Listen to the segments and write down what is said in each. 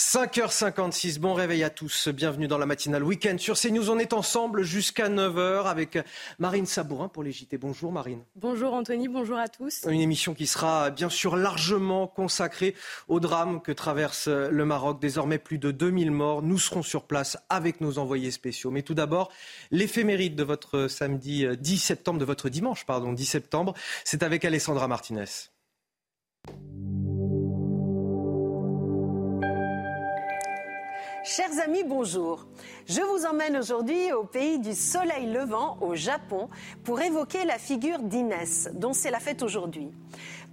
5h56, bon réveil à tous, bienvenue dans la matinale week-end sur CNews. On est ensemble jusqu'à 9h avec Marine Sabourin pour les JT. Bonjour Marine. Bonjour Anthony, bonjour à tous. Une émission qui sera bien sûr largement consacrée au drame que traverse le Maroc. Désormais plus de 2000 morts. Nous serons sur place avec nos envoyés spéciaux. Mais tout d'abord, l'éphéméride de votre samedi 10 septembre, de votre dimanche, pardon, 10 septembre, c'est avec Alessandra Martinez. Chers amis, bonjour. Je vous emmène aujourd'hui au pays du soleil levant, au Japon, pour évoquer la figure d'Inès, dont c'est la fête aujourd'hui.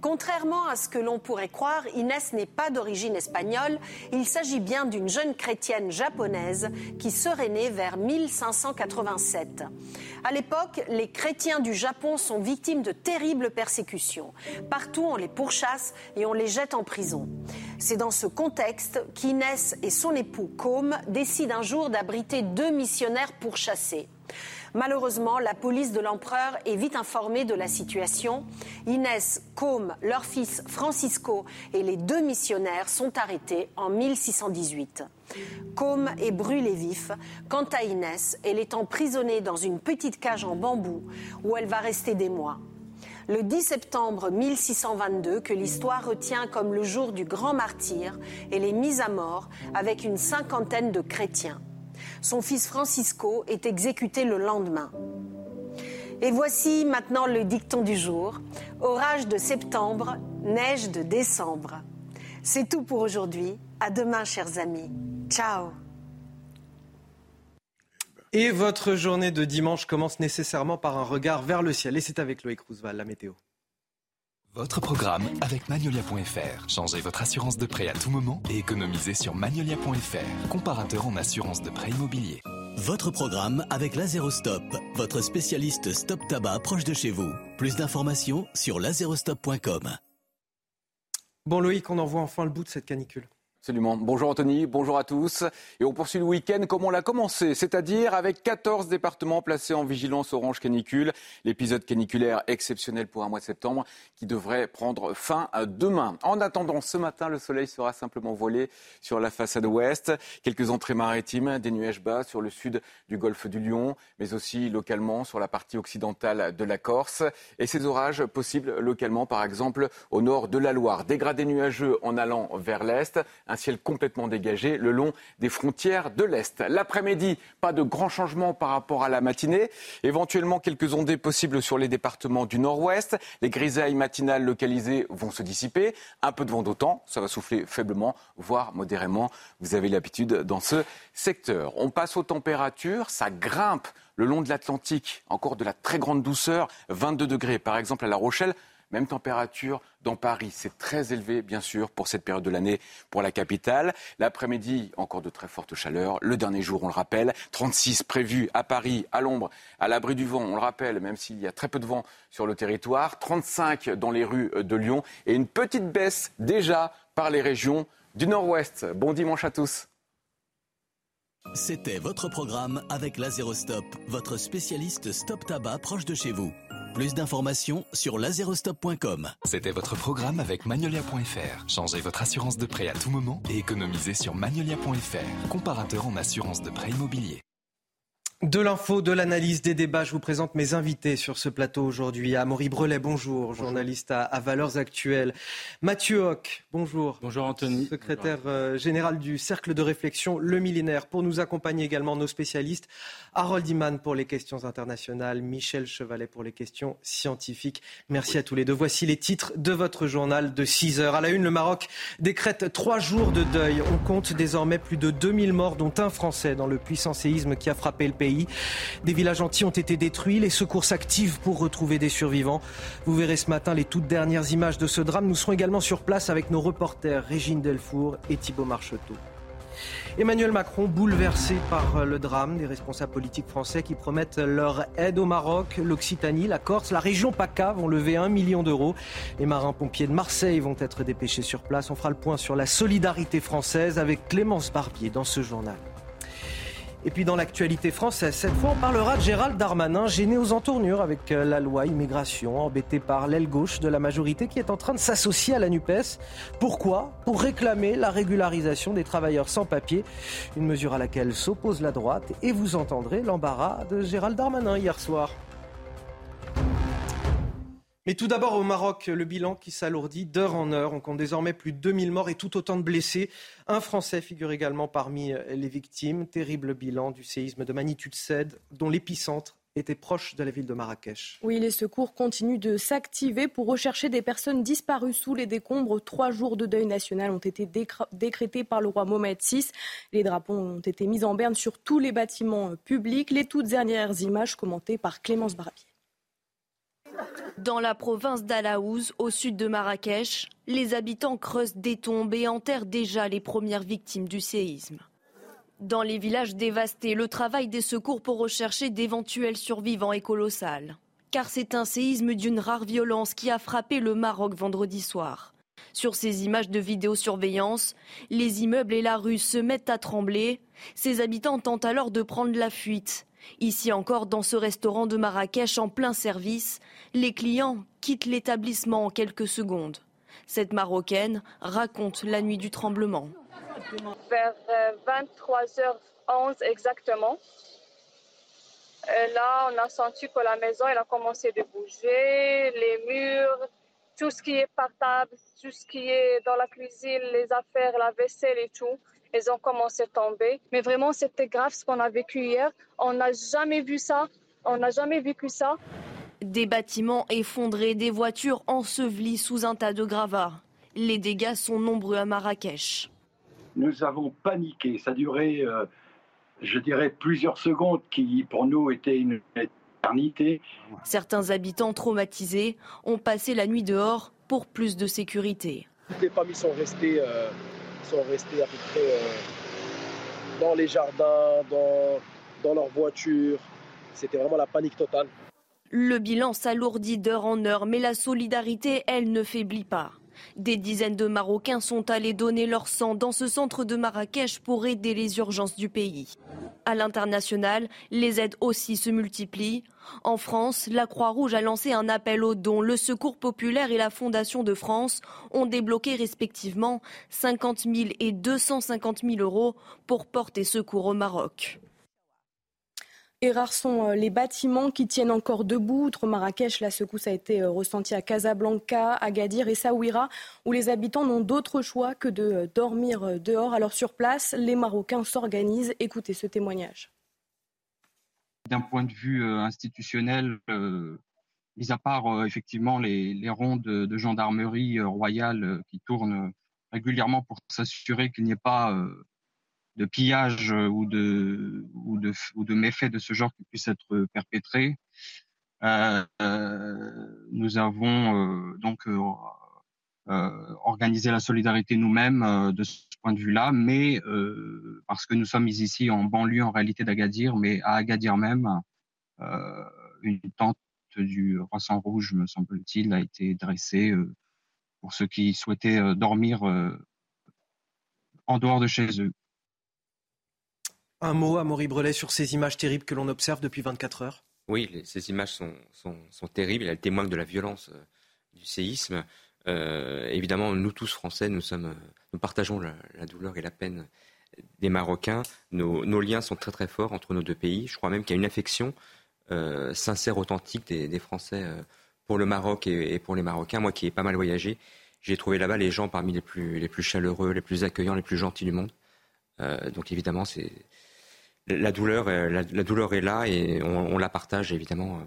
Contrairement à ce que l'on pourrait croire, Inès n'est pas d'origine espagnole. Il s'agit bien d'une jeune chrétienne japonaise qui serait née vers 1587. À l'époque, les chrétiens du Japon sont victimes de terribles persécutions. Partout, on les pourchasse et on les jette en prison. C'est dans ce contexte qu'Inès et son époux Côme décident un jour d'abriter deux missionnaires pourchassés. Malheureusement, la police de l'empereur est vite informée de la situation. Inès, Côme, leur fils Francisco et les deux missionnaires sont arrêtés en 1618. Côme est brûlé vif. Quant à Inès, elle est emprisonnée dans une petite cage en bambou où elle va rester des mois. Le 10 septembre 1622, que l'histoire retient comme le jour du grand martyr, elle est mise à mort avec une cinquantaine de chrétiens. Son fils Francisco est exécuté le lendemain. Et voici maintenant le dicton du jour. Orage de septembre, neige de décembre. C'est tout pour aujourd'hui. À demain, chers amis. Ciao. Et votre journée de dimanche commence nécessairement par un regard vers le ciel. Et c'est avec Loïc Roosevelt, la météo. Votre programme avec Magnolia.fr. Changez votre assurance de prêt à tout moment et économisez sur Magnolia.fr, comparateur en assurance de prêt immobilier. Votre programme avec Lazerostop, votre spécialiste stop tabac proche de chez vous. Plus d'informations sur lazerostop.com. Bon Loïc, on en voit enfin le bout de cette canicule. Absolument. Bonjour Anthony, bonjour à tous. Et on poursuit le week-end comme on l'a commencé, c'est-à-dire avec 14 départements placés en vigilance orange canicule. L'épisode caniculaire exceptionnel pour un mois de septembre qui devrait prendre fin demain. En attendant, ce matin, le soleil sera simplement voilé sur la façade ouest. Quelques entrées maritimes, des nuages bas sur le sud du golfe du Lion, mais aussi localement sur la partie occidentale de la Corse. Et ces orages possibles localement, par exemple, au nord de la Loire. Dégradés nuageux en allant vers l'est ciel complètement dégagé le long des frontières de l'Est. L'après-midi, pas de grands changements par rapport à la matinée. Éventuellement, quelques ondées possibles sur les départements du nord-ouest. Les grisailles matinales localisées vont se dissiper. Un peu de vent d'autant, ça va souffler faiblement, voire modérément. Vous avez l'habitude dans ce secteur. On passe aux températures, ça grimpe le long de l'Atlantique, encore de la très grande douceur, 22 degrés par exemple à La Rochelle, même température dans Paris. C'est très élevé, bien sûr, pour cette période de l'année pour la capitale. L'après-midi, encore de très fortes chaleurs. Le dernier jour, on le rappelle, 36 prévus à Paris, à l'ombre, à l'abri du vent. On le rappelle, même s'il y a très peu de vent sur le territoire. 35 dans les rues de Lyon. Et une petite baisse déjà par les régions du nord-ouest. Bon dimanche à tous. C'était votre programme avec Lazerostop, votre spécialiste stop tabac proche de chez vous. Plus d'informations sur lazerostop.com. C'était votre programme avec Magnolia.fr. Changez votre assurance de prêt à tout moment et économisez sur Magnolia.fr, comparateur en assurance de prêt immobilier. De l'info, de l'analyse, des débats, je vous présente mes invités sur ce plateau aujourd'hui. Amaury Brelet, bonjour, journaliste à, Valeurs Actuelles. Mathieu Hoc, bonjour. Bonjour Anthony. Secrétaire euh, général du Cercle de réflexion Le Millénaire. Pour nous accompagner également nos spécialistes, Harold Iman pour les questions internationales, Michel Chevalet pour les questions scientifiques. Merci à tous les deux. Voici les titres de votre journal de 6 heures. À la une, le Maroc décrète trois jours de deuil. On compte désormais plus de 2000 morts, dont un Français dans le puissant séisme qui a frappé le pays. Des villages entiers ont été détruits, les secours s'activent pour retrouver des survivants. Vous verrez ce matin les toutes dernières images de ce drame. Nous serons également sur place avec nos reporters Régine Delfour et Thibault Marcheteau. Emmanuel Macron bouleversé par le drame des responsables politiques français qui promettent leur aide au Maroc, l'Occitanie, la Corse, la région PACA vont lever un million d'euros. Les marins-pompiers de Marseille vont être dépêchés sur place. On fera le point sur la solidarité française avec Clémence Barbier dans ce journal. Et puis dans l'actualité française, cette fois on parlera de Gérald Darmanin, gêné aux entournures avec euh, la loi immigration, embêté par l'aile gauche de la majorité qui est en train de s'associer à la NUPES. Pourquoi? Pour réclamer la régularisation des travailleurs sans papier, une mesure à laquelle s'oppose la droite. Et vous entendrez l'embarras de Gérald Darmanin hier soir. Mais tout d'abord au Maroc, le bilan qui s'alourdit d'heure en heure. On compte désormais plus de 2000 morts et tout autant de blessés. Un Français figure également parmi les victimes. Terrible bilan du séisme de magnitude 7 dont l'épicentre était proche de la ville de Marrakech. Oui, les secours continuent de s'activer pour rechercher des personnes disparues sous les décombres. Trois jours de deuil national ont été décrétés par le roi Mohamed VI. Les drapeaux ont été mis en berne sur tous les bâtiments publics. Les toutes dernières images commentées par Clémence Barabier. Dans la province d'Alaouz, au sud de Marrakech, les habitants creusent des tombes et enterrent déjà les premières victimes du séisme. Dans les villages dévastés, le travail des secours pour rechercher d'éventuels survivants est colossal. Car c'est un séisme d'une rare violence qui a frappé le Maroc vendredi soir. Sur ces images de vidéosurveillance, les immeubles et la rue se mettent à trembler. Ces habitants tentent alors de prendre la fuite. Ici encore, dans ce restaurant de Marrakech en plein service, les clients quittent l'établissement en quelques secondes. Cette Marocaine raconte la nuit du tremblement. Vers 23h11 euh, exactement, euh, là, on a senti que la maison elle a commencé de bouger, les murs, tout ce qui est portable, tout ce qui est dans la cuisine, les affaires, la vaisselle et tout. Elles ont commencé à tomber. Mais vraiment, c'était grave ce qu'on a vécu hier. On n'a jamais vu ça. On n'a jamais vécu ça. Des bâtiments effondrés, des voitures ensevelies sous un tas de gravats. Les dégâts sont nombreux à Marrakech. Nous avons paniqué. Ça a duré, euh, je dirais, plusieurs secondes qui, pour nous, étaient une éternité. Certains habitants traumatisés ont passé la nuit dehors pour plus de sécurité. Toutes les familles sont restées euh, sont restés à peu près euh, dans les jardins, dans, dans leurs voitures. C'était vraiment la panique totale. Le bilan s'alourdit d'heure en heure, mais la solidarité, elle, ne faiblit pas. Des dizaines de Marocains sont allés donner leur sang dans ce centre de Marrakech pour aider les urgences du pays. À l'international, les aides aussi se multiplient. En France, la Croix-Rouge a lancé un appel aux dons. Le Secours populaire et la Fondation de France ont débloqué respectivement 50 000 et 250 000 euros pour porter secours au Maroc. Et rares sont euh, les bâtiments qui tiennent encore debout. Outre Marrakech, la secousse a été euh, ressentie à Casablanca, Agadir et Saouira, où les habitants n'ont d'autre choix que de euh, dormir dehors. Alors sur place, les Marocains s'organisent. Écoutez ce témoignage. D'un point de vue institutionnel, mis à part effectivement les, rondes de gendarmerie royale qui tournent régulièrement pour s'assurer qu'il n'y ait pas de pillage euh, ou de, ou, de, ou de méfaits de ce genre qui puissent être perpétrés. Euh, euh nous avons euh, donc organisé la solidarité nous-mêmes de ce point de vue-là, mais parce que nous sommes ici en banlieue en réalité d'Agadir, mais à Agadir même, une tente du Croissant Rouge, me semble-t-il, a été dressée pour ceux qui souhaitaient dormir en dehors de chez eux. Un mot à Maurice Brelet sur ces images terribles que l'on observe depuis 24 heures? Oui, ces images sont, sont, terribles. Elles témoignent de la violence euh, du séisme. Euh, évidemment, nous tous Français, nous, sommes, nous partageons la, douleur et la peine des Marocains. Nos, liens sont très très forts entre nos deux pays. Je crois même qu'il y a une affection euh, sincère, authentique des, Français pour le Maroc et, pour les Marocains. Moi qui ai pas mal voyagé, j'ai trouvé là-bas les gens parmi les plus, les plus chaleureux, les plus accueillants, les plus gentils du monde. donc évidemment, c'est la douleur, euh, la, douleur est là et on, la partage évidemment euh,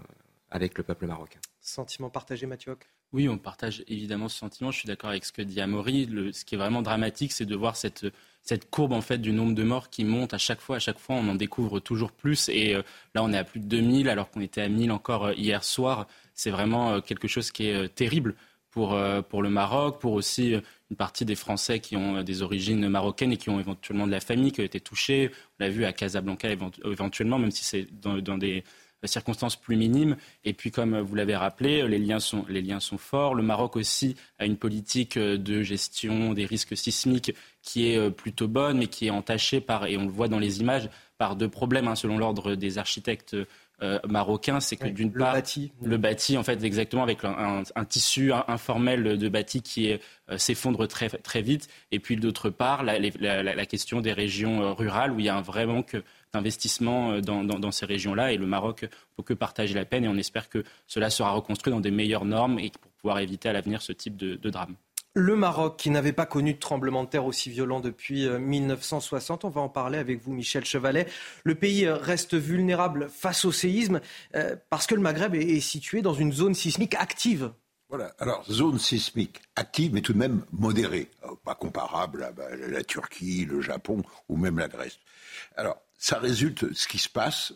avec le peuple marocain. Sentiment partagé, Mathieu Oui, on partage évidemment ce sentiment. Je suis d'accord avec ce que dit Amaury. ce qui est vraiment dramatique, c'est de voir cette, cette courbe en fait du nombre de morts qui monte à chaque fois. À chaque fois, on en découvre toujours plus. Et euh, là, on est à plus de 2000 alors qu'on était à 1000 encore hier soir. C'est vraiment quelque chose qui est terrible pour, pour le Maroc, pour aussi une partie des Français qui ont euh, des origines marocaines et qui ont éventuellement de la famille qui a été touchée. On l'a vu à Casablanca éventuellement, même si c'est dans, des circonstances plus minimes. Et puis, comme vous l'avez rappelé, les liens, sont, les liens sont forts. Le Maroc aussi a une politique euh, de gestion des risques sismiques qui est euh, plutôt bonne, mais qui est entachée par, et on le voit dans les images, par deux problèmes, hein, selon l'ordre des architectes euh, marocains. C'est que d'une part, bâti. le bâti, en fait, exactement, avec un, tissu informel de bâti qui s'effondre très, très vite. Et puis, d'autre part, la, la, question des régions rurales, où il y a un vrai manque d'investissement dans, dans, ces régions-là. Et le Maroc ne peut que partager la peine. Et on espère que cela sera reconstruit dans des meilleures normes et pour pouvoir éviter à l'avenir ce type de, de drame. Le Maroc, qui n'avait pas connu de tremblement de terre aussi violent depuis 1960, euh, on va en parler avec vous, Michel Chevalet. Le pays euh, reste vulnérable face au séisme euh, parce que le Maghreb est situé dans une zone sismique active. Voilà, alors zone sismique active, mais tout de même modérée, pas comparable à bah, la Turquie, le Japon ou même la Grèce. Alors, ça résulte, ce qui se passe,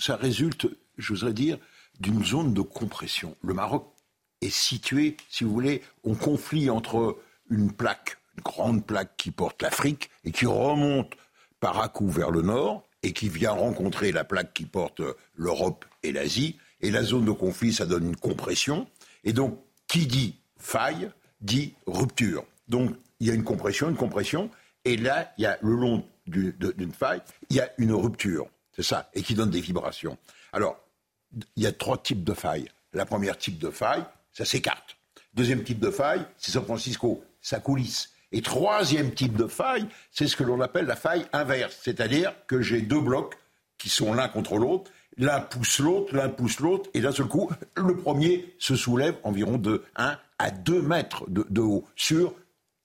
ça résulte, je dire, d'une zone de compression. Le Maroc est situé, si vous voulez, au conflit entre une plaque, une grande plaque qui porte l'Afrique et qui remonte par à coup vers le nord et qui vient rencontrer la plaque qui porte l'Europe et l'Asie. Et la zone de conflit, ça donne une compression. Et donc, qui dit faille, dit rupture. Donc, il y a une compression, une compression. Et là, il y a le long d'une faille, il y a une rupture. C'est ça. Et qui donne des vibrations. Alors, il y a trois types de failles. La première type de faille, ça s'écarte. Deuxième type de faille, c'est San Francisco, ça coulisse. Et troisième type de faille, c'est ce que l'on appelle la faille inverse, c'est-à-dire que j'ai deux blocs qui sont l'un contre l'autre, l'un pousse l'autre, l'un pousse l'autre, et d'un seul coup, le premier se soulève environ de 1 à 2 mètres de, de haut sur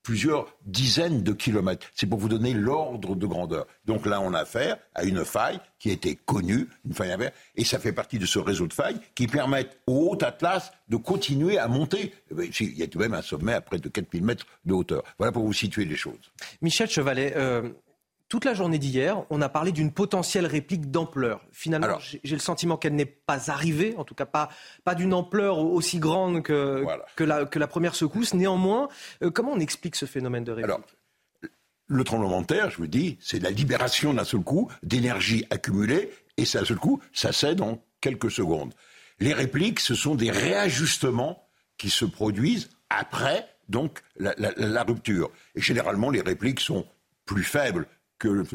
plusieurs dizaines de kilomètres. C'est pour vous donner l'ordre de grandeur. Donc là, on a affaire à une faille qui été connue, une faille inverse, et ça fait partie de ce réseau de failles qui permettent au Haut Atlas de continuer à monter. Eh il y a tout de même un sommet à près de 4000 mètres de hauteur. Voilà pour vous situer les choses. Michel Chevalet, euh, toute la journée d'hier, on a parlé d'une potentielle réplique d'ampleur. Finalement, j'ai le sentiment qu'elle n'est pas arrivée, en tout cas pas, pas d'une ampleur aussi grande que, que, la, que, la, première secousse. Néanmoins, euh, comment on explique ce phénomène de réplique? Alors, le tremblement de terre, je vous dis, c'est la libération d'un seul coup d'énergie accumulée, et d'un seul coup, ça cède en quelques secondes. Les répliques, ce sont des réajustements qui se produisent après donc la, la rupture. Et généralement, les répliques sont plus faibles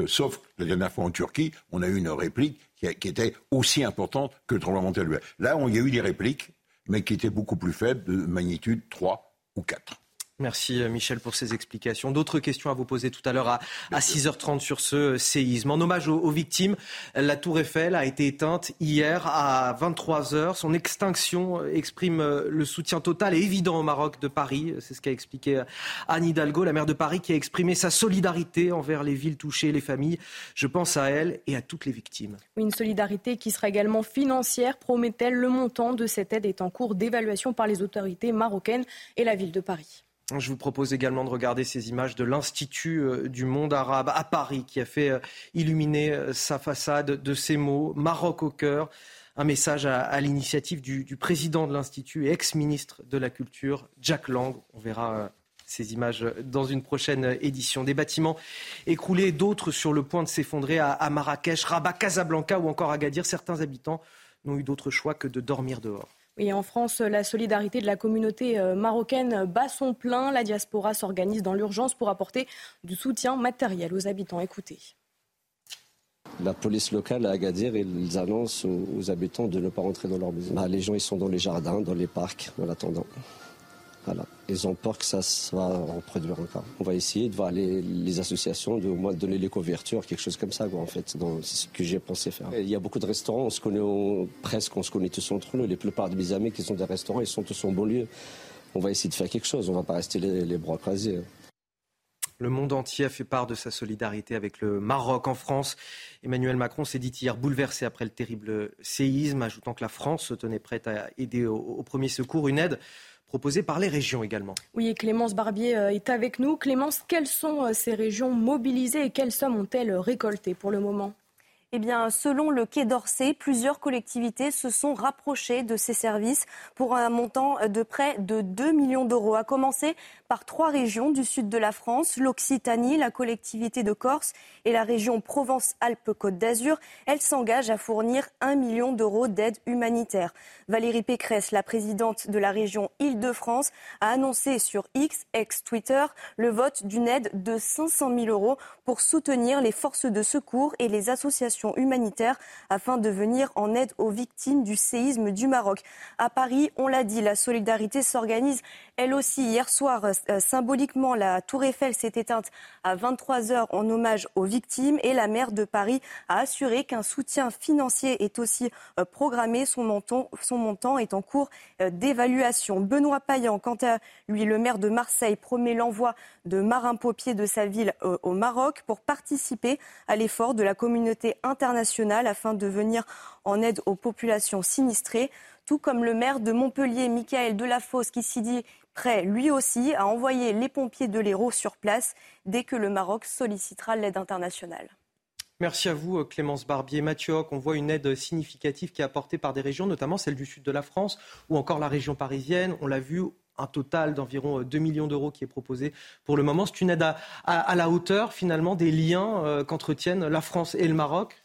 sauf la dernière fois en Turquie, on a eu une réplique qui, était aussi importante que le tremblement de terre. Là, il y a eu des répliques, mais qui étaient beaucoup plus faibles, de magnitude 3 ou 4. Merci euh, Michel pour ces explications. D'autres questions à vous poser tout à l'heure à, 6h30 sur ce séisme. En hommage aux, victimes, la tour Eiffel a été éteinte hier à 23h. Son extinction exprime euh, le soutien total et évident au Maroc de Paris. C'est ce qu'a expliqué euh, Anne Hidalgo, la maire de Paris, qui a exprimé sa solidarité envers les villes touchées les familles. Je pense à elle et à toutes les victimes. une solidarité qui sera également financière, promet-elle. Le montant de cette aide est en cours d'évaluation par les autorités marocaines et la ville de Paris. Je vous propose également de regarder ces images de l'Institut euh, du monde arabe à Paris qui a fait euh, illuminer euh, sa façade de ces mots Maroc au cœur. Un message à, l'initiative du, président de l'Institut et ex-ministre de la Culture, Jack Lang. On verra ces images dans une prochaine édition. Des bâtiments écroulés, d'autres sur le point de s'effondrer à, à Marrakech, Rabat, Casablanca ou encore Agadir. Certains habitants n'ont eu d'autre choix que de dormir dehors. Et en France, la solidarité de la communauté euh, marocaine bat son plein. La diaspora s'organise dans l'urgence pour apporter du soutien matériel aux habitants. Écoutez. La police locale à Agadir, ils annoncent aux, habitants de ne pas rentrer dans leur maison. Bah, les gens, ils sont dans les jardins, dans les parcs, en attendant. Ils ont peur que ça va reproduire encore. On va essayer de voir les, associations, de au donner les couvertures, quelque chose comme ça, en fait. C'est ce que j'ai pensé faire. Il y a beaucoup de restaurants, on se connaît presque, on se connaît tous entre nous. Les plupart de mes amis qui sont des restaurants, ils sont tous en banlieue. On va essayer de faire quelque chose, on ne va pas rester les, bras croisés. Le monde entier a fait part de sa solidarité avec le Maroc. En France, Emmanuel Macron s'est dit hier bouleversé après le terrible séisme, ajoutant que la France se tenait prête à aider au premier secours. Une aide proposée par les régions également. Oui, et Clémence Barbier euh, est avec nous. Clémence, quelles sont euh, ces régions mobilisées et quelles sommes ont-elles récoltées pour le moment? Eh bien, selon le Quai d'Orsay, plusieurs collectivités se sont rapprochées de ces services pour un montant de près de 2 millions d'euros, à commencer par trois régions du sud de la France, l'Occitanie, la collectivité de Corse et la région Provence-Alpes-Côte d'Azur. Elles s'engagent à fournir 1 million d'euros d'aide humanitaire. Valérie Pécresse, la présidente de la région Île-de-France, a annoncé sur X, ex-Twitter, le vote d'une aide de 500 000 euros pour soutenir les forces de secours et les associations humanitaire afin de venir en aide aux victimes du séisme du Maroc. À Paris, on l'a dit, la solidarité s'organise elle aussi. Hier soir, euh, symboliquement, la Tour Eiffel s'est éteinte à 23 heures en hommage aux victimes et la maire de Paris a assuré qu'un soutien financier est aussi euh, programmé. Son montant, est en cours euh, d'évaluation. Benoît Payan, quant à lui, le maire de Marseille, promet l'envoi de marins-pompiers de sa ville au Maroc pour participer à l'effort de la communauté afin de venir en aide aux populations sinistrées, tout comme le maire de Montpellier, Michael Delafosse, qui s'y dit prêt lui aussi à envoyer les pompiers de l'Hérault sur place dès que le Maroc sollicitera l'aide internationale. Merci à vous, Clémence Barbier. Mathieu Hoc, on voit une aide significative qui est apportée par des régions, notamment celle du sud de la France ou encore la région parisienne. On l'a vu, un total d'environ 2 millions d'euros qui est proposé pour le moment. C'est une aide à, la hauteur, finalement, des liens euh, qu'entretiennent la France et le Maroc?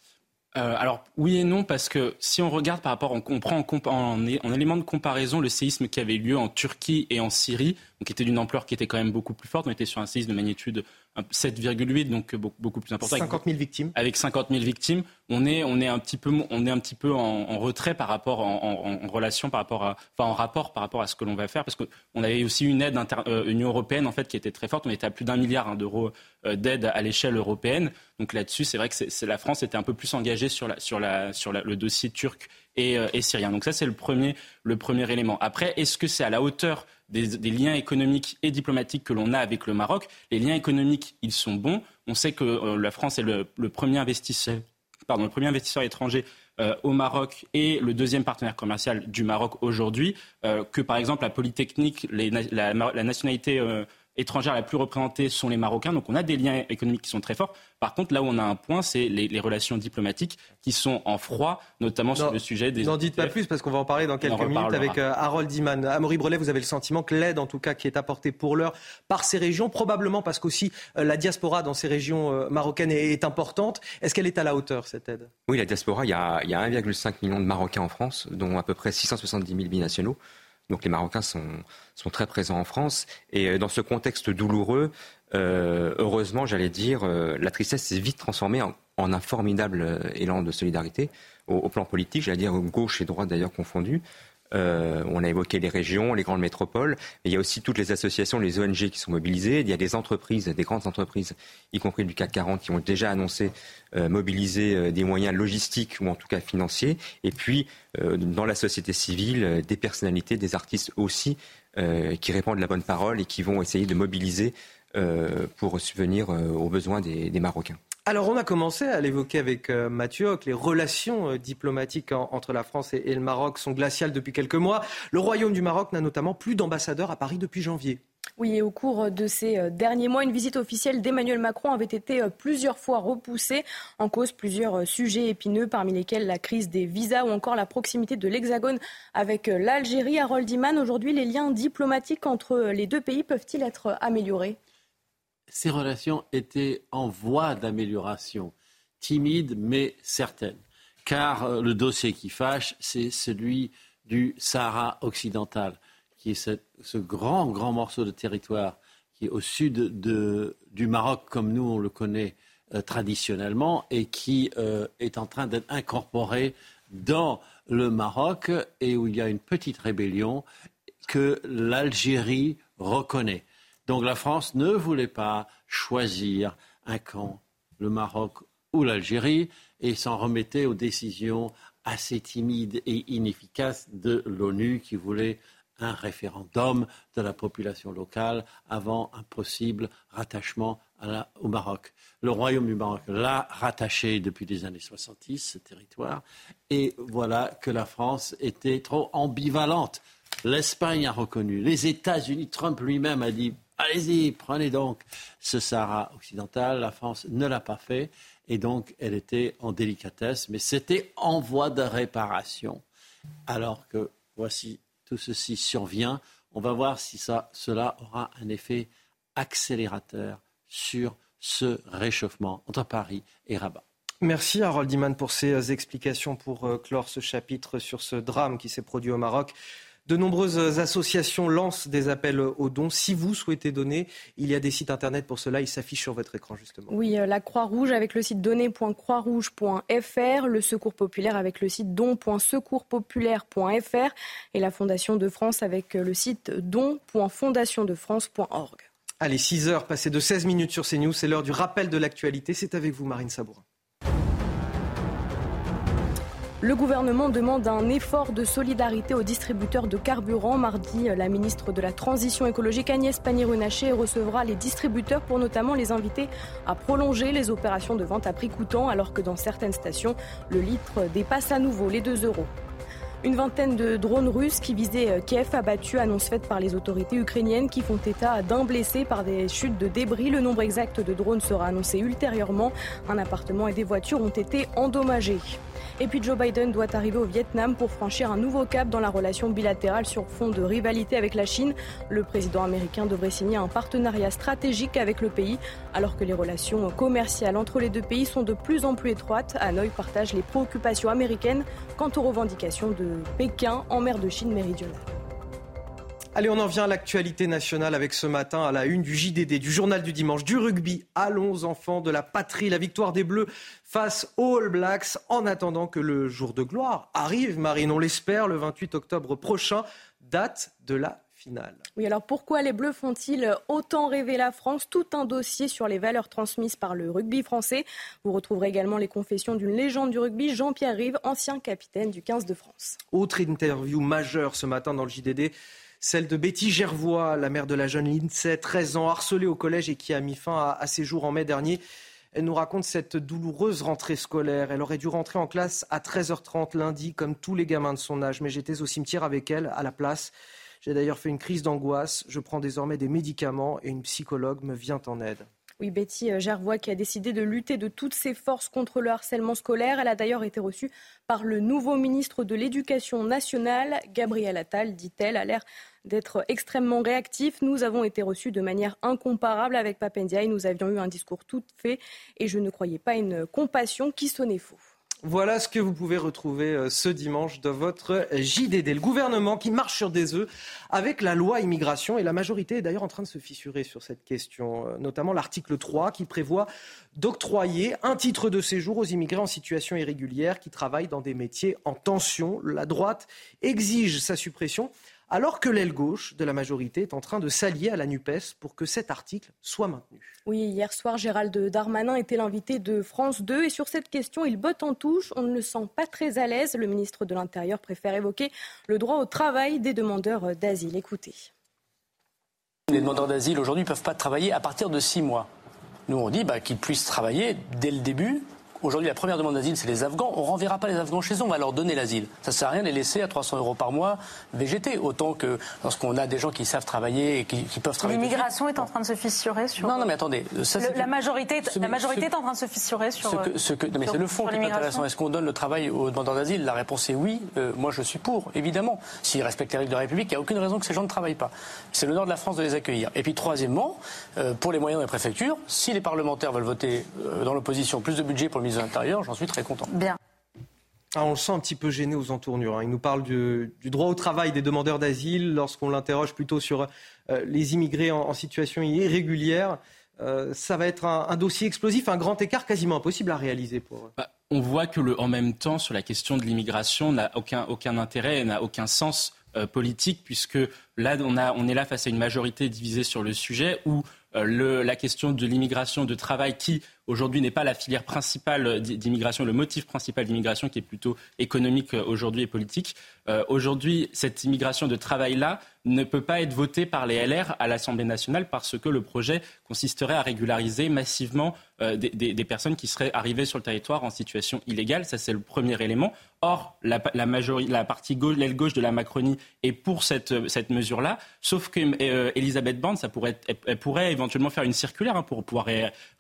Euh, alors oui et non parce que si on regarde par rapport, on comprend en, en, élément de comparaison le séisme qui avait lieu en Turquie et en Syrie, qui était d'une ampleur qui était quand même beaucoup plus forte. On était sur un séisme de magnitude 7,8, donc beaucoup, plus important. 50 000 victimes. Avec 50 000 victimes, on est, on est un petit peu, on est un petit peu en, retrait par rapport, en, relation par rapport à, enfin en rapport par rapport à ce que l'on va faire, parce qu'on avait aussi une aide euh, Union européenne en fait qui était très forte. On était à plus d'un milliard hein, d'euros euh, d'aide à l'échelle européenne. Donc là-dessus, c'est vrai que c'est, la France était un peu plus engagée sur, la, sur, la, sur le dossier turc et, euh, et syrien. Donc ça, c'est le premier, le premier élément. Après, est-ce que c'est à la hauteur des, liens économiques et diplomatiques que l'on a avec le Maroc? Les liens économiques, ils sont bons. On sait que euh, la France est le, premier investisseur, pardon, le premier investisseur étranger euh, au Maroc et le deuxième partenaire commercial du Maroc aujourd'hui. Que par exemple la Polytechnique, la, nationalité étrangère la plus représentée sont les Marocains. Donc on a des liens économiques qui sont très forts. Par contre, là où on a un point, c'est les, relations diplomatiques qui sont en froid, notamment sur le sujet des. N'en dites pas plus parce qu'on va en parler dans quelques minutes avec euh, Harold Iman. Amaury Brelet, vous avez le sentiment que l'aide, en tout cas, qui est apportée pour l'heure par ces régions, probablement parce qu'aussi euh, la diaspora dans ces régions euh, marocaines est, importante. Est-ce qu'elle est à la hauteur, cette aide? Oui, la diaspora, il y a, a 1,5 million de Marocains en France, dont à peu près 670 000 binationaux. Donc les Marocains sont, sont très présents en France. Et euh, dans ce contexte douloureux, euh, heureusement, j'allais dire, euh, la tristesse s'est vite transformée en, un formidable élan de solidarité au, au plan politique, j'allais dire gauche et droite d'ailleurs confondues. Euh, on a évoqué les régions, les grandes métropoles, mais il y a aussi toutes les associations, les ONG qui sont mobilisées. Il y a des entreprises, des grandes entreprises, y compris du CAC 40, qui ont déjà annoncé euh, mobiliser euh, des moyens logistiques ou en tout cas financiers. Et puis, dans la société civile, des personnalités, des artistes aussi, qui répondent la bonne parole et qui vont essayer de mobiliser pour subvenir aux besoins des Marocains. Alors on a commencé à l'évoquer avec euh, Mathieu Hoc, les relations euh, diplomatiques entre la France et, le Maroc sont glaciales depuis quelques mois. Le Royaume du Maroc n'a notamment plus d'ambassadeur à Paris depuis janvier. Oui, et au cours de ces euh, derniers mois, une visite officielle d'Emmanuel Macron avait été plusieurs fois repoussée en cause plusieurs sujets épineux, parmi lesquels la crise des visas ou encore la proximité de l'Hexagone avec l'Algérie. Harold Iman, aujourd'hui, les liens diplomatiques entre les deux pays peuvent-ils être améliorés? Ces relations étaient en voie d'amélioration, timide mais certaine. Car euh, le dossier qui fâche, c'est celui du Sahara occidental, qui est ce, grand, grand morceau de territoire qui est au sud du Maroc, comme nous on le connaît euh, traditionnellement, et qui euh, est en train d'être incorporé dans le Maroc, et où il y a une petite rébellion que l'Algérie reconnaît. Donc la France ne voulait pas choisir un camp, le Maroc ou l'Algérie, et s'en remettait aux décisions assez timides et inefficaces de l'ONU qui voulait un référendum de la population locale avant un possible rattachement au Maroc. Le royaume du Maroc l'a rattaché depuis les années 70, ce territoire, et voilà que la France était trop ambivalente. L'Espagne a reconnu, les États-Unis, Trump lui-même a dit allez-y, prenez donc ce Sahara occidental. La France ne l'a pas fait et donc elle était en délicatesse, mais c'était en voie de réparation. Alors que voici, tout ceci survient. On va voir si ça, cela aura un effet accélérateur sur ce réchauffement entre Paris et Rabat. Merci Harold Iman pour ces explications pour euh, clore ce chapitre sur ce drame qui s'est produit au Maroc. De nombreuses associations lancent des appels aux dons. Si vous souhaitez donner, il y a des sites internet pour cela. Ils s'affichent sur votre écran, justement. Oui, euh, la Croix-Rouge avec le site donner.croixrouge.fr, le Secours populaire avec le site don.secourspopulaire.fr et la Fondation de France avec le site don.fondationdefrance.org. Allez, 6 heures passées de 16 minutes sur CNews. C'est l'heure du rappel de l'actualité. C'est avec vous, Marine Sabourin. Le gouvernement demande un effort de solidarité aux distributeurs de carburant. Mardi, la ministre de la Transition écologique Agnès Pannier-Runacher recevra les distributeurs pour notamment les inviter à prolonger les opérations de vente à prix coûtant alors que dans certaines stations, le litre dépasse à nouveau les 2 euros. Une vingtaine de drones russes qui visaient Kiev abattus, annonce faite par les autorités ukrainiennes qui font état d'un blessé par des chutes de débris. Le nombre exact de drones sera annoncé ultérieurement. Un appartement et des voitures ont été endommagés. Et puis Joe Biden doit arriver au Vietnam pour franchir un nouveau cap dans la relation bilatérale sur fond de rivalité avec la Chine. Le président américain devrait signer un partenariat stratégique avec le pays alors que les relations commerciales entre les deux pays sont de plus en plus étroites. Hanoï partage les préoccupations américaines quant aux revendications de Pékin en mer de Chine méridionale. Allez, on en vient à l'actualité nationale avec ce matin à la une du JDD, du journal du dimanche, du rugby. Allons enfants de la patrie, la victoire des Bleus face aux All Blacks en attendant que le jour de gloire arrive. Marine, on l'espère, le 28 octobre prochain, date de la finale. Oui, alors pourquoi les Bleus font-ils autant rêver la France? Tout un dossier sur les valeurs transmises par le rugby français. Vous retrouverez également les confessions d'une légende du rugby, Jean-Pierre Rive, ancien capitaine du 15 de France. Autre interview majeure ce matin dans le JDD celle de Betty Gervois, la mère de la jeune Lindsay, 13 ans, harcelée au collège et qui a mis fin à, ses jours en mai dernier. Elle nous raconte cette douloureuse rentrée scolaire. Elle aurait dû rentrer en classe à 13h30 lundi, comme tous les gamins de son âge, mais j'étais au cimetière avec elle, à la place. J'ai d'ailleurs fait une crise d'angoisse. Je prends désormais des médicaments et une psychologue me vient en aide. Oui, Betty euh, Gervois qui a décidé de lutter de toutes ses forces contre le harcèlement scolaire. Elle a d'ailleurs été reçue par le nouveau ministre de l'Éducation nationale, Gabriel Attal, dit-elle, a l'air d'être extrêmement réactif. Nous avons été reçus de manière incomparable avec Papendiaï. Nous avions eu un discours tout fait et je ne croyais pas une compassion qui sonnait faux. Voilà ce que vous pouvez retrouver euh, ce dimanche dans votre JDD. Le gouvernement qui marche sur des œufs avec la loi immigration et la majorité est d'ailleurs en train de se fissurer sur cette question, euh, notamment l'article 3 qui prévoit d'octroyer un titre de séjour aux immigrés en situation irrégulière qui travaillent dans des métiers en tension. La droite exige sa suppression alors que l'aile gauche de la majorité est en train de s'allier à la NUPES pour que cet article soit maintenu. Oui, hier soir, Gérald Darmanin était l'invité de France 2 et sur cette question, il botte en touche. On ne le sent pas très à l'aise. Le ministre de l'Intérieur préfère évoquer le droit au travail des demandeurs d'asile. Écoutez. Les demandeurs d'asile aujourd'hui ne peuvent pas travailler à partir de six mois. Nous, on dit bah, qu'ils puissent travailler dès le début Aujourd'hui, la première demande d'asile, c'est les Afghans. On ne renverra pas les Afghans chez eux, on va leur donner l'asile. Ça ne sert à rien de les laisser à 300 euros par mois végéter, autant que lorsqu'on a des gens qui savent travailler et qui, peuvent travailler. L'immigration est en train de se fissurer sur. Non, non, mais attendez. la majorité, la majorité est en train de se fissurer sur. Ce que, mais c'est le fond qui est intéressant. Est-ce qu'on donne le travail aux demandeurs d'asile? La réponse est oui. Euh, moi, je suis pour, évidemment. S'ils respectent les règles de la République, il n'y a aucune raison que ces gens ne travaillent pas. C'est l'honneur de la France de les accueillir. Et puis, troisièmement, euh, pour les moyens des préfectures, si les parlementaires veulent voter euh, dans l'opposition plus de budget pour le ministre de l'Intérieur, j'en suis très content. Bien. Ah, on le sent un petit peu gêné aux entournures. Hein. Il nous parle du, droit au travail des demandeurs d'asile lorsqu'on l'interroge plutôt sur euh, les immigrés en, situation irrégulière. Euh, ça va être un, dossier explosif, un grand écart quasiment impossible à réaliser pour. Bah, on voit que le en même temps sur la question de l'immigration n'a aucun, aucun intérêt, n'a aucun sens euh, politique puisque là on, a, on est là face à une majorité divisée sur le sujet où euh, la question de l'immigration de travail qui aujourd'hui n'est pas la filière principale d'immigration, le motif principal d'immigration qui est plutôt économique euh, aujourd'hui et politique, aujourd'hui, cette immigration de travail-là ne peut pas être votée par les LR à l'Assemblée nationale parce que le projet consisterait à régulariser massivement euh, des, personnes qui seraient arrivées sur le territoire en situation illégale. Ça, c'est le premier élément. Or, la, la, la partie gauche, l'aile gauche de la Macronie est pour cette, cette mesure-là, sauf que euh, Borne, ça pourrait elle, pourrait éventuellement faire une circulaire hein, pour pouvoir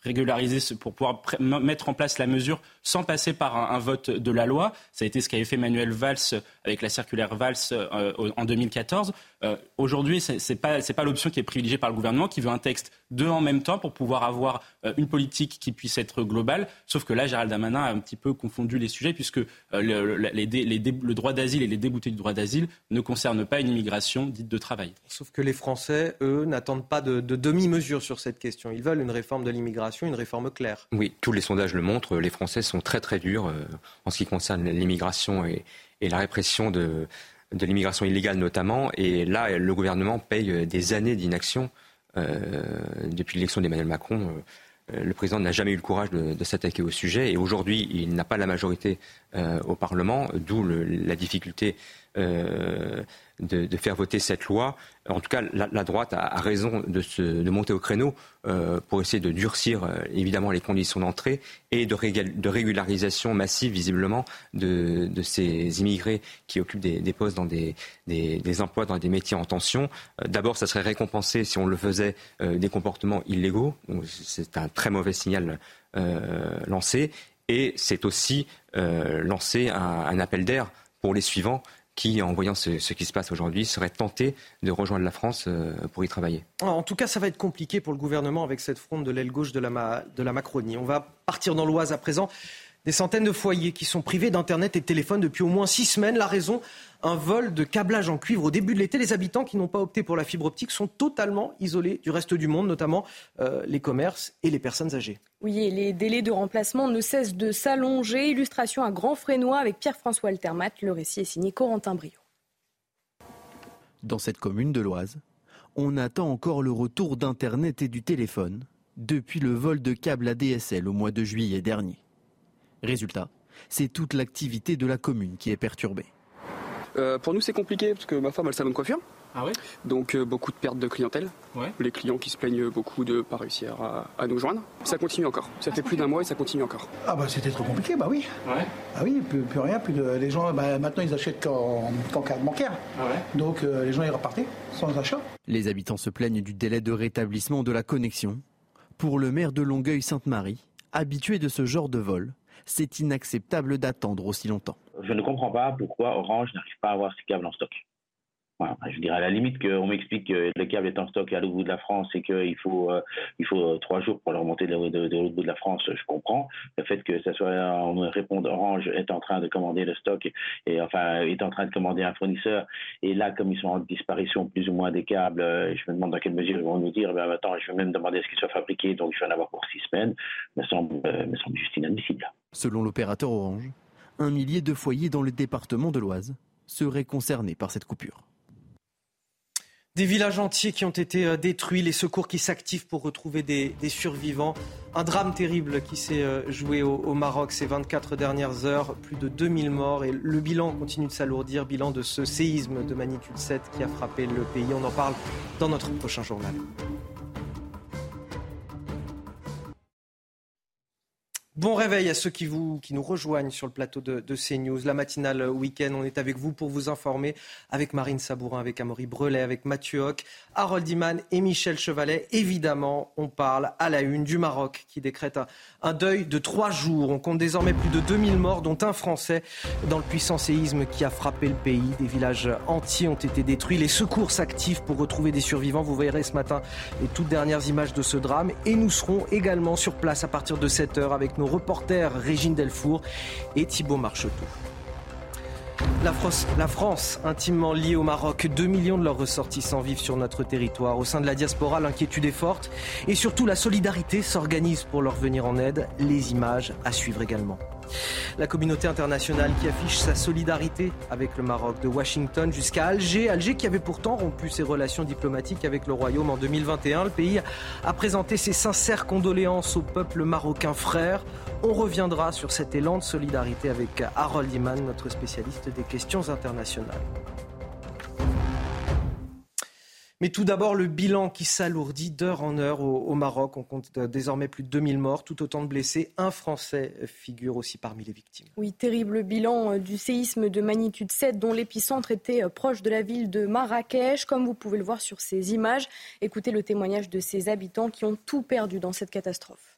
régulariser, pour pouvoir mettre en place la mesure sans passer par un, vote de la loi. Ça a été ce qu'avait fait Manuel Valls avec la circulaire Valls euh, en 2014. Aujourd'hui, ce n'est pas, pas l'option qui est privilégiée par le gouvernement, qui veut un texte de en même temps pour pouvoir avoir une politique qui puisse être globale. Sauf que là, Gérald Damanin a un petit peu confondu les sujets puisque euh, le, le droit d'asile et les déboutés du droit d'asile ne concernent pas une immigration dite de travail. Sauf que les Français, eux, n'attendent pas de, demi-mesure sur cette question. Ils veulent une réforme de l'immigration, une réforme claire. Oui, tous les sondages le montrent. Les Français sont très très durs euh, en ce qui concerne l'immigration et, la répression de, de l'immigration illégale notamment. Et là, le gouvernement paye des années d'inaction. Euh, depuis l'élection d'Emmanuel Macron, euh, le président n'a jamais eu le courage de, s'attaquer au sujet. Et aujourd'hui il n'a pas la majorité euh, au Parlement, d'où la difficulté euh, de, faire voter cette loi. En tout cas, la, droite a, raison de, se, monter au créneau euh, pour essayer de durcir euh, évidemment les conditions d'entrée et de, régularisation massive visiblement de, ces immigrés qui occupent des, postes dans des, des, emplois dans des métiers en tension. D'abord, ça serait récompensé si on le faisait des comportements illégaux. C'est un très mauvais signal lancé. Et c'est aussi lancer un appel d'air pour les suivants qui, en voyant ce, qui se passe aujourd'hui, serait tenté de rejoindre la France euh, pour y travailler. En tout cas, ça va être compliqué pour le gouvernement avec cette fronde de l'aile gauche de de la Macronie. On va partir dans l'Oise à présent. Des centaines de foyers qui sont privés d'Internet et de téléphone depuis au moins six semaines. La raison, un vol de câblage en cuivre au début de l'été. Les habitants qui n'ont pas opté pour la fibre optique sont totalement isolés du reste du monde, notamment euh, les commerces et les personnes âgées. Oui, et les délais de remplacement ne cessent de s'allonger. Illustration à Grand Frénois avec Pierre-François Altermat. Le récit est signé Corentin Brio. Dans cette commune de l'Oise, on attend encore le retour d'Internet et du téléphone depuis le vol de câbles ADSL au mois de juillet dernier. Résultat, c'est toute l'activité de la commune qui est perturbée. Euh, pour nous, c'est compliqué parce que ma femme a le salon de coiffure. Ah ouais? Donc euh, beaucoup de pertes de clientèle. Les clients qui se plaignent beaucoup de ne pas réussir à, nous joindre. Ça continue encore. Ça fait plus d'un mois et ça continue encore. Ah bah c'était trop compliqué, bah oui. Ah oui, plus, rien, plus de, les gens bah, maintenant ils achètent qu'en carte bancaire. Ah Donc euh, les gens ils repartaient sans achat. Les habitants se plaignent du délai de rétablissement de la connexion. Pour le maire de Longueuil-Sainte-Marie, habitué de ce genre de vol, c'est inacceptable d'attendre aussi longtemps. Je ne comprends pas pourquoi Orange n'arrive pas à avoir ce câble en stock. Je dirais à la limite qu'on m'explique que le câble est en stock à l'autre bout de la France et qu'il faut, euh, faut trois jours pour le remonter de, l'autre bout de la France, je comprends. Le fait que ça soit, on me réponde Orange est en train de commander le stock et, enfin est en train de commander un fournisseur et là comme ils sont en disparition plus ou moins des câbles, euh, je me demande dans quelle mesure ils vont nous dire ben attends je vais même demander à ce qu'ils soient fabriqués donc je vais en avoir pour six semaines, me semble, euh, me semble juste inadmissible. Selon l'opérateur Orange, un millier de foyers dans le département de l'Oise seraient concernés par cette coupure. Des villages entiers qui ont été euh, détruits, les secours qui s'activent pour retrouver des, survivants. Un drame terrible qui s'est euh, joué au, Maroc ces 24 dernières heures, plus de 2000 morts et le bilan continue de s'alourdir, bilan de ce séisme de magnitude 7 qui a frappé le pays. On en parle dans notre prochain journal. Bon réveil à ceux qui, vous, nous rejoignent sur le plateau de, CNews. La matinale week-end, on est avec vous pour vous informer avec Marine Sabourin, avec Amaury Brelet, avec Mathieu Hoc, Harold Iman et Michel Chevalet. Évidemment, on parle à la une du Maroc qui décrète un, deuil de trois jours. On compte désormais plus de 2000 morts, dont un Français dans le puissant séisme qui a frappé le pays. Des villages entiers ont été détruits. Les secours s'activent pour retrouver des survivants. Vous verrez ce matin les toutes dernières images de ce drame. Et nous serons également sur place à partir de 7h avec nos nos reporters Régine Delfour et Thibault Marcheteau. La France, intimement liée au Maroc, 2 millions de leurs ressortissants vivent sur notre territoire. Au sein de la diaspora, l'inquiétude est forte et surtout la solidarité s'organise pour leur venir en aide. Les images à suivre également. La communauté internationale qui affiche sa solidarité avec le Maroc, de Washington jusqu'à Alger. Alger qui avait pourtant rompu ses relations diplomatiques avec le Royaume en 2021. Le pays a présenté ses sincères condoléances au peuple marocain frère. On reviendra sur cet élan de solidarité avec Harold Iman, notre spécialiste des questions internationales. Mais tout d'abord, le bilan qui s'alourdit d'heure en heure au, Maroc. On compte désormais plus de 2000 morts, tout autant de blessés. Un Français figure aussi parmi les victimes. Oui, terrible bilan euh, du séisme de magnitude 7 dont l'épicentre était euh, proche de la ville de Marrakech. Comme vous pouvez le voir sur ces images, écoutez le témoignage de ces habitants qui ont tout perdu dans cette catastrophe.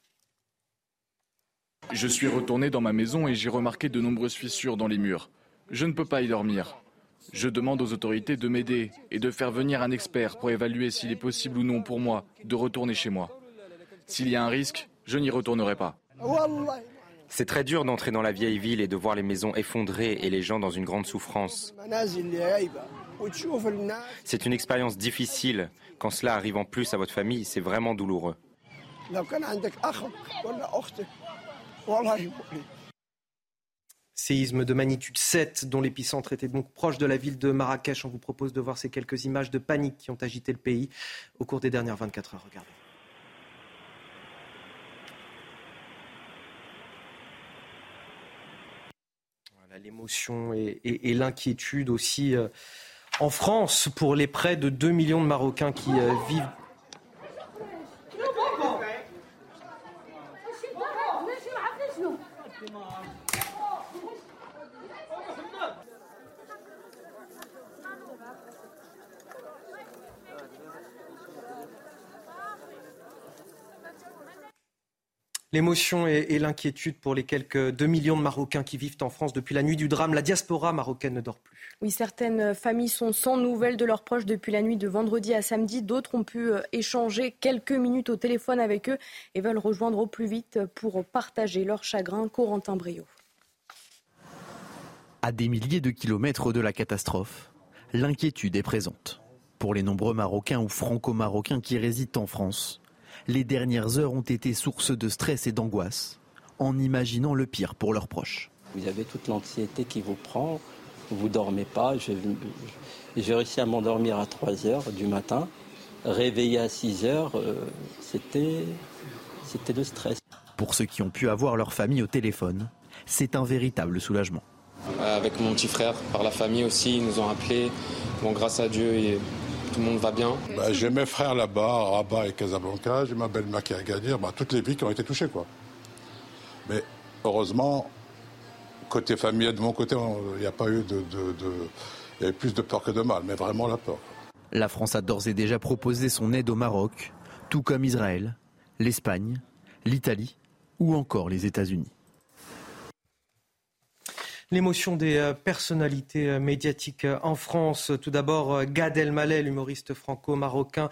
Je suis retourné dans ma maison et j'ai remarqué de nombreuses fissures dans les murs. Je ne peux pas y dormir. Je demande aux autorités de m'aider et de faire venir un expert pour évaluer s'il est possible ou non pour moi de retourner chez moi. S'il y a un risque, je n'y retournerai pas. C'est très dur d'entrer dans la vieille ville et de voir les maisons effondrées et les gens dans une grande souffrance. C'est une expérience difficile. Quand cela arrive en plus à votre famille, c'est vraiment douloureux. Séisme de magnitude 7 dont l'épicentre était donc proche de la ville de Marrakech. On vous propose de voir ces quelques images de panique qui ont agité le pays au cours des dernières 24 heures. Regardez. l'émotion et, l'inquiétude aussi euh, en France pour les près de 2 millions de Marocains qui euh, vivent L'émotion et, l'inquiétude pour les quelques 2 millions de Marocains qui vivent en France depuis la nuit du drame. La diaspora marocaine ne dort plus. Oui, certaines familles sont sans nouvelles de leurs proches depuis la nuit de vendredi à samedi. D'autres ont pu euh, échanger quelques minutes au téléphone avec eux et veulent rejoindre au plus vite pour partager leur chagrin. Corentin Brio. À des milliers de kilomètres de la catastrophe, l'inquiétude est présente. Pour les nombreux Marocains ou Franco-Marocains qui résident en France, les dernières heures ont été source de stress et d'angoisse, en imaginant le pire pour leurs proches. Vous avez toute l'anxiété qui vous prend, vous dormez pas. J'ai réussi à m'endormir à 3 heures du matin. Réveillé à 6 heures, euh, c'était le stress. Pour ceux qui ont pu avoir leur famille au téléphone, c'est un véritable soulagement. Avec mon petit frère, par la famille aussi, ils nous ont appelés. Bon, grâce à Dieu, tout le monde va bien bah, J'ai mes frères là-bas, à Rabat et Casablanca, j'ai ma belle-mère qui a gagné, bah, toutes les vies qui ont été touchées. Quoi. Mais heureusement, côté famille, de mon côté, il n'y a pas eu de, Il y avait plus de peur que de mal, mais vraiment la peur. La France a d'ores et déjà proposé son aide au Maroc, tout comme Israël, l'Espagne, l'Italie ou encore les États-Unis. L'émotion des euh, personnalités euh, médiatiques euh, en France. Tout d'abord, Gad Elmaleh, l'humoriste franco-marocain,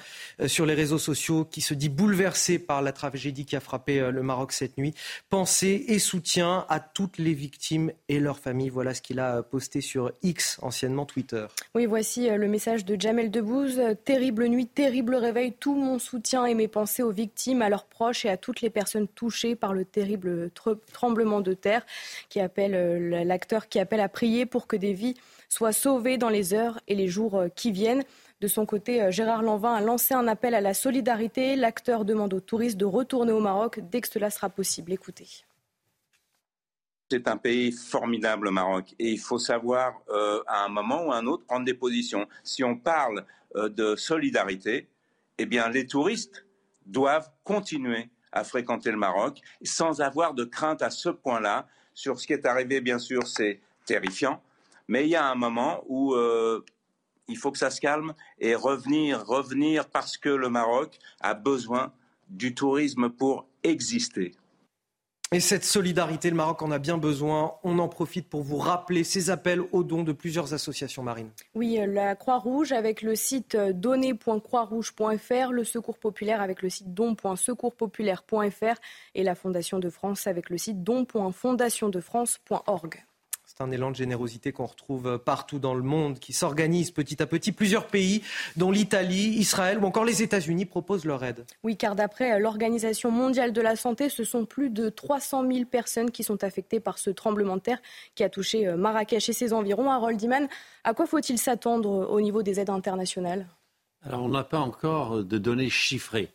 sur les réseaux sociaux, qui se dit bouleversé par la tragédie qui a frappé le Maroc cette nuit. Pensée et soutien à toutes les victimes et leurs familles. Voilà ce qu'il a posté sur X, anciennement Twitter. Oui, voici le message de Jamel Debbouze. Terrible nuit, terrible réveil. Tout mon soutien et mes pensées aux victimes, à leurs proches et à toutes les personnes touchées par le terrible tremblement de terre qui appelle la qui appelle à prier pour que des vies soient sauvées dans les heures et les jours euh, qui viennent. De son côté, euh, Gérard Lanvin a lancé un appel à la solidarité. L'acteur demande aux touristes de retourner au Maroc dès que cela sera possible. Écoutez. C'est un pays formidable, le Maroc, et il faut savoir euh, à un moment ou à un autre prendre des positions. Si on parle de solidarité, eh bien, les touristes doivent continuer à fréquenter le Maroc sans avoir de crainte à ce point-là sur ce qui est arrivé, bien sûr, c'est terrifiant, mais il y a un moment où euh, il faut que ça se calme et revenir, revenir parce que le Maroc a besoin du tourisme pour exister. Et cette solidarité, le Maroc en a bien besoin. On en profite pour vous rappeler ces appels aux dons de plusieurs associations marines. Oui, la Croix-Rouge avec le site donner.croixrouge.fr, le Secours populaire avec le site don.secourspopulaire.fr et la Fondation de France avec le site don.fondationdefrance.org. C'est un élan de générosité qu'on retrouve partout dans le monde, qui s'organise petit à petit. Plusieurs pays, dont l'Italie, Israël ou encore les États-Unis, proposent leur aide. Oui, car d'après l'Organisation mondiale de la santé, ce sont plus de 300 000 personnes qui sont affectées par ce tremblement de terre qui a touché euh, Marrakech et ses environs. Harold Iman, à quoi faut-il s'attendre au niveau des aides internationales? Alors, on n'a pas encore de données chiffrées.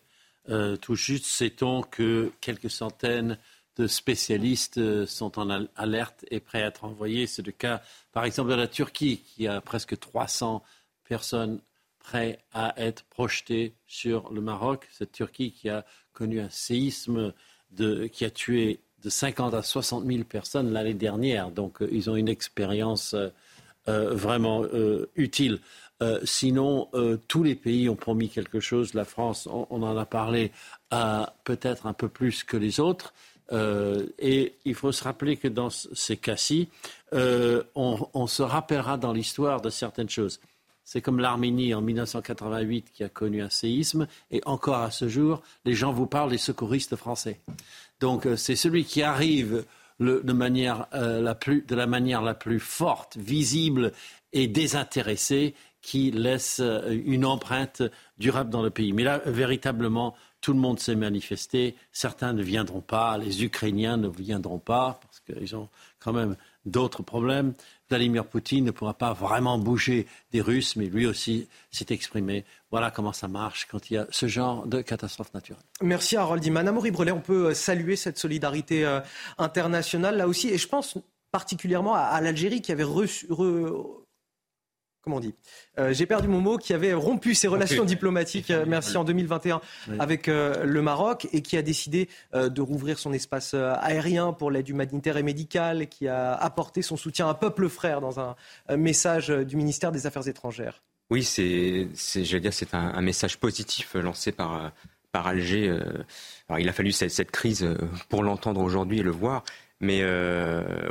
Euh, tout juste sait-on que quelques centaines spécialistes euh, sont en alerte et prêts à être envoyés. C'est le cas, par exemple, de la Turquie, qui a presque 300 personnes prêtes à être projetées sur le Maroc. Cette Turquie qui a connu un séisme qui a tué de 50 à 60 000 personnes l'année dernière. Donc, euh, ils ont une expérience euh, vraiment utile. sinon, tous les pays ont promis quelque chose. La France, on en a parlé, peut-être un peu plus que les autres. Euh, et il faut se rappeler que dans ces cas-ci, euh, on, se rappellera dans l'histoire de certaines choses. C'est comme l'Arménie en 1988 qui a connu un séisme, et encore à ce jour, les gens vous parlent des secouristes français. Donc euh, c'est celui qui arrive de, manière, la plus, de la manière la plus forte, visible et désintéressée qui laisse une empreinte durable dans le pays. Mais là, véritablement, tout le monde s'est manifesté. Certains ne viendront pas. Les Ukrainiens ne viendront pas parce qu'ils ont quand même d'autres problèmes. Vladimir Poutine ne pourra pas vraiment bouger des Russes, mais lui aussi s'est exprimé. Voilà comment ça marche quand il y a ce genre de catastrophe naturelle. Merci Harold Iman. Brelet, on peut euh, saluer cette solidarité euh, internationale là aussi. Et je pense particulièrement à, l'Algérie qui avait reçu, comment on dit euh, J'ai perdu mon mot, qui avait rompu ses relations diplomatiques, euh, merci, en 2021 avec euh, le Maroc et qui a décidé de rouvrir son espace aérien pour l'aide humanitaire et médicale, qui a apporté son soutien à un peuple frère dans un message du ministère des Affaires étrangères. Oui, c'est, dire, c'est un, message positif lancé par, par Alger. Alors, il a fallu cette, cette crise pour l'entendre aujourd'hui et le voir. Mais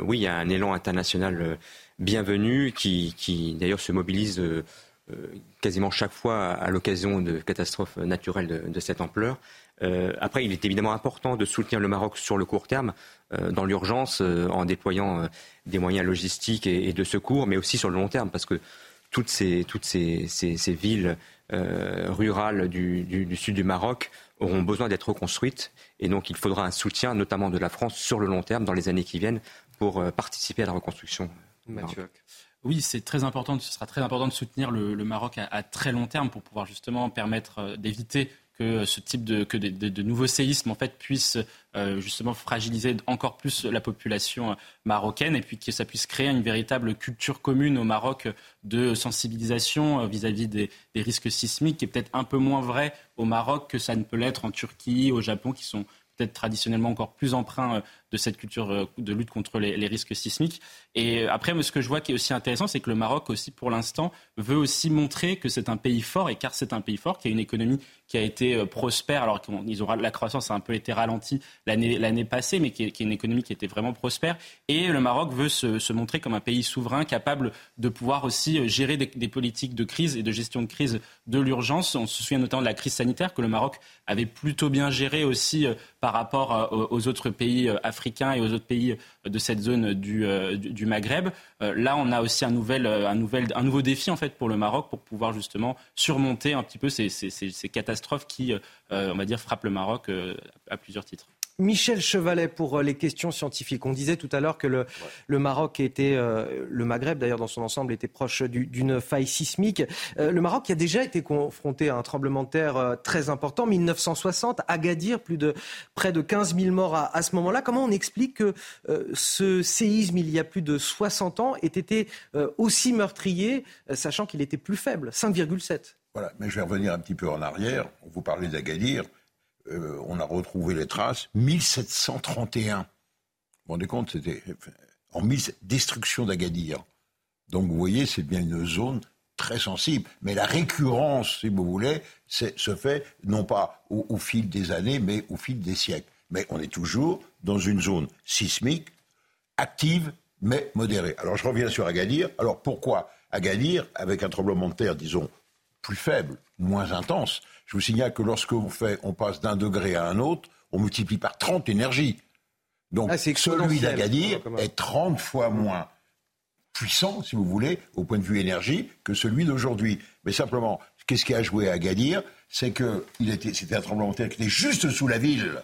oui, il y a un élan international bienvenue, qui, qui d'ailleurs se mobilise euh, euh, quasiment chaque fois à, l'occasion de catastrophes naturelles de, cette ampleur. Euh, après, il est évidemment important de soutenir le Maroc sur le court terme, dans l'urgence, en déployant des moyens logistiques et, de secours, mais aussi sur le long terme, parce que toutes ces, toutes ces, ces, villes rurales du, du, sud du Maroc auront besoin d'être reconstruites. Et donc, il faudra un soutien, notamment de la France, sur le long terme, dans les années qui viennent, pour participer à la reconstruction oui, c'est très important. Ce sera très important de soutenir le, Maroc à, très long terme pour pouvoir justement permettre euh, d'éviter que ce type de, que de, nouveaux séismes en fait puissent euh, justement fragiliser encore plus la population euh, marocaine et puis que ça puisse créer une véritable culture commune au Maroc de sensibilisation vis-à-vis des, des, risques sismiques qui est peut-être un peu moins vrai au Maroc que ça ne peut l'être en Turquie, au Japon qui sont peut-être traditionnellement encore plus emprunts de cette culture euh, de lutte contre les, risques sismiques. Et euh, après, ce que je vois qui est aussi intéressant, c'est que le Maroc aussi, pour l'instant, veut aussi montrer que c'est un pays fort, et car c'est un pays fort, qui a une économie qui a été euh, prospère, alors qu'ils aura la croissance a un peu été ralentie l'année passée, mais qui est, une économie qui était vraiment prospère. Et le Maroc veut se, montrer comme un pays souverain, capable de pouvoir aussi gérer des, des, politiques de crise et de gestion de crise de l'urgence. On se souvient notamment de la crise sanitaire que le Maroc avait plutôt bien gérée aussi par rapport aux autres pays africains africains et aux autres pays de cette zone du, euh, Maghreb. Euh, là, on a aussi euh, un, nouveau défi en fait pour le Maroc pour pouvoir justement surmonter un petit peu ces, ces, ces catastrophes qui, on va dire, frappent le Maroc à plusieurs titres. Michel Chevalet pour euh, les questions scientifiques. On disait tout à l'heure que le, le Maroc était, euh, le Maghreb d'ailleurs dans son ensemble était proche d'une faille sismique. Euh, le Maroc qui a déjà été confronté à un tremblement de terre très important, 1960, Agadir, plus de près de 15 000 morts à, à ce moment-là. Comment on explique que ce séisme il y a plus de 60 ans ait été aussi meurtrier, sachant qu'il était plus faible, 5,7 Voilà, mais je vais revenir un petit peu en arrière. Vous parlez d'Agadir. Euh, on a retrouvé les traces, 1731. Vous vous rendez compte, c'était en destruction d'Agadir. Donc vous voyez, c'est bien une zone très sensible. Mais la récurrence, si vous voulez, se fait non pas au, fil des années, mais au fil des siècles. Mais on est toujours dans une zone sismique, active, mais modérée. Alors je reviens sur Agadir. Alors pourquoi Agadir, avec un tremblement de terre, disons, plus faible, moins intense, je vous signale que lorsque on, fait, on passe d'un degré à un autre, on multiplie par 30 énergies. Donc ah, celui d'Agadir est 30 fois moins puissant, si vous voulez, au point de vue énergie, que celui d'aujourd'hui. Mais simplement, qu'est-ce qui a joué à Agadir? C'est que c'était un tremblement de terre qui était juste sous la ville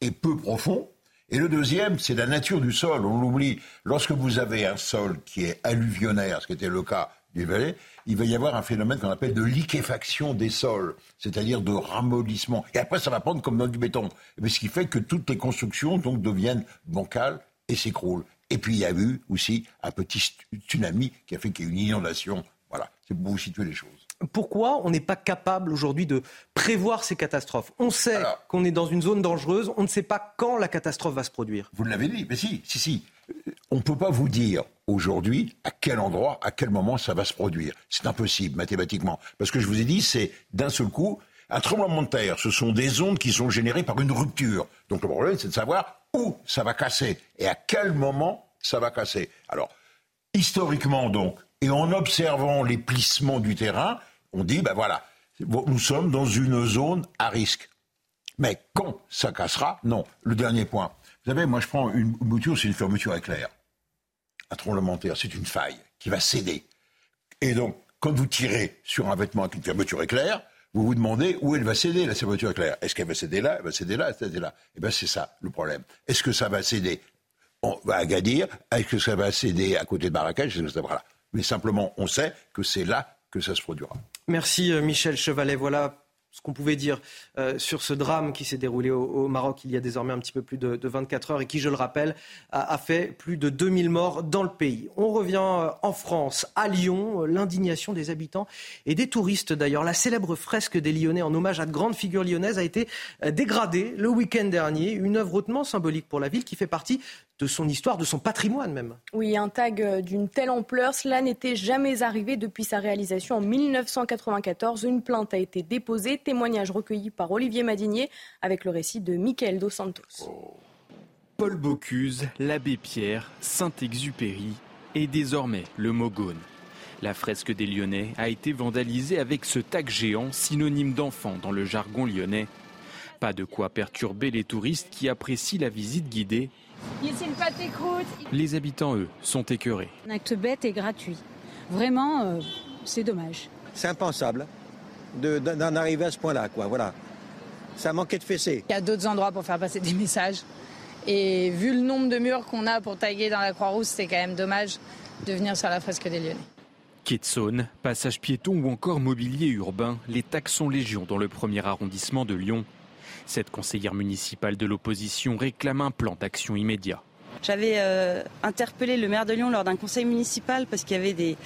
et peu profond. Et le deuxième, c'est la nature du sol. On l'oublie. Lorsque vous avez un sol qui est alluvionnaire, ce qui était le cas il va y avoir un phénomène qu'on appelle de liquéfaction des sols, c'est-à-dire de ramollissement. Et après, ça va prendre comme dans du béton. Mais ce qui fait que toutes les constructions donc deviennent bancales et s'écroulent. Et puis il y a eu aussi un petit tsunami qui a fait qu'il y ait une inondation. Voilà, c'est pour vous situer les choses. Pourquoi on n'est pas capable aujourd'hui de prévoir ces catastrophes? On sait qu'on est dans une zone dangereuse, on ne sait pas quand la catastrophe va se produire. Vous l'avez dit, mais si, si, si. On ne peut pas vous dire aujourd'hui à quel endroit, à quel moment ça va se produire. C'est impossible mathématiquement. Parce que je vous ai dit, c'est d'un seul coup, un tremblement de terre, ce sont des ondes qui sont générées par une rupture. Donc le problème, c'est de savoir où ça va casser et à quel moment ça va casser. Alors, historiquement donc, et en observant les plissements du terrain, on dit, ben voilà, nous sommes dans une zone à risque. Mais quand ça cassera, non. Le dernier point. Vous savez, moi je prends une mouture, c'est une fermeture éclair. Un tremblement de c'est une faille qui va céder. Et donc, quand vous tirez sur un vêtement avec une fermeture éclair, vous vous demandez où elle va céder, la fermeture éclair. Est-ce qu'elle va céder là? Elle va céder là Elle va céder là Eh bien, c'est ça le problème. Est-ce que ça va céder? On va à Gadir Est-ce que ça va céder à côté de Marrakech? Voilà. Mais simplement, on sait que c'est là que ça se produira. Merci euh, Michel Chevalet. Voilà ce qu'on pouvait dire euh, sur ce drame qui s'est déroulé au, Maroc il y a désormais un petit peu plus de, 24 heures et qui, je le rappelle, a, fait plus de 2000 morts dans le pays. On revient euh, en France, à Lyon, euh, l'indignation des habitants et des touristes d'ailleurs. La célèbre fresque des Lyonnais en hommage à de grandes figures lyonnaises a été dégradée le week-end dernier. Une œuvre hautement symbolique pour la ville qui fait partie de son histoire, de son patrimoine même. Oui, un tag euh, d'une telle ampleur, cela n'était jamais arrivé depuis sa réalisation en 1994. Une plainte a été déposée, témoignage recueilli par Olivier Madinier avec le récit de Michael Dos Santos. Paul Bocuse, l'abbé Pierre, Saint-Exupéry et désormais le Mogone. La fresque des Lyonnais a été vandalisée avec ce tag géant, synonyme d'enfant dans le jargon lyonnais. Pas de quoi perturber les touristes qui apprécient la visite guidée les habitants, eux, sont écœurés. Un acte bête et gratuit. Vraiment, euh, c'est dommage. C'est impensable d'en arriver à ce point-là, quoi. Voilà. Ça manquait de fessée. Il y a d'autres endroits pour faire passer des messages. Et vu le nombre de murs qu'on a pour taguer dans la Croix-Rousse, c'est quand même dommage de venir sur la fresque des Lyonnais. Quai de Saône, passage piéton ou encore mobilier urbain, les taxes sont légion dans le premier arrondissement de Lyon. Cette conseillère municipale de l'opposition réclame un plan d'action immédiat. J'avais euh, interpellé le maire de Lyon lors d'un conseil municipal parce qu'il y avait des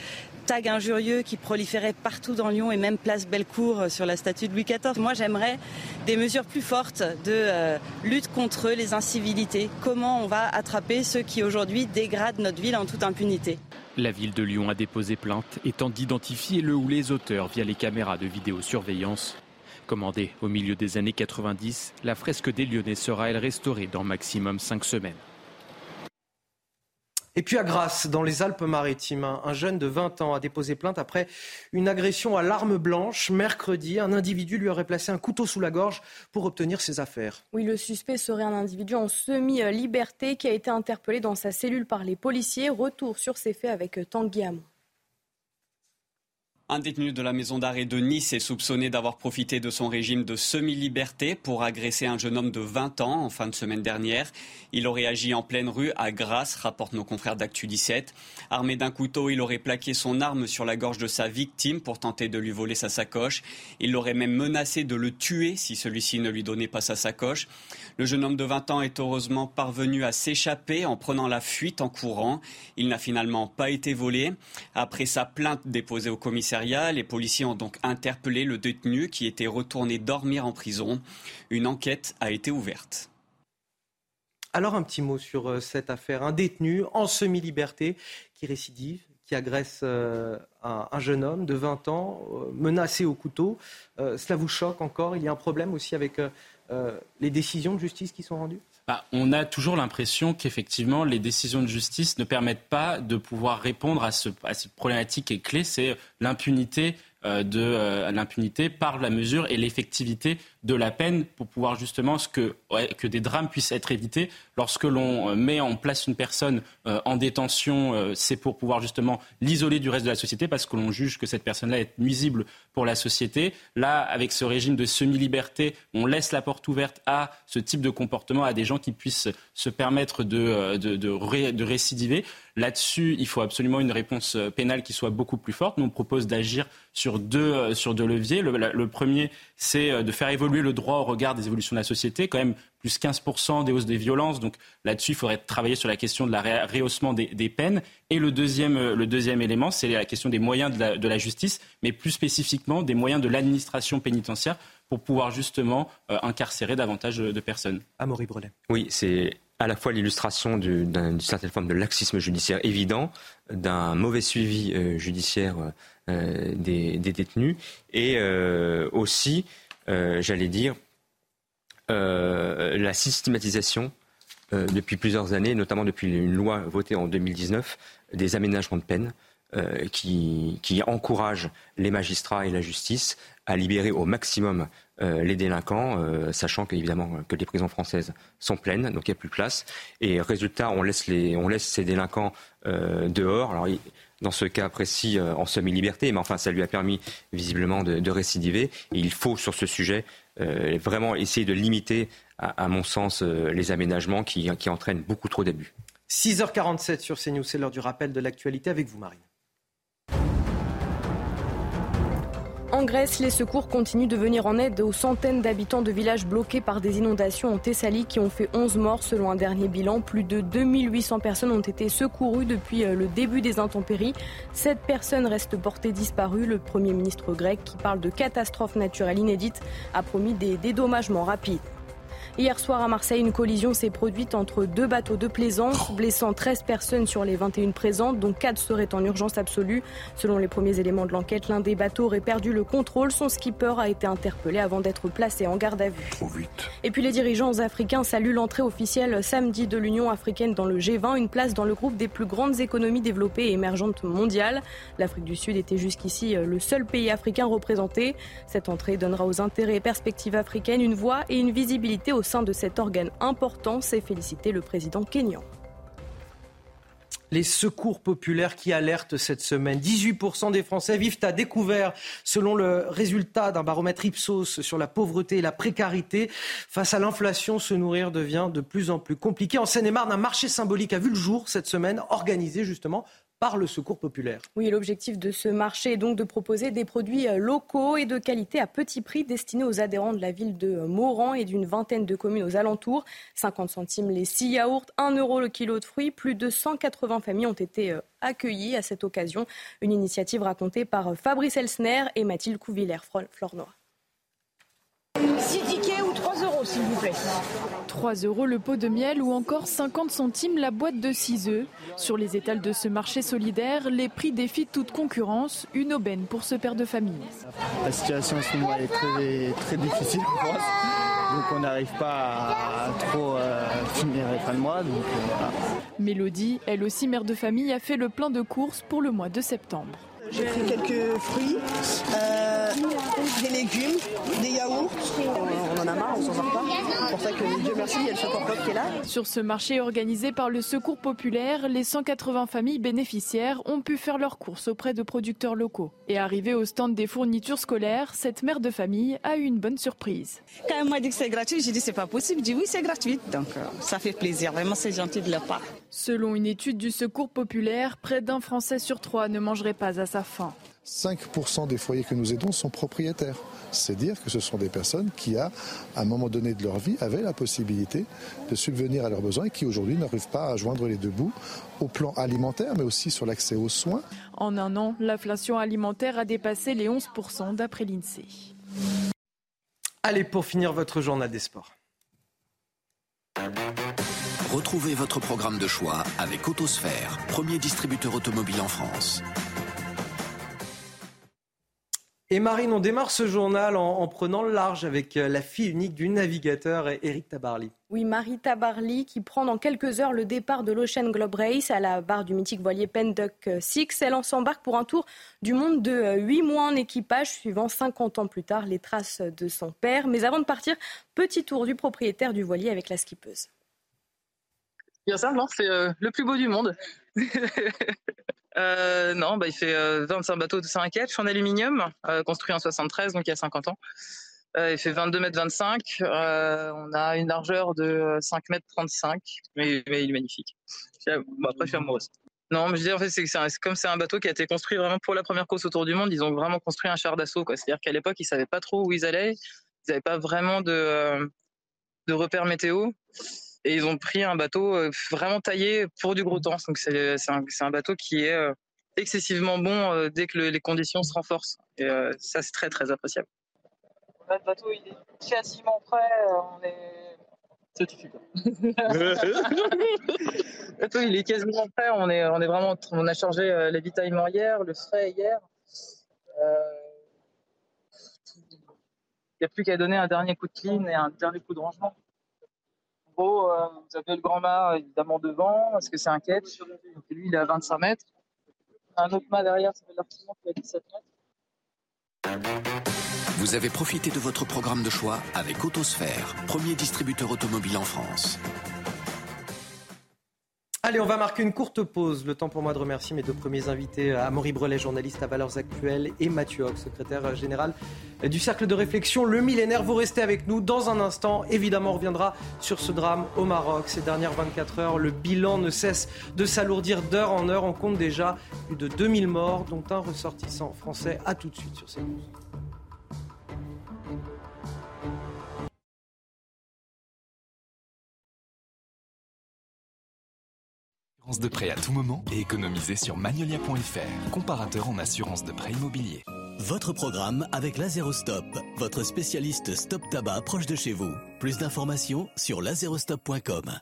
tags injurieux qui proliféraient partout dans Lyon et même place Bellecour euh, sur la statue de Louis XIV. Moi, j'aimerais des mesures plus fortes de euh, lutte contre les incivilités. Comment on va attraper ceux qui aujourd'hui dégradent notre ville en toute impunité? La ville de Lyon a déposé plainte étant d'identifier le ou les auteurs via les caméras de vidéosurveillance. Commandée au milieu des années 90, la fresque des Lyonnais sera, elle, restaurée dans maximum 5 semaines. Et puis à Grasse, dans les Alpes-Maritimes, un jeune de 20 ans a déposé plainte après une agression à l'arme blanche. Mercredi, un individu lui aurait placé un couteau sous la gorge pour obtenir ses affaires. Oui, le suspect serait un individu en semi-liberté qui a été interpellé dans sa cellule par les policiers. Retour sur ces faits avec Tanguy Hamon. Un détenu de la maison d'arrêt de Nice est soupçonné d'avoir profité de son régime de semi-liberté pour agresser un jeune homme de 20 ans en fin de semaine dernière. Il aurait agi en pleine rue à Grasse, rapportent nos confrères d'Actu 17. Armé d'un couteau, il aurait plaqué son arme sur la gorge de sa victime pour tenter de lui voler sa sacoche. Il l'aurait même menacé de le tuer si celui-ci ne lui donnait pas sa sacoche. Le jeune homme de 20 ans est heureusement parvenu à s'échapper en prenant la fuite en courant. Il n'a finalement pas été volé. Après sa plainte déposée au commissariat, les policiers ont donc interpellé le détenu qui était retourné dormir en prison. Une enquête a été ouverte. Alors un petit mot sur euh, cette affaire. Un détenu en semi-liberté qui récidive, qui agresse euh, un, jeune homme de 20 ans, euh, menacé au couteau. cela vous choque encore? Il y a un problème aussi avec les décisions de justice qui sont rendues? Bah, on a toujours l'impression qu'effectivement, les décisions de justice ne permettent pas de pouvoir répondre à, ce, à cette problématique clé, c'est l'impunité de l'impunité par la mesure et l'effectivité de la peine pour pouvoir justement ce que, que des drames puissent être évités. Lorsque l'on met en place une personne en détention, c'est pour pouvoir justement l'isoler du reste de la société parce que l'on juge que cette personne-là est nuisible pour la société. Là, avec ce régime de semi-liberté, on laisse la porte ouverte à ce type de comportement, à des gens qui puissent se permettre de, de, de récidiver. Là-dessus, il faut absolument une réponse euh, pénale qui soit beaucoup plus forte. Nous, on propose d'agir sur deux, euh, sur deux leviers. Le, premier, c'est euh, de faire évoluer le droit au regard des évolutions de la société. Quand même, plus 15% des hausses des violences. Donc là-dessus, il faudrait travailler sur la question de la rehaussement des, peines. Et le deuxième, le deuxième élément, c'est la question des moyens de la, de la, justice, mais plus spécifiquement des moyens de l'administration pénitentiaire pour pouvoir justement incarcérer davantage de personnes. Amaury Brelet. Oui, c'est à la fois l'illustration d'une certaine forme de laxisme judiciaire évident, d'un mauvais suivi euh, judiciaire euh, des, détenus, et euh, aussi, j'allais dire, la systématisation depuis plusieurs années, notamment depuis une loi votée en 2019, des aménagements de peine. qui, qui encourage les magistrats et la justice à libérer au maximum euh, les délinquants, euh, sachant qu'évidemment que les prisons françaises sont pleines, donc il n'y a plus de place. Et résultat, on laisse, ces délinquants euh, dehors. Dans ce cas précis, en semi-liberté, mais enfin, ça lui a permis visiblement de, récidiver. Et il faut, sur ce sujet, vraiment essayer de limiter, à, mon sens, les aménagements qui, qui entraînent beaucoup trop d'abus. 6h47 sur CNews, c'est l'heure du rappel de l'actualité avec vous, Marine. En Grèce, les secours continuent de venir en aide aux centaines d'habitants de villages bloqués par des inondations en Thessalie qui ont fait 11 morts selon un dernier bilan. Plus de 2800 personnes ont été secourues depuis euh, le début des intempéries. Sept personnes restent portées disparues. Le Premier ministre grec, qui parle de catastrophe naturelle inédite, a promis des dédommagements rapides. Hier soir à Marseille, une collision s'est produite entre deux bateaux de plaisance, blessant 13 personnes sur les 21 présentes, dont 4 seraient en urgence absolue. Selon les premiers éléments de l'enquête, l'un des bateaux aurait perdu le contrôle. Son skipper a été interpellé avant d'être placé en garde à vue. Et puis les dirigeants africains saluent l'entrée officielle samedi de l'Union africaine dans le G20, une place dans le groupe des plus grandes économies développées et émergentes mondiales. L'Afrique du Sud était jusqu'ici le seul pays africain représenté. Cette entrée donnera aux intérêts et perspectives africaines une voix et une visibilité au au sein de cet organe important, s'est félicité le président kényan les secours populaires qui alertent cette semaine. 18% des Français vivent à découvert, selon le résultat d'un baromètre Ipsos sur la pauvreté et la précarité. Face à l'inflation, se nourrir devient de plus en plus compliqué. En Seine-et-Marne, un marché symbolique a vu le jour cette semaine, organisé justement par le Secours populaire. Oui, l'objectif de ce marché est donc de proposer des produits euh, locaux et de qualité à petit prix destinés aux adhérents de la ville de Moran et d'une vingtaine de communes aux alentours. 50 centimes les 6 yaourts, 1 euro le kilo de fruits. Plus de 180 familles ont été euh, accueillies à cette occasion. Une initiative racontée par euh, Fabrice Elsner et Mathilde Couvillère-Flornois. S'il vous plaît. 3 euros le pot de miel ou encore 50 centimes la boîte de 6 œufs. Sur les étals de ce marché solidaire, les prix défient toute concurrence. Une aubaine pour ce père de famille. La situation en ce moment est très, très difficile pour France. Donc on n'arrive pas à trop euh, finir les fins de mois. Donc, euh, Mélodie, elle aussi mère de famille, a fait le plein de courses pour le mois de septembre. J'ai pris quelques fruits, euh, des légumes, des yaourts. On en a marre, on s'en sort pas. C'est pour ça que Dieu merci, il y a le Secours Pop qui est là. Sur ce marché organisé par le Secours Populaire, les 180 familles bénéficiaires ont pu faire leurs courses auprès de producteurs locaux. Et arrivé au stand des fournitures scolaires, cette mère de famille a eu une bonne surprise. Quand elle m'a dit que c'est gratuit, j'ai dit c'est pas possible. J'ai dit oui, c'est gratuit. Donc euh, ça fait plaisir. Vraiment, c'est gentil de leur part. Selon une étude du Secours Populaire, près d'un Français sur trois ne mangerait pas à sa faim. 5% des foyers que nous aidons sont propriétaires. C'est dire que ce sont des personnes qui, à un moment donné de leur vie, avaient la possibilité de subvenir à leurs besoins et qui aujourd'hui n'arrivent pas à joindre les deux bouts au plan alimentaire, mais aussi sur l'accès aux soins. En un an, l'inflation alimentaire a dépassé les 11% d'après l'INSEE. Allez, pour finir votre journal des sports. Retrouvez votre programme de choix avec Autosphère, premier distributeur automobile en France. Et Marine, on démarre ce journal en, prenant le large avec euh, la fille unique du navigateur, Éric Tabarly. Oui, Marita Barley qui prend dans quelques heures le départ de l'Ocean Globe Race à la barre du mythique voilier Penduck 6. Elle en s'embarque pour un tour du monde de 8 mois en équipage, suivant 50 ans plus tard les traces de son père. Mais avant de partir, petit tour du propriétaire du voilier avec la skippeuse. Bien simple, non c'est euh, le plus beau du monde. euh, non, bah, il fait 25 euh, bateaux de 5 quêtes en aluminium, euh, construit en 73, donc il y a 50 ans. il fait 22 mètres 25. on a une largeur de 5 mètres 35, mais, mais il est magnifique. Bon, après, je suis amoureuse. Non, mais je dis en fait, c'est comme c'est un bateau qui a été construit vraiment pour la première course autour du monde. Ils ont vraiment construit un char d'assaut. C'est-à-dire qu'à l'époque, ils savaient pas trop où ils allaient. Ils n'avaient pas vraiment de, de repères météo et ils ont pris un bateau euh, vraiment taillé pour du gros temps. Donc c'est un, un, bateau qui est euh, excessivement bon euh, dès que le, les conditions se renforcent. Et ça, c'est très très appréciable. le bateau, il est quasiment prêt. On est certifié. le bateau, il est quasiment prêt. On est, on est vraiment, on a chargé l'avitaillement hier, le frais hier. Il n'y a plus qu'à donner un dernier coup de clean et un dernier coup de rangement. Euh, vous avez le grand mât évidemment devant, parce que c'est un catch. Lui, il est à 25 mètres. Un autre mât derrière, ça fait l'artiment qui est à 17 mètres. Vous avez profité de votre programme de choix avec Autosphère, premier distributeur automobile en France. Allez, on va marquer une courte pause. Le temps pour moi de remercier mes deux premiers invités, Amaury Brelet, journaliste à Valeurs Actuelles, et Mathieu Hoc, secrétaire général du Cercle de réflexion Le Millénaire. Vous restez avec nous dans un instant. Évidemment, on reviendra sur ce drame au Maroc. Ces dernières 24 heures, le bilan ne cesse de s'alourdir d'heure en heure. On compte déjà plus de 2000 morts, dont un ressortissant français. A tout de suite sur ces news. De prêt à tout moment et économiser sur magnolia.fr, comparateur en assurance de prêt immobilier. Votre programme avec Lazerostop, votre spécialiste stop tabac proche de chez vous. Plus d'informations sur lazerostop.com.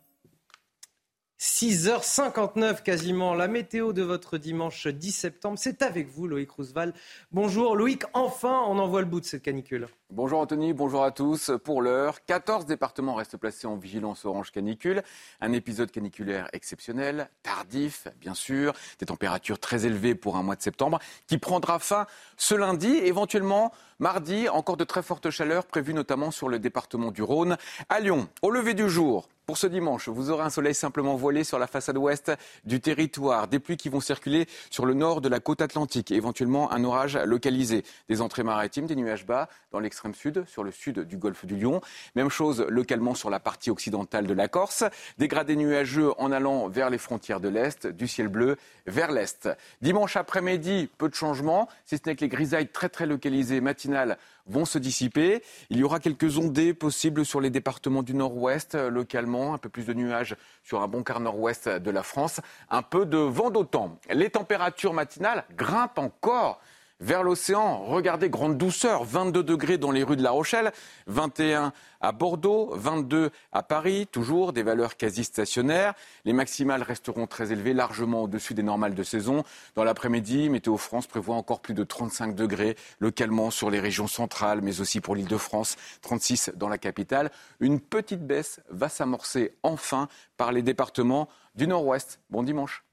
6h59 quasiment, la météo de votre dimanche 10 septembre, c'est avec vous Loïc Rousseval. Bonjour Loïc, enfin on envoie le bout de cette canicule. Bonjour Anthony, bonjour à tous. Pour l'heure, 14 départements restent placés en vigilance orange canicule. Un épisode caniculaire exceptionnel, tardif bien sûr, des températures très élevées pour un mois de septembre, qui prendra fin ce lundi, éventuellement mardi, encore de très fortes chaleurs prévues notamment sur le département du Rhône. À Lyon, au lever du jour, pour ce dimanche, vous aurez un soleil simplement voilé sur la façade ouest du territoire, des pluies qui vont circuler sur le nord de la côte atlantique, éventuellement un orage localisé, des entrées maritimes, des nuages bas dans l'extrême sur le sud du golfe du Lion. Même chose localement sur la partie occidentale de la Corse, dégradés nuageux en allant vers les frontières de l'est, du ciel bleu vers l'est. Dimanche après-midi, peu de changements, si ce n'est que les grisailles très très localisées matinales vont se dissiper. Il y aura quelques ondées possibles sur les départements du nord-ouest localement, un peu plus de nuages sur un bon quart nord-ouest de la France, un peu de vent d'automne. Les températures matinales grimpent encore vers l'océan. Regardez, grande douceur, 22 degrés dans les rues de La Rochelle, 21 à Bordeaux, 22 à Paris, toujours des valeurs quasi stationnaires. Les maximales resteront très élevées, largement au-dessus des normales de saison. Dans l'après-midi, Météo France prévoit encore plus de 35 degrés localement sur les régions centrales, mais aussi pour l'île de France, 36 dans la capitale. Une petite baisse va s'amorcer enfin par les départements du nord-ouest. Bon dimanche.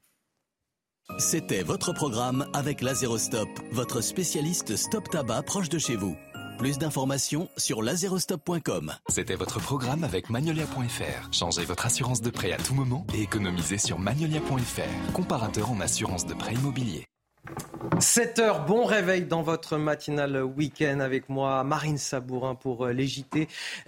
C'était votre programme avec Lazerostop, votre spécialiste stop tabac proche de chez vous. Plus d'informations sur lazerostop.com. C'était votre programme avec Magnolia.fr. Changez votre assurance de prêt à tout moment et économisez sur Magnolia.fr, comparateur en assurance de prêt immobilier. 7 heures, bon réveil dans votre matinale week-end avec moi, Marine Sabourin pour euh, les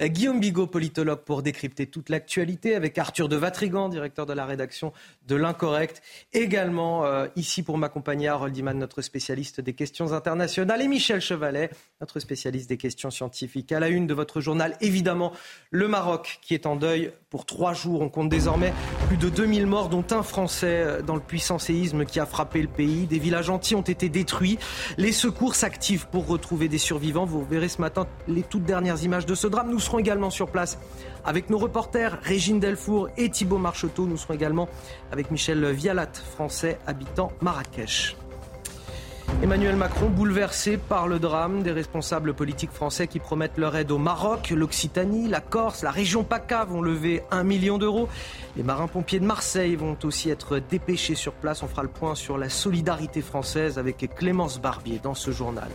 euh, Guillaume Bigot, politologue pour décrypter toute l'actualité, avec Arthur de Vatrigan, directeur de la rédaction de l'Incorrect, également euh, ici pour m'accompagner Harold Iman, notre spécialiste des questions internationales, et Michel Chevalet, notre spécialiste des questions scientifiques. À la une de votre journal, évidemment, le Maroc qui est en deuil pour trois jours. On compte désormais plus de 2000 morts, dont un Français dans le puissant séisme qui a frappé le pays. Des villages ont été détruits. Les secours s'activent pour retrouver des survivants. Vous verrez ce matin les toutes dernières images de ce drame. Nous serons également sur place avec nos reporters Régine Delfour et Thibault Marcheteau. Nous serons également avec Michel Vialat, français habitant Marrakech. Emmanuel Macron bouleversé par le drame des responsables politiques français qui promettent leur aide au Maroc, l'Occitanie, la Corse, la région PACA vont lever un million d'euros. Les marins-pompiers de Marseille vont aussi être dépêchés sur place. On fera le point sur la solidarité française avec Clémence Barbier dans ce journal.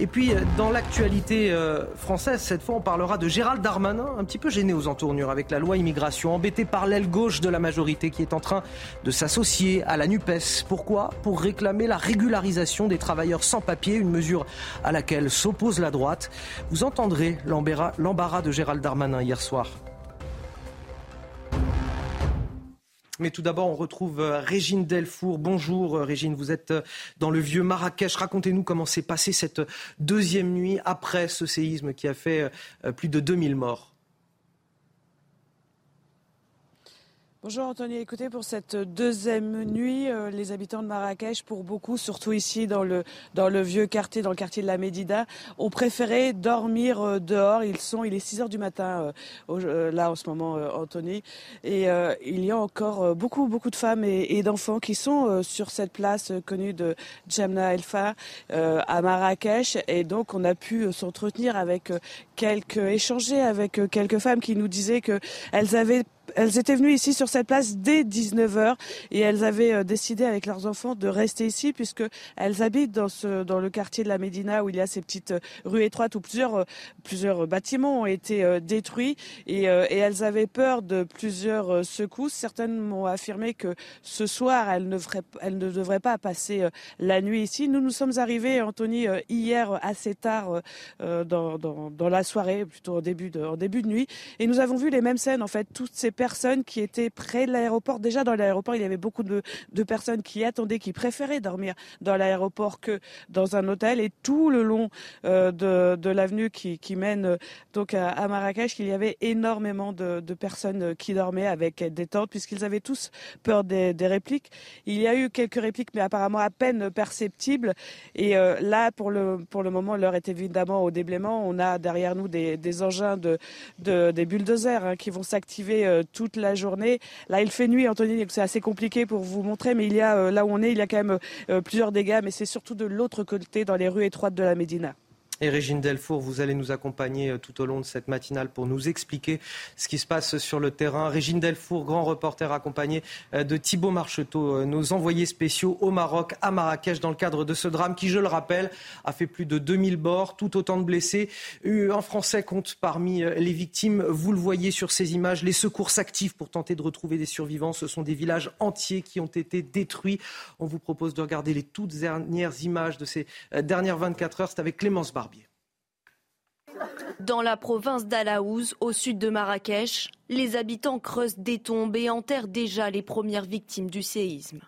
Et puis, euh, dans l'actualité euh, française, cette fois, on parlera de Gérald Darmanin, un petit peu gêné aux entournures avec la loi immigration, embêté par l'aile gauche de la majorité qui est en train de s'associer à la NUPES. Pourquoi? Pour réclamer la régularisation des travailleurs sans papier, une mesure à laquelle s'oppose la droite. Vous entendrez l'embarras de Gérald Darmanin hier soir. Mais tout d'abord, on retrouve euh, Régine Delfour. Bonjour euh, Régine, vous êtes euh, dans le vieux Marrakech. Racontez-nous comment s'est passée cette deuxième nuit après ce séisme qui a fait plus de 2000 morts. Bonjour Anthony, écoutez, pour cette deuxième nuit, euh, les habitants de Marrakech, pour beaucoup, surtout ici dans le, dans le vieux quartier, dans le quartier de la Médida, ont préféré dormir euh, dehors. Ils sont, il est 6 heures du matin euh, là en ce moment, Anthony, et il y a encore beaucoup, beaucoup de femmes et, d'enfants qui sont sur cette place connue de Djamna Elfa à Marrakech, et donc on a pu s'entretenir avec quelques, échanger avec quelques femmes qui nous disaient qu'elles avaient elles étaient venues ici sur cette place dès 19h et elles avaient euh, décidé avec leurs enfants de rester ici puisque elles habitent dans ce dans le quartier de la Médina où il y a ces petites euh, rues étroites où plusieurs euh, plusieurs bâtiments ont été détruits et, elles avaient peur de plusieurs secousses. Certaines m'ont affirmé que ce soir elles ne, devraient pas passer la nuit ici. Nous nous sommes arrivés, Anthony, hier assez tard dans, dans, dans la soirée, plutôt au début de, en début de nuit, et nous avons vu les mêmes scènes en fait, toutes ces personnes qui étaient près de l'aéroport. Déjà dans l'aéroport, il y avait beaucoup de, personnes qui attendaient, qui préféraient dormir dans l'aéroport que dans un hôtel. Et tout le long euh, de, l'avenue qui, mène euh, donc à, Marrakech, il y avait énormément de, personnes qui dormaient avec des tentes, puisqu'ils avaient tous peur des, répliques. Il y a eu quelques répliques, mais apparemment à peine perceptibles. Et euh, là, pour le, pour le moment, l'heure est évidemment au déblaiement. On a derrière nous des, engins de, des bulldozers hein, qui vont s'activer toute la journée. Là, il fait nuit, Anthony, c'est assez compliqué pour vous montrer, mais il y a, euh, là où on est, il y a quand même euh, plusieurs dégâts, mais c'est surtout de l'autre côté, dans les rues étroites de la Médina. Et Régine Delfour, vous allez nous accompagner euh, tout au long de cette matinale pour nous expliquer ce qui se passe sur le terrain. Régine Delfour, grand reporter accompagné euh, de Thibault Marcheteau, euh, nos envoyés spéciaux au Maroc, à Marrakech, dans le cadre de ce drame qui, je le rappelle, a fait plus de 2000 morts, tout autant de blessés. Un Français compte parmi les victimes. Vous le voyez sur ces images, les secours s'activent pour tenter de retrouver des survivants. Ce sont des villages entiers qui ont été détruits. On vous propose de regarder les toutes dernières images de ces dernières 24 heures. C'est avec Clémence Bar. Dans la province d'Alaouz, au sud de Marrakech, les habitants creusent des tombes et enterrent déjà les premières victimes du séisme.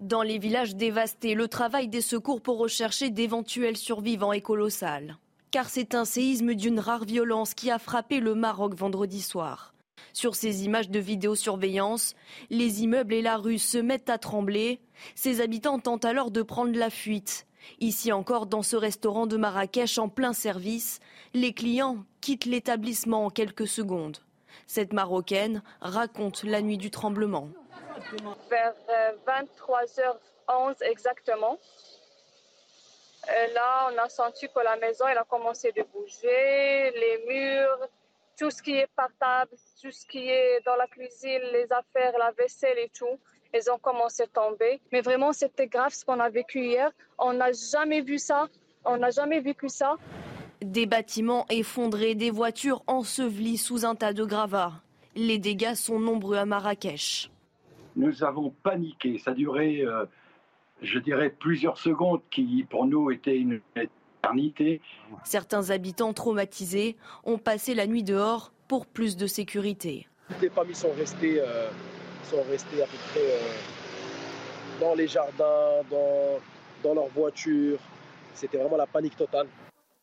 Dans les villages dévastés, le travail des secours pour rechercher d'éventuels survivants est colossal. Car c'est un séisme d'une rare violence qui a frappé le Maroc vendredi soir. Sur ces images de vidéosurveillance, les immeubles et la rue se mettent à trembler. Ces habitants tentent alors de prendre la fuite. Ici encore, dans ce restaurant de Marrakech en plein service, les clients quittent l'établissement en quelques secondes. Cette Marocaine raconte la nuit du tremblement. Vers 23h11 euh, exactement, là, on a senti que la maison elle a commencé de bouger, les murs, tout ce qui est portable, tout ce qui est dans la cuisine, les affaires, la vaisselle et tout. Elles ont commencé à tomber. Mais vraiment, c'était grave ce qu'on a vécu hier. On n'a jamais vu ça. On n'a jamais vécu ça. Des bâtiments effondrés, des voitures ensevelies sous un tas de gravats. Les dégâts sont nombreux à Marrakech. Nous avons paniqué. Ça a duré, euh, je dirais, plusieurs secondes qui, pour nous, étaient une éternité. Certains habitants traumatisés ont passé la nuit dehors pour plus de sécurité. Toutes les familles sont restées euh, sont restés à peu près euh, dans les jardins, dans, dans leurs voitures. C'était vraiment la panique totale.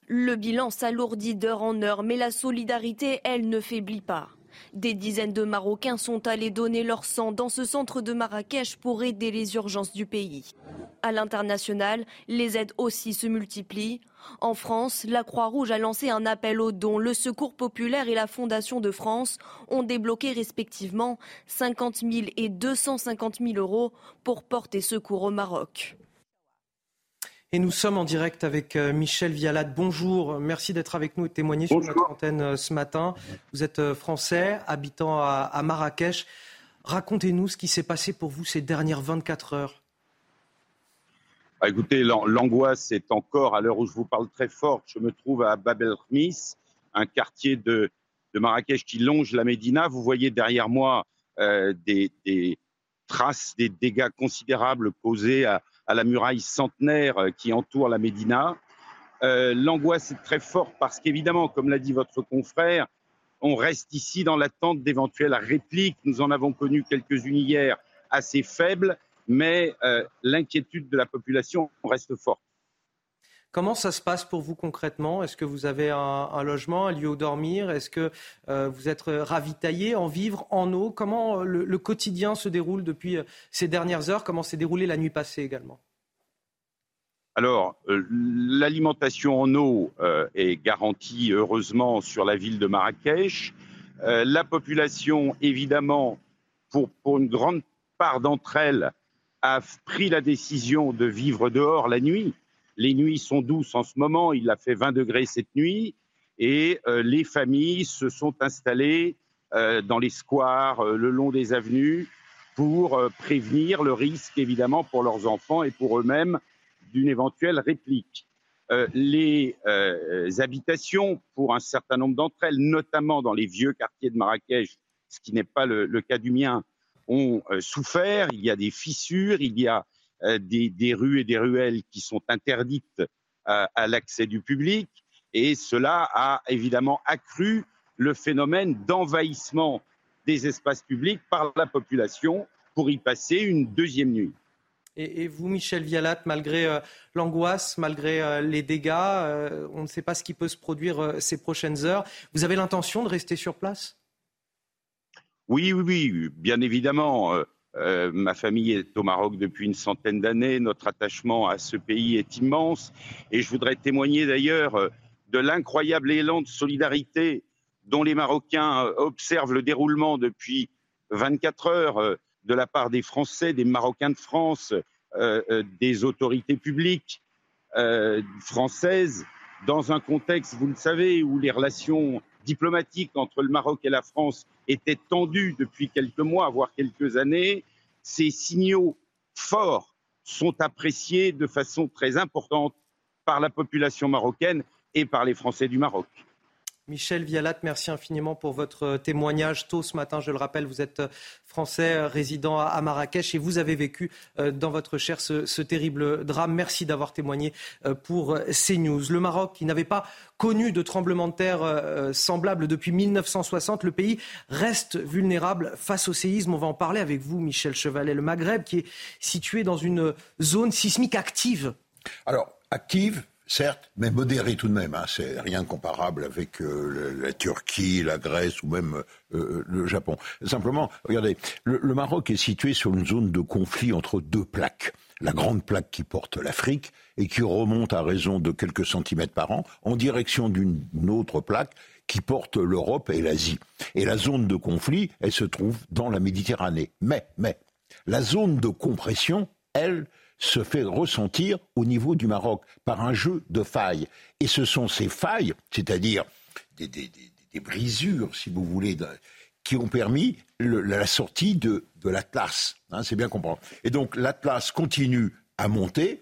Le bilan s'alourdit d'heure en heure, mais la solidarité, elle, ne faiblit pas. Des dizaines de Marocains sont allés donner leur sang dans ce centre de Marrakech pour aider les urgences du pays. À l'international, les aides aussi se multiplient. En France, la Croix-Rouge a lancé un appel aux dons. Le Secours populaire et la Fondation de France ont débloqué respectivement 50 000 et 250 000 euros pour porter secours au Maroc. Et nous sommes en direct avec euh, Michel Vialat. Bonjour, merci d'être avec nous et de témoigner sur notre antenne euh, ce matin. Vous êtes euh, français, habitant à, Marrakech. Racontez-nous ce qui s'est passé pour vous ces dernières 24 heures. Ah, écoutez, l'angoisse est encore, à l'heure où je vous parle très fort, je me trouve à Bab el Khmis, un quartier de, Marrakech qui longe la Médina. Vous voyez derrière moi des, traces, des dégâts considérables causés à, à la muraille centenaire euh, qui entoure la Médina. Euh, l'angoisse est très forte parce qu'évidemment, comme l'a dit votre confrère, on reste ici dans l'attente d'éventuelles répliques. Nous en avons connu quelques-unes hier assez faibles, mais euh, l'inquiétude de la population reste forte. Comment ça se passe pour vous concrètement? Est-ce que vous avez un, logement, un lieu où dormir? Est-ce que vous êtes ravitaillé en vivre, en eau? Comment le, quotidien se déroule depuis ces dernières heures? Comment s'est déroulé la nuit passée également? Alors, euh, l'alimentation en eau euh, est garantie heureusement sur la ville de Marrakech. Euh, la population, évidemment, pour, une grande part d'entre elles, a pris la décision de vivre dehors la nuit. Les nuits sont douces en ce moment, il a fait 20 degrés cette nuit, et les familles se sont installées dans les squares, le long des avenues, pour prévenir le risque, évidemment, pour leurs enfants et pour eux-mêmes d'une éventuelle réplique. Euh, les euh, habitations, pour un certain nombre d'entre elles, notamment dans les vieux quartiers de Marrakech, ce qui n'est pas le, cas du mien, ont euh, souffert. Il y a des fissures, il y a des, rues et des ruelles qui sont interdites à l'accès du public, et cela a évidemment accru le phénomène d'envahissement des espaces publics par la population pour y passer une deuxième nuit. Et, vous, Michel Vialat, malgré euh, l'angoisse, malgré euh, les dégâts, euh, on ne sait pas ce qui peut se produire ces prochaines heures. Vous avez l'intention de rester sur place? Oui, oui, oui, bien évidemment. Ma famille est au Maroc depuis une centaine d'années. Notre attachement à ce pays est immense. Et je voudrais témoigner d'ailleurs de l'incroyable élan de solidarité dont les Marocains observent le déroulement depuis 24 heures de la part des Français, des Marocains de France, euh, euh, des autorités publiques euh, françaises, dans un contexte, vous le savez, où les relations diplomatiques entre le Maroc et la France étaient tendues depuis quelques mois, voire quelques années, ces signaux forts sont appréciés de façon très importante par la population marocaine et par les Français du Maroc. Michel Vialat, merci infiniment pour votre témoignage. Tôt ce matin, je le rappelle, vous êtes français résident à Marrakech et vous avez vécu euh, dans votre chair ce, terrible drame. Merci d'avoir témoigné euh, pour CNews. Le Maroc, qui n'avait pas connu de tremblement de terre euh, semblable depuis 1960, le pays reste vulnérable face au séisme. On va en parler avec vous, Michel Chevalet. Le Maghreb, qui est situé dans une zone sismique active. Alors, active, certes, mais modéré tout de même. Hein. C'est rien comparable avec euh, la Turquie, la Grèce ou même euh, le Japon. Simplement, regardez, le, Maroc est situé sur une zone de conflit entre deux plaques. La grande plaque qui porte l'Afrique et qui remonte à raison de quelques centimètres par an en direction d'une autre plaque qui porte l'Europe et l'Asie. Et la zone de conflit, elle se trouve dans la Méditerranée. Mais, mais, la zone de compression, elle, se fait ressentir au niveau du Maroc par un jeu de failles. Et ce sont ces failles, c'est-à-dire des, brisures, si vous voulez, qui ont permis la sortie de, l'Atlas. Hein, c'est bien comprendre. Et donc l'Atlas continue à monter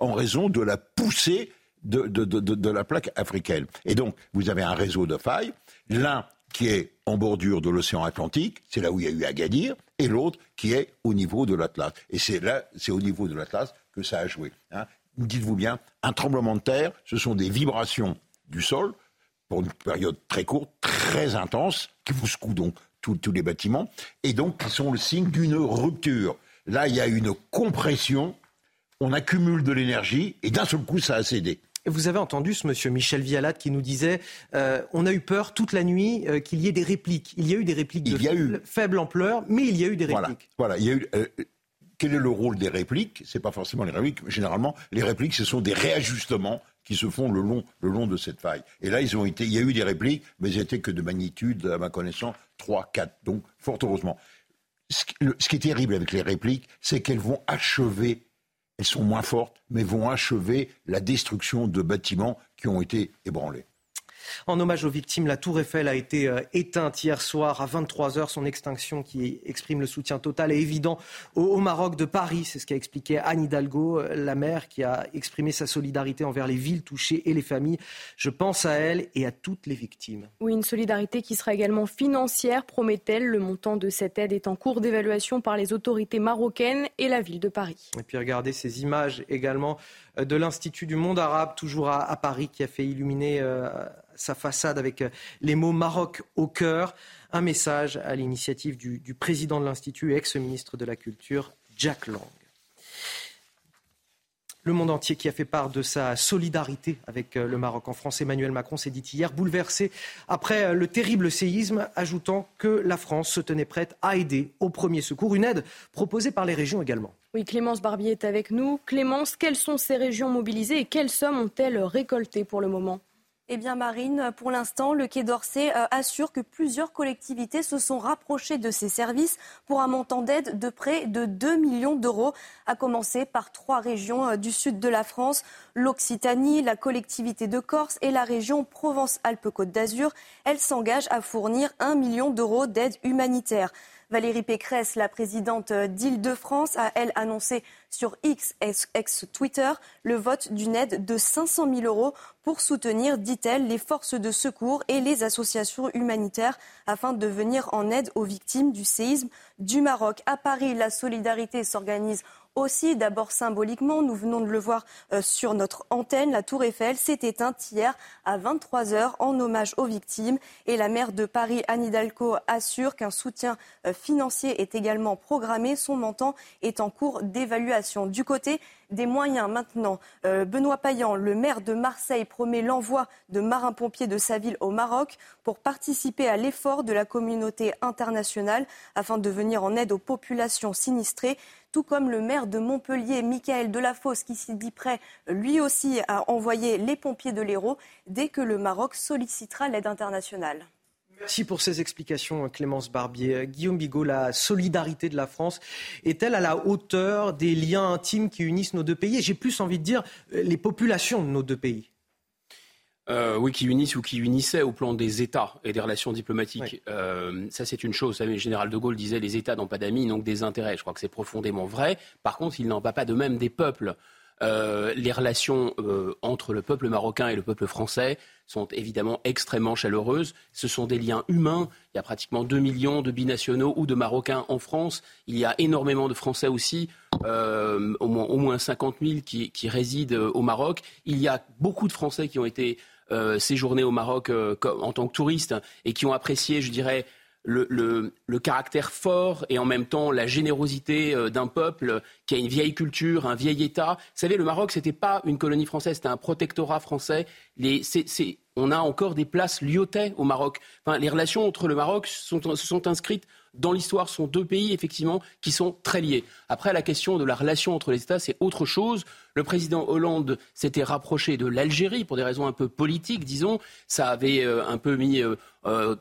en raison de la poussée de, de, la plaque africaine. Et donc, vous avez un réseau de failles. L'un qui est en bordure de l'océan Atlantique, c'est là où il y a eu Agadir, et l'autre qui est au niveau de l'Atlas. Et c'est là, c'est au niveau de l'Atlas que ça a joué. Hein. Dites-vous bien, un tremblement de terre, ce sont des vibrations du sol pour une période très courte, très intense, qui vous secouent donc tous les bâtiments, et donc qui sont le signe d'une rupture. Là, il y a une compression, on accumule de l'énergie, et d'un seul coup, ça a cédé. Vous avez entendu ce monsieur Michel Vialat qui nous disait euh, on a eu peur toute la nuit euh, qu'il y ait des répliques. Il y a eu des répliques de faible, ampleur, mais il y a eu des répliques. Voilà, il y a eu. Euh, quel est le rôle des répliques? C'est pas forcément les répliques. Généralement, les répliques, ce sont des réajustements qui se font le long, le long de cette faille. Et là, ils ont été, il y a eu des répliques, mais elles n'étaient que de magnitude, à ma connaissance, 3, 4. Donc, fort heureusement. Ce, ce qui est terrible avec les répliques, c'est qu'elles vont achever elles sont moins fortes, mais vont achever la destruction de bâtiments qui ont été ébranlés. En hommage aux victimes, la tour Eiffel a été euh, éteinte hier soir à 23h. Son extinction qui exprime le soutien total et évident au, Maroc de Paris. C'est ce qu'a expliqué Anne Hidalgo, euh, la mère qui a exprimé sa solidarité envers les villes touchées et les familles. Je pense à elle et à toutes les victimes. Oui, une solidarité qui sera également financière, promet-elle. Le montant de cette aide est en cours d'évaluation par les autorités marocaines et la ville de Paris. Et puis regardez ces images également euh, de l'Institut du monde arabe, toujours à, Paris, qui a fait illuminer sa façade avec euh, les mots Maroc au cœur. Un message à l'initiative du, président de l'Institut et ex-ministre de la Culture, Jack Lang. Le monde entier qui a fait part de sa solidarité avec euh, le Maroc. En France, Emmanuel Macron s'est dit hier bouleversé après euh, le terrible séisme, ajoutant que la France se tenait prête à aider au premier secours, une aide proposée par les régions également. Oui, Clémence Barbier est avec nous. Clémence, quelles sont ces régions mobilisées et quelles sommes ont-elles récoltées pour le moment? Eh bien, Marine, pour l'instant, le Quai d'Orsay euh, assure que plusieurs collectivités se sont rapprochées de ces services pour un montant d'aide de près de 2 millions d'euros, à commencer par trois régions euh, du sud de la France, l'Occitanie, la collectivité de Corse et la région Provence-Alpes-Côte d'Azur. Elles s'engagent à fournir 1 million d'euros d'aide humanitaire. Valérie Pécresse, la présidente d'Île-de-France, a, elle, annoncé sur X, Twitter, le vote d'une aide de 500 000 euros pour soutenir, dit-elle, les forces de secours et les associations humanitaires afin de venir en aide aux victimes du séisme du Maroc. À Paris, la solidarité s'organise aussi, d'abord symboliquement, nous venons de le voir euh, sur notre antenne, la tour Eiffel s'est éteinte hier à 23h en hommage aux victimes et la maire de Paris, Anne Hidalgo, assure qu'un soutien euh, financier est également programmé. Son montant est en cours d'évaluation. Du côté des moyens maintenant. Euh, Benoît Payan, le maire de Marseille, promet l'envoi de marins-pompiers de sa ville au Maroc pour participer à l'effort de la communauté internationale afin de venir en aide aux populations sinistrées tout comme le maire de Montpellier, Michael Delafosse, qui s'y dit prêt lui aussi à envoyer les pompiers de l'Hérault dès que le Maroc sollicitera l'aide internationale. Merci pour ces explications, Clémence Barbier. Guillaume Bigot, la solidarité de la France est-elle à la hauteur des liens intimes qui unissent nos deux pays? J'ai plus envie de dire les populations de nos deux pays euh, oui, qui unissent ou qui unissaient au plan des États et des relations diplomatiques. Euh, ça, c'est une chose. le général de Gaulle disait les États n'ont pas d'amis, donc des intérêts. Je crois que c'est profondément vrai. Par contre, il n'en va pas de même des peuples. Euh, les relations entre le peuple marocain et le peuple français sont évidemment extrêmement chaleureuses. Ce sont des liens humains. Il y a pratiquement 2 millions de binationaux ou de Marocains en France. Il y a énormément de Français aussi, au, moins, au moins 50 000 qui, qui, résident au Maroc. Il y a beaucoup de Français qui ont été séjourné au Maroc euh, en tant que touriste et qui ont apprécié, je dirais, le, caractère fort et en même temps la générosité euh, d'un peuple qui a une vieille culture, un vieil État. Vous savez, le Maroc, ce n'était pas une colonie française, c'était un protectorat français. on a encore des places liotées au Maroc. les relations entre le Maroc se sont inscrites dans l'histoire, sont deux pays, effectivement, qui sont très liés. Après, la question de la relation entre les États, c'est autre chose. Le président Hollande s'était rapproché de l'Algérie pour des raisons un peu politiques, disons. Ça avait euh, un peu mis, euh, euh,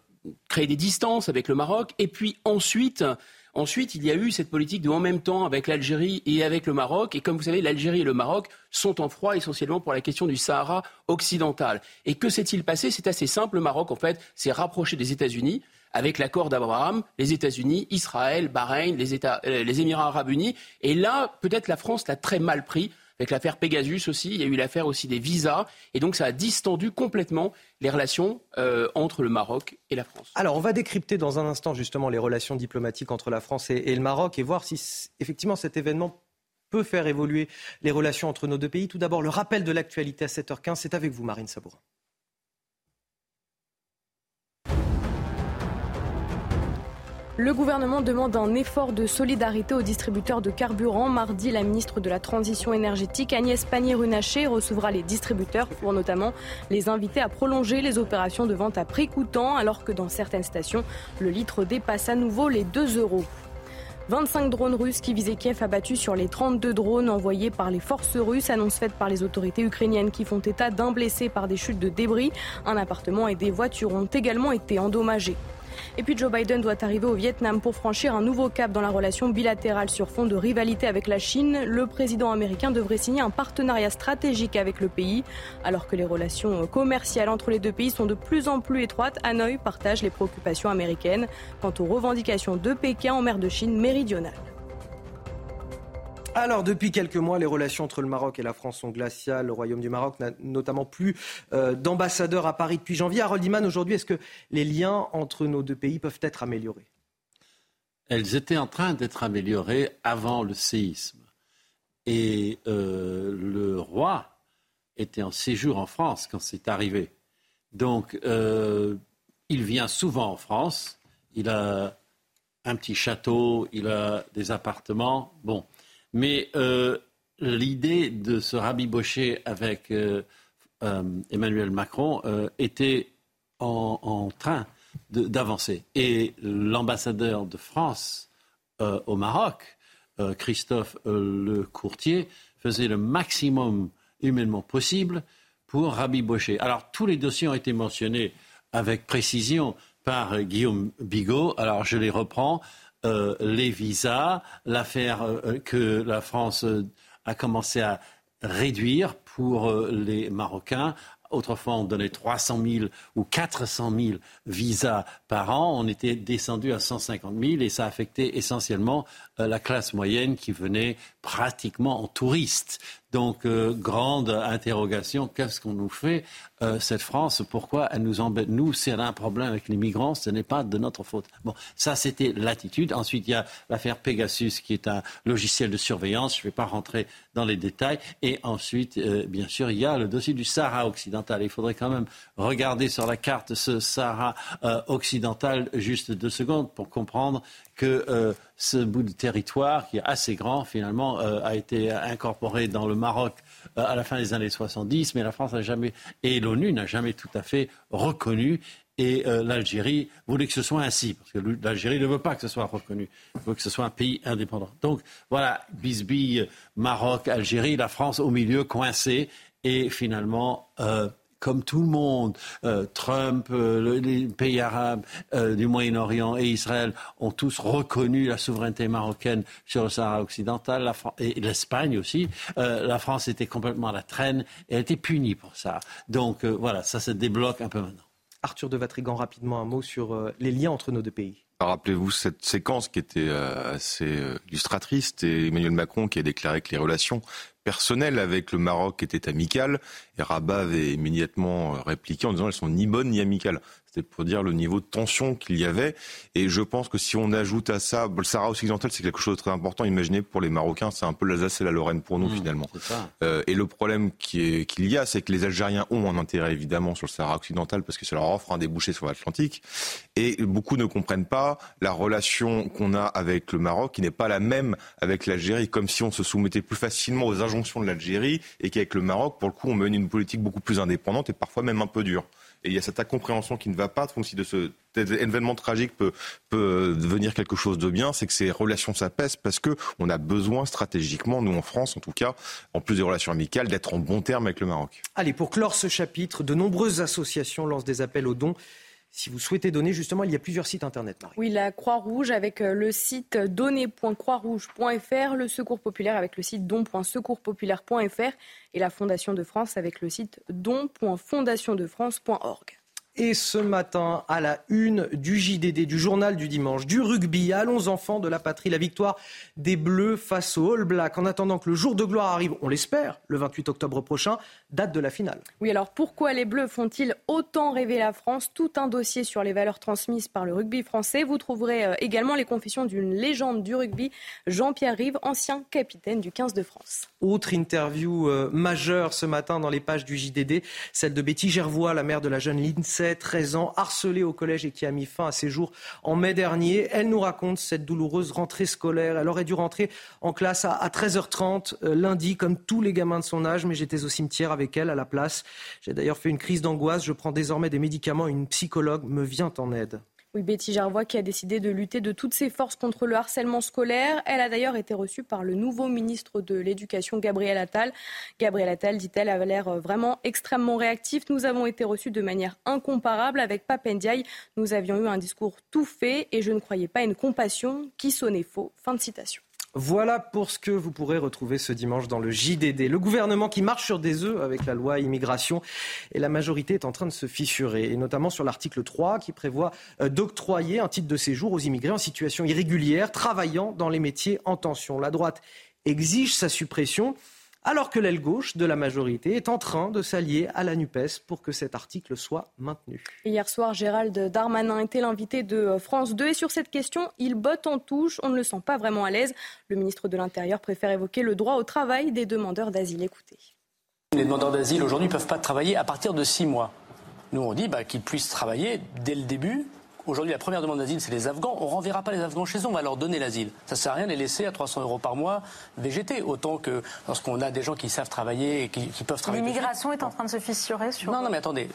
créé des distances avec le Maroc. Et puis ensuite, Ensuite, il y a eu cette politique de en même temps avec l'Algérie et avec le Maroc. Et comme vous savez, l'Algérie et le Maroc sont en froid essentiellement pour la question du Sahara occidental. Et que s'est-il passé? C'est assez simple. Le Maroc, en fait, s'est rapproché des États-Unis avec l'accord d'Abraham, les États-Unis, Israël, Bahreïn, les, euh, les Émirats arabes unis. Et là, peut-être la France l'a très mal pris. Avec l'affaire Pegasus aussi, il y a eu l'affaire aussi des visas, et donc ça a distendu complètement les relations euh, entre le Maroc et la France. Alors on va décrypter dans un instant justement les relations diplomatiques entre la France et, et le Maroc et voir si effectivement cet événement peut faire évoluer les relations entre nos deux pays. Tout d'abord, le rappel de l'actualité à 7h15, c'est avec vous Marine Sabourin. Le gouvernement demande un effort de solidarité aux distributeurs de carburant. Mardi, la ministre de la Transition énergétique, Agnès Pannier-Runacher, recevra les distributeurs pour notamment les inviter à prolonger les opérations de vente à prix coûtant, alors que dans certaines stations, le litre dépasse à nouveau les 2 euros. 25 drones russes qui visaient Kiev abattus sur les 32 drones envoyés par les forces russes. Annonce faite par les autorités ukrainiennes qui font état d'un blessé par des chutes de débris. Un appartement et des voitures ont également été endommagés. Et puis Joe Biden doit arriver au Vietnam pour franchir un nouveau cap dans la relation bilatérale sur fond de rivalité avec la Chine. Le président américain devrait signer un partenariat stratégique avec le pays. Alors que les relations commerciales entre les deux pays sont de plus en plus étroites, Hanoï partage les préoccupations américaines quant aux revendications de Pékin en mer de Chine méridionale. Alors, depuis quelques mois, les relations entre le Maroc et la France sont glaciales. Le Royaume du Maroc n'a notamment plus euh, d'ambassadeur à Paris depuis janvier. Harold Iman, aujourd'hui, est-ce que les liens entre nos deux pays peuvent être améliorés? Elles étaient en train d'être améliorées avant le séisme. Et euh, le roi était en séjour en France quand c'est arrivé. Donc, euh, il vient souvent en France. Il a un petit château, il a des appartements. Bon. Mais euh, l'idée de se rabibocher avec euh, euh, Emmanuel Macron était en, train d'avancer. Et l'ambassadeur de France au Maroc, Christophe Le Courtier, faisait le maximum humainement possible pour rabibocher. Alors tous les dossiers ont été mentionnés avec précision par Guillaume Bigot. Alors je les reprends. Euh, les visas, l'affaire euh, que la France euh, a commencé à réduire pour les Marocains. Autrefois, on donnait 300 000 ou 400 000 visas par an. On était descendu à 150 000 et ça affectait essentiellement la classe moyenne qui venait pratiquement en touriste. Donc, euh, grande interrogation, qu'est-ce qu'on nous fait, euh, cette France? Pourquoi elle nous embête? Nous, si elle a un problème avec les migrants, ce n'est pas de notre faute. Bon, ça, c'était l'attitude. Ensuite, il y a l'affaire Pegasus, qui est un logiciel de surveillance. Je ne vais pas rentrer dans les détails. Et ensuite, euh, bien sûr, il y a le dossier du Sahara occidental. Il faudrait quand même regarder sur la carte ce Sahara occidental juste deux secondes pour comprendre que euh, ce bout de territoire, qui est assez grand finalement, euh, a été incorporé dans le Maroc euh, à la fin des années 70, mais la France n'a jamais, et l'ONU n'a jamais tout à fait reconnu. Et l'Algérie voulait que ce soit ainsi, parce que l'Algérie ne veut pas que ce soit reconnu, il veut que ce soit un pays indépendant. Donc voilà, bisbille, Maroc, Algérie, la France au milieu, coincée, et finalement comme tout le monde, euh, Trump, euh, les pays arabes euh, du Moyen-Orient et Israël ont tous reconnu la souveraineté marocaine sur le Sahara occidental, et l'Espagne aussi. la France était complètement à la traîne et elle était punie pour ça. Donc voilà, ça se débloque un peu maintenant. Arthur de Vatrigan, rapidement un mot sur les liens entre nos deux pays. Rappelez-vous cette séquence qui était assez illustratrice, c'était Emmanuel Macron qui a déclaré que les relations personnelles avec le Maroc étaient amicales et Rabat avait immédiatement répliqué en disant elles sont ni bonnes ni amicales. C'était pour dire le niveau de tension qu'il y avait. Et je pense que si on ajoute à ça, le Sahara occidental, c'est quelque chose de très important. Imaginez pour les Marocains, c'est un peu l'Alsace et la Lorraine pour nous mmh, finalement. Euh, et le problème qu'il y a, c'est que les Algériens ont un intérêt évidemment sur le Sahara occidental parce que ça leur offre un débouché sur l'Atlantique. Et beaucoup ne comprennent pas la relation qu'on a avec le Maroc, qui n'est pas la même avec l'Algérie, comme si on se soumettait plus facilement aux injonctions de l'Algérie et qu'avec le Maroc, pour le coup, on mène une politique beaucoup plus indépendante et parfois même un peu dure. Et il y a cette incompréhension qui ne va pas, donc si de ce événement tragique peut, devenir quelque chose de bien, c'est que ces relations s'apaisent parce que on a besoin stratégiquement, nous en France en tout cas, en plus des relations amicales, d'être en bon terme avec le Maroc. Allez, pour clore ce chapitre, de nombreuses associations lancent des appels aux dons si vous souhaitez donner, justement, il y a plusieurs sites internet, Oui, la Croix-Rouge avec euh, le site donner.croixrouge.fr, le Secours populaire avec le site don.secourspopulaire.fr et la Fondation de France avec le site don.fondationdefrance.org. Et ce matin, à la une du JDD, du journal du dimanche, du rugby, allons enfants de la patrie, la victoire des Bleus face aux All Blacks. En attendant que le jour de gloire arrive, on l'espère, le 28 octobre prochain, date de la finale. Oui, alors pourquoi les Bleus font-ils autant rêver la France? Tout un dossier sur les valeurs transmises par le rugby français. Vous trouverez euh, également les confessions d'une légende du rugby, Jean-Pierre Rive, ancien capitaine du 15 de France. Autre interview euh, majeure ce matin dans les pages du JDD, celle de Betty Gervois, la mère de la jeune Lindsay 13 ans, harcelée au collège et qui a mis fin à ses jours en mai dernier. Elle nous raconte cette douloureuse rentrée scolaire. Elle aurait dû rentrer en classe à, 13h30 euh, lundi, comme tous les gamins de son âge, mais j'étais au cimetière avec elle à la place. J'ai d'ailleurs fait une crise d'angoisse. Je prends désormais des médicaments. Une psychologue me vient en aide. Oui, Betty Jarvois qui a décidé de lutter de toutes ses forces contre le harcèlement scolaire. Elle a d'ailleurs été reçue par le nouveau ministre de l'Éducation, Gabriel Attal. Gabriel Attal, dit-elle, avait l'air vraiment extrêmement réactif. Nous avons été reçus de manière incomparable avec Papendiaï. Nous avions eu un discours tout fait et je ne croyais pas une compassion qui sonnait faux. Fin de citation. Voilà pour ce que vous pourrez retrouver ce dimanche dans le JDD. Le gouvernement qui marche sur des œufs avec la loi immigration et la majorité est en train de se fissurer, notamment sur l'article 3 qui prévoit euh, d'octroyer un titre de séjour aux immigrés en situation irrégulière travaillant dans les métiers en tension. La droite exige sa suppression alors que l'aile gauche de la majorité est en train de s'allier à la NUPES pour que cet article soit maintenu. Hier soir, Gérald Darmanin était l'invité de France 2 et sur cette question, il botte en touche. On ne le sent pas vraiment à l'aise. Le ministre de l'Intérieur préfère évoquer le droit au travail des demandeurs d'asile. Écoutez. Les demandeurs d'asile aujourd'hui ne peuvent pas travailler à partir de six mois. Nous, on dit bah, qu'ils puissent travailler dès le début Aujourd'hui, la première demande d'asile, c'est les Afghans. On ne renverra pas les Afghans chez eux, on va leur donner l'asile. Ça ne sert à rien de les laisser à 300 euros par mois végéter. Autant que lorsqu'on a des gens qui savent travailler et qui, peuvent travailler. L'immigration est en train de se fissurer sur. Non, non, mais attendez.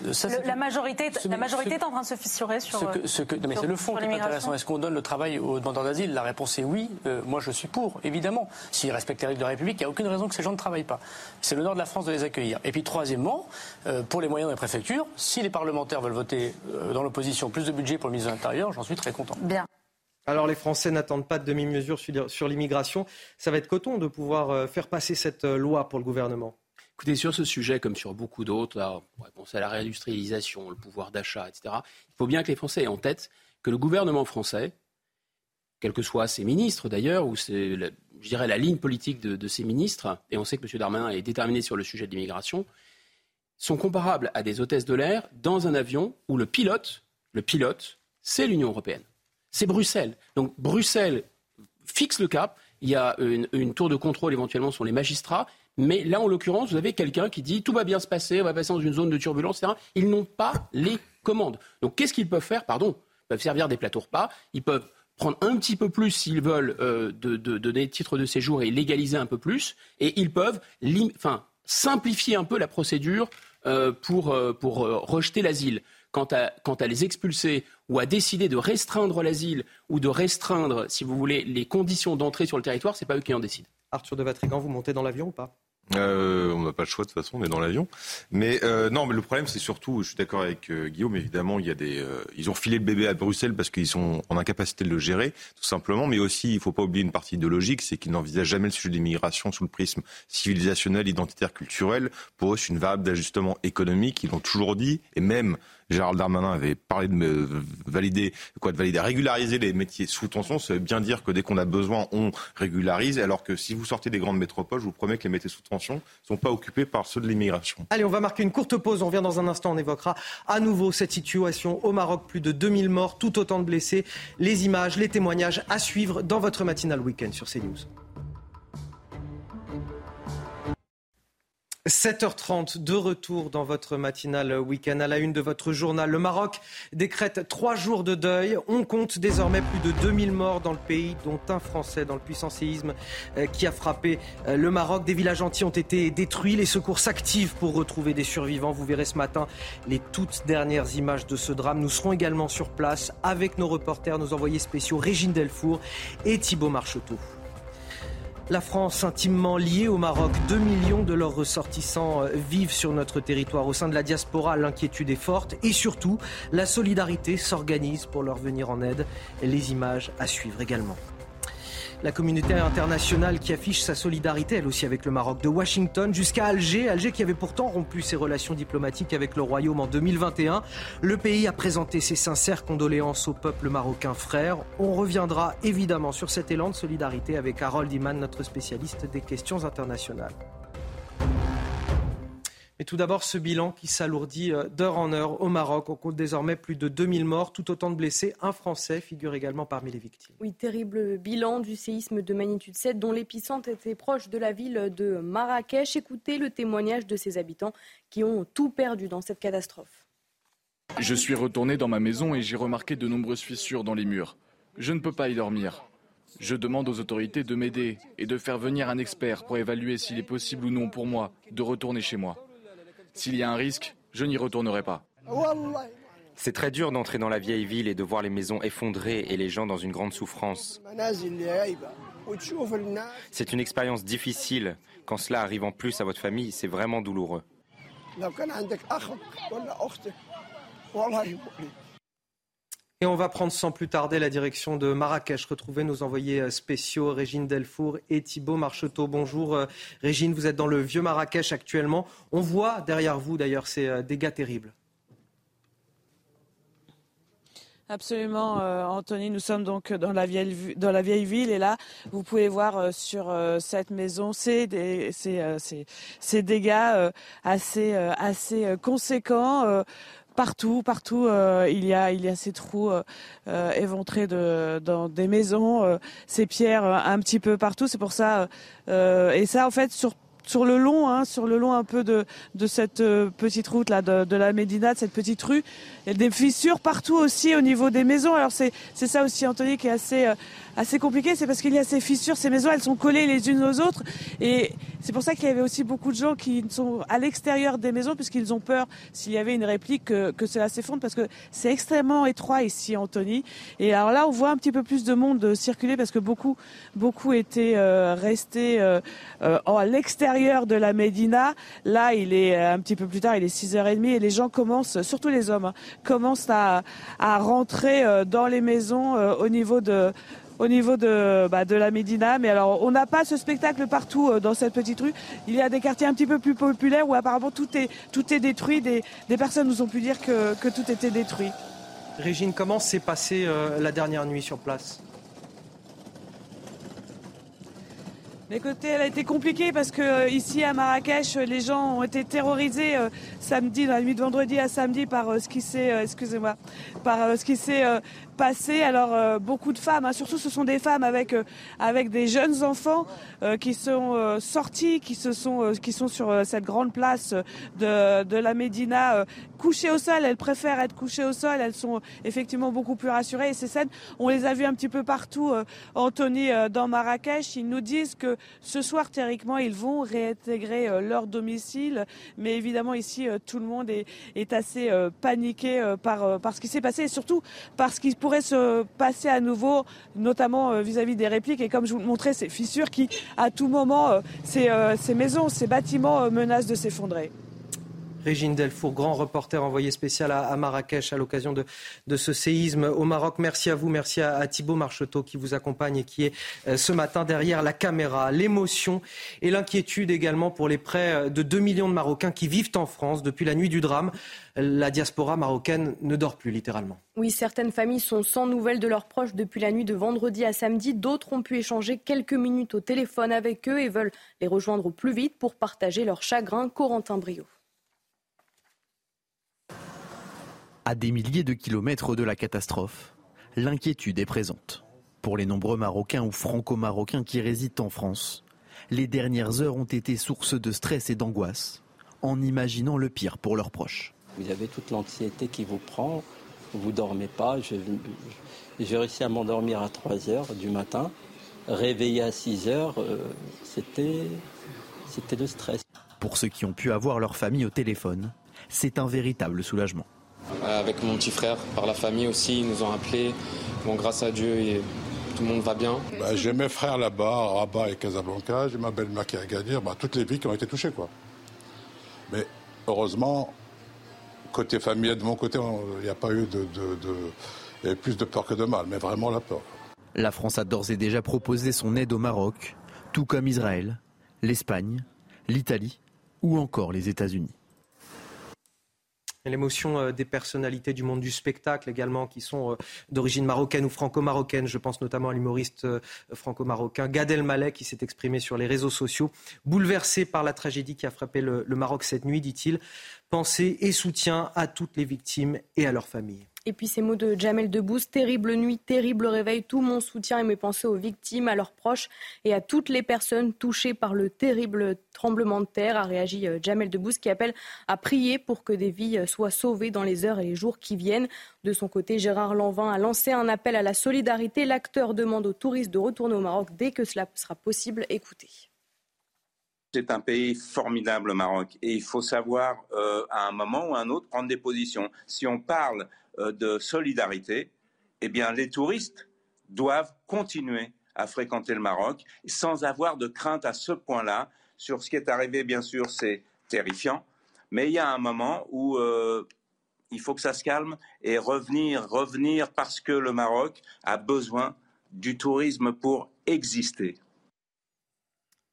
la majorité, la majorité est en train de se fissurer sur. Ce que, mais c'est le fond qui est intéressant. Est-ce qu'on donne le travail aux demandeurs d'asile? La réponse est oui. Euh, moi, je suis pour, évidemment. S'ils respectent les règles de la République, il n'y a aucune raison que ces gens ne travaillent pas. C'est le nord de la France de les accueillir. Et puis, troisièmement, euh, pour les moyens des préfectures, si les parlementaires veulent voter euh, dans l'opposition plus de budget pour le ministre de l'Intérieur, j'en suis très content. Bien. Alors les Français n'attendent pas de demi-mesure sur l'immigration. Ça va être coton de pouvoir euh, faire passer cette euh, loi pour le gouvernement. Écoutez, sur ce sujet, comme sur beaucoup d'autres, on va penser à la réindustrialisation, le pouvoir d'achat, etc., il faut bien que les Français aient en tête que le gouvernement français, quels que soient ses ministres d'ailleurs, ou c'est, je dirais la ligne politique de, de ses ministres, et on sait que M. Darmanin est déterminé sur le sujet de l'immigration, sont comparables à des hôtesses de l'air dans un avion où le pilote, le pilote c'est l'Union européenne. C'est Bruxelles. Donc Bruxelles fixe le cap. Il y a une, tour de contrôle éventuellement sur les magistrats. Mais là, en l'occurrence, vous avez quelqu'un qui dit tout va bien se passer, on va passer dans une zone de turbulence, etc. Ils n'ont pas les commandes. Donc qu'est-ce qu'ils peuvent faire? Pardon, ils peuvent servir des plateaux repas, ils peuvent prendre un petit peu plus s'ils veulent euh, de, donner titre de séjour et légaliser un peu plus, et ils peuvent enfin, simplifier un peu la procédure euh, pour, euh, pour rejeter l'asile quant à, les expulser ou à décider de restreindre l'asile ou de restreindre, si vous voulez, les conditions d'entrée sur le territoire, ce n'est pas eux qui en décident. Arthur de Vatrigan, vous montez dans l'avion ou pas? Euh, on n'a pas le choix de toute façon, on est dans l'avion. Mais euh, non, mais le problème c'est surtout, je suis d'accord avec euh, Guillaume, évidemment, il y a des, ils ont filé le bébé à Bruxelles parce qu'ils sont en incapacité de le gérer, tout simplement. Mais aussi, il ne faut pas oublier une partie idéologique, c'est qu'ils n'envisagent jamais le sujet de l'immigration sous le prisme civilisationnel, identitaire, culturel. Pour eux, c'est une variable d'ajustement économique. Ils l'ont toujours dit, et même Gérald Darmanin avait parlé de valider, quoi, de valider, régulariser les métiers sous tension. Ça veut bien dire que dès qu'on a besoin, on régularise. Alors que si vous sortez des grandes métropoles, je vous promets que les métiers sous tension ne sont pas occupés par ceux de l'immigration. Allez, on va marquer une courte pause. On revient dans un instant. On évoquera à nouveau cette situation au Maroc. Plus de 2000 morts, tout autant de blessés. Les images, les témoignages à suivre dans votre matinal week-end sur CNews. 7h30 de retour dans votre matinale week-end à la une de votre journal. Le Maroc décrète trois jours de deuil. On compte désormais plus de 2000 morts dans le pays, dont un Français dans le puissant séisme euh, qui a frappé euh, le Maroc. Des villages entiers ont été détruits. Les secours s'activent pour retrouver des survivants. Vous verrez ce matin les toutes dernières images de ce drame. Nous serons également sur place avec nos reporters, nos envoyés spéciaux Régine Delfour et Thibault Marcheteau. La France intimement liée au Maroc, 2 millions de leurs ressortissants euh, vivent sur notre territoire. Au sein de la diaspora, l'inquiétude est forte et surtout, la solidarité s'organise pour leur venir en aide. Les images à suivre également la communauté internationale qui affiche sa solidarité, elle aussi, avec le Maroc, de Washington jusqu'à Alger. Alger qui avait pourtant rompu ses relations diplomatiques avec le Royaume en 2021. Le pays a présenté ses sincères condoléances au peuple marocain frère. On reviendra évidemment sur cet élan de solidarité avec Harold Iman, notre spécialiste des questions internationales. Mais tout d'abord, ce bilan qui s'alourdit euh, d'heure en heure au Maroc. On compte désormais plus de 2000 morts, tout autant de blessés. Un Français figure également parmi les victimes. Oui, terrible bilan du séisme de magnitude 7 dont l'épicentre était proche de la ville de Marrakech. Écoutez le témoignage de ses habitants qui ont tout perdu dans cette catastrophe. Je suis retourné dans ma maison et j'ai remarqué de nombreuses fissures dans les murs. Je ne peux pas y dormir. Je demande aux autorités de m'aider et de faire venir un expert pour évaluer s'il est possible ou non pour moi de retourner chez moi. S'il y a un risque, je n'y retournerai pas. C'est très dur d'entrer dans la vieille ville et de voir les maisons effondrées et les gens dans une grande souffrance. C'est une expérience difficile. Quand cela arrive en plus à votre famille, c'est vraiment douloureux. Et on va prendre sans plus tarder la direction de Marrakech. Retrouver nos envoyés spéciaux, Régine Delfour et Thibault Marcheteau. Bonjour euh, Régine, vous êtes dans le vieux Marrakech actuellement. On voit derrière vous d'ailleurs ces euh, dégâts terribles. Absolument, euh, Anthony. Nous sommes donc dans la vieille dans la vieille ville et là, vous pouvez voir euh, sur euh, cette maison ces ces dégâts assez assez conséquents. Partout, partout, il y a il y a ces trous éventrés de, dans des maisons, ces pierres un petit peu partout. C'est pour ça et ça en fait sur sur le long, hein, sur le long un peu de, de cette petite route là de, de la Médina, de cette petite rue. Il y a des fissures partout aussi au niveau des maisons. Alors c'est c'est ça aussi Anthony qui est assez assez compliqué, c'est parce qu'il y a ces fissures, ces maisons, elles sont collées les unes aux autres. Et c'est pour ça qu'il y avait aussi beaucoup de gens qui sont à l'extérieur des maisons, puisqu'ils ont peur, s'il y avait une réplique, que, que cela s'effondre, parce que c'est extrêmement étroit ici, Anthony. Et alors là, on voit un petit peu plus de monde circuler, parce que beaucoup, beaucoup étaient euh, restés euh, euh, à l'extérieur de la Médina. Là, il est un petit peu plus tard, il est 6h30, et les gens commencent, surtout les hommes, hein, commencent à, à rentrer dans les maisons au niveau de au niveau de, bah, de la Médina. Mais alors, on n'a pas ce spectacle partout euh, dans cette petite rue. Il y a des quartiers un petit peu plus populaires où apparemment tout est, tout est détruit. Des, des personnes nous ont pu dire que, que tout était détruit. Régine, comment s'est passée euh, la dernière nuit sur place? Écoutez, elle a été compliquée parce que euh, ici à Marrakech, les gens ont été terrorisés euh, samedi, dans la nuit de vendredi à samedi par euh, ce qui s'est, euh, excusez-moi, par ce qui s'est Alors euh, beaucoup de femmes, hein, surtout ce sont des femmes avec euh, avec des jeunes enfants euh, qui sont euh, sortis, qui se sont euh, qui sont sur euh, cette grande place de de la Médina, couchées au sol. Elles préfèrent être couchées au sol. Elles sont effectivement beaucoup plus rassurées. Et ces scènes, on les a vues un petit peu partout, Anthony, dans Marrakech. Ils nous disent que ce soir, théoriquement, ils vont réintégrer leur domicile. Mais évidemment, ici, tout le monde est, est assez paniqué par, par ce qui s'est passé et surtout par ce qui pourrait se passer à nouveau, notamment euh, vis-à-vis des répliques. Et comme je vous le montrais, ces fissures qui, à tout moment, euh, ces, euh, ces maisons, ces bâtiments euh, menacent de s'effondrer. Régine Delfour, grand reporter envoyé spécial à, Marrakech à l'occasion de, ce séisme au Maroc. Merci à vous, merci à, à Thibault Marcheteau qui vous accompagne et qui est euh, ce matin derrière la caméra. L'émotion et l'inquiétude également pour les près de 2 millions de Marocains qui vivent en France depuis la nuit du drame. La diaspora marocaine ne dort plus littéralement. Oui, certaines familles sont sans nouvelles de leurs proches depuis la nuit de vendredi à samedi. D'autres ont pu échanger quelques minutes au téléphone avec eux et veulent les rejoindre au plus vite pour partager leur chagrin. Corentin Brio. À des milliers de kilomètres de la catastrophe, l'inquiétude est présente. Pour les nombreux Marocains ou Franco-Marocains qui résident en France, les dernières heures ont été source de stress et d'angoisse, en imaginant le pire pour leurs proches. Vous avez toute l'anxiété qui vous prend, vous dormez pas. J'ai réussi à m'endormir à 3 heures du matin, réveillé à 6 heures, euh, c'était c'était le stress. Pour ceux qui ont pu avoir leur famille au téléphone, c'est un véritable soulagement. Avec mon petit frère, par la famille aussi, ils nous ont appelés. Bon, grâce à Dieu, et tout le monde va bien. Bah, j'ai mes frères là-bas, à Rabat et Casablanca, j'ai ma belle-mère qui est à Agadir, bah, toutes les villes qui ont été touchées. Quoi. Mais heureusement, côté famille, de mon côté, il n'y a pas eu de, de, de... Il y avait plus de peur que de mal, mais vraiment la peur. La France a d'ores et déjà proposé son aide au Maroc, tout comme Israël, l'Espagne, l'Italie ou encore les États-Unis. L'émotion euh, des personnalités du monde du spectacle également, qui sont euh, d'origine marocaine ou franco-marocaine. Je pense notamment à l'humoriste euh, franco-marocain Gad Elmaleh, qui s'est exprimé sur les réseaux sociaux, bouleversé par la tragédie qui a frappé le, le Maroc cette nuit, dit-il. Pensée et soutien à toutes les victimes et à leurs familles. Et puis ces mots de Jamel Debbouze, terrible nuit, terrible réveil, tout mon soutien et mes pensées aux victimes, à leurs proches et à toutes les personnes touchées par le terrible tremblement de terre, a réagi Jamel Debbouze qui appelle à prier pour que des vies soient sauvées dans les heures et les jours qui viennent. De son côté, Gérard Lanvin a lancé un appel à la solidarité. L'acteur demande aux touristes de retourner au Maroc dès que cela sera possible. Écoutez. C'est un pays formidable, le Maroc, et il faut savoir, euh, à un moment ou à un autre, prendre des positions. Si on parle euh, de solidarité, eh bien, les touristes doivent continuer à fréquenter le Maroc sans avoir de crainte à ce point-là. Sur ce qui est arrivé, bien sûr, c'est terrifiant, mais il y a un moment où euh, il faut que ça se calme et revenir, revenir parce que le Maroc a besoin du tourisme pour exister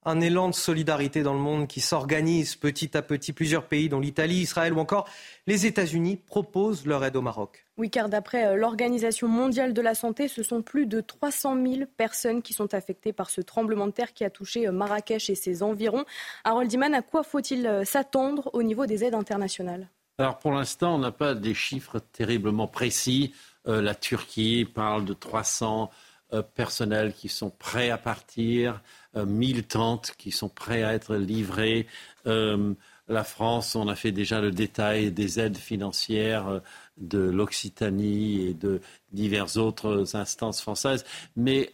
un élan de solidarité dans le monde qui s'organise petit à petit. Plusieurs pays, dont l'Italie, Israël ou encore les États-Unis, proposent leur aide au Maroc. Oui, car d'après euh, l'Organisation mondiale de la santé, ce sont plus de 300 000 personnes qui sont affectées par ce tremblement de terre qui a touché euh, Marrakech et ses environs. Harold Iman, à quoi faut-il euh, s'attendre au niveau des aides internationales? Alors pour l'instant, on n'a pas des chiffres terriblement précis. la Turquie parle de 300 personnels qui sont prêts à partir. 1000 euh, tentes qui sont prêtes à être livrées. Euh, la France, on a fait déjà le détail des aides financières euh, de l'Occitanie et de diverses autres instances françaises. Mais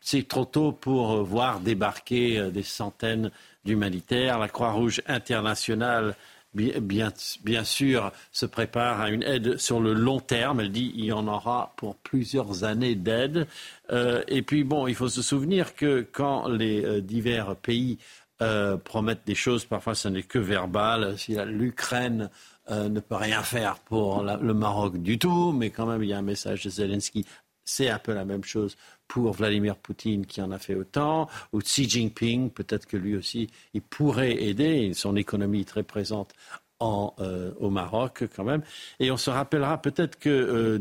c'est trop tôt pour voir débarquer des centaines d'humanitaires. La Croix-Rouge internationale bien, sûr, se prépare à une aide sur le long terme. Elle dit qu'il y en aura pour plusieurs années d'aide. Euh, et puis, bon, il faut se souvenir que quand les euh, divers pays euh, promettent des choses, parfois ce n'est que verbal. Si l'Ukraine ne peut rien faire pour le Maroc du tout, mais quand même, il y a un message de Zelensky. C'est un peu la même chose pour Vladimir Poutine qui en a fait autant, ou Xi Jinping, peut-être que lui aussi, il pourrait aider, son économie est très présente en, euh, au Maroc quand même. Et on se rappellera peut-être que euh,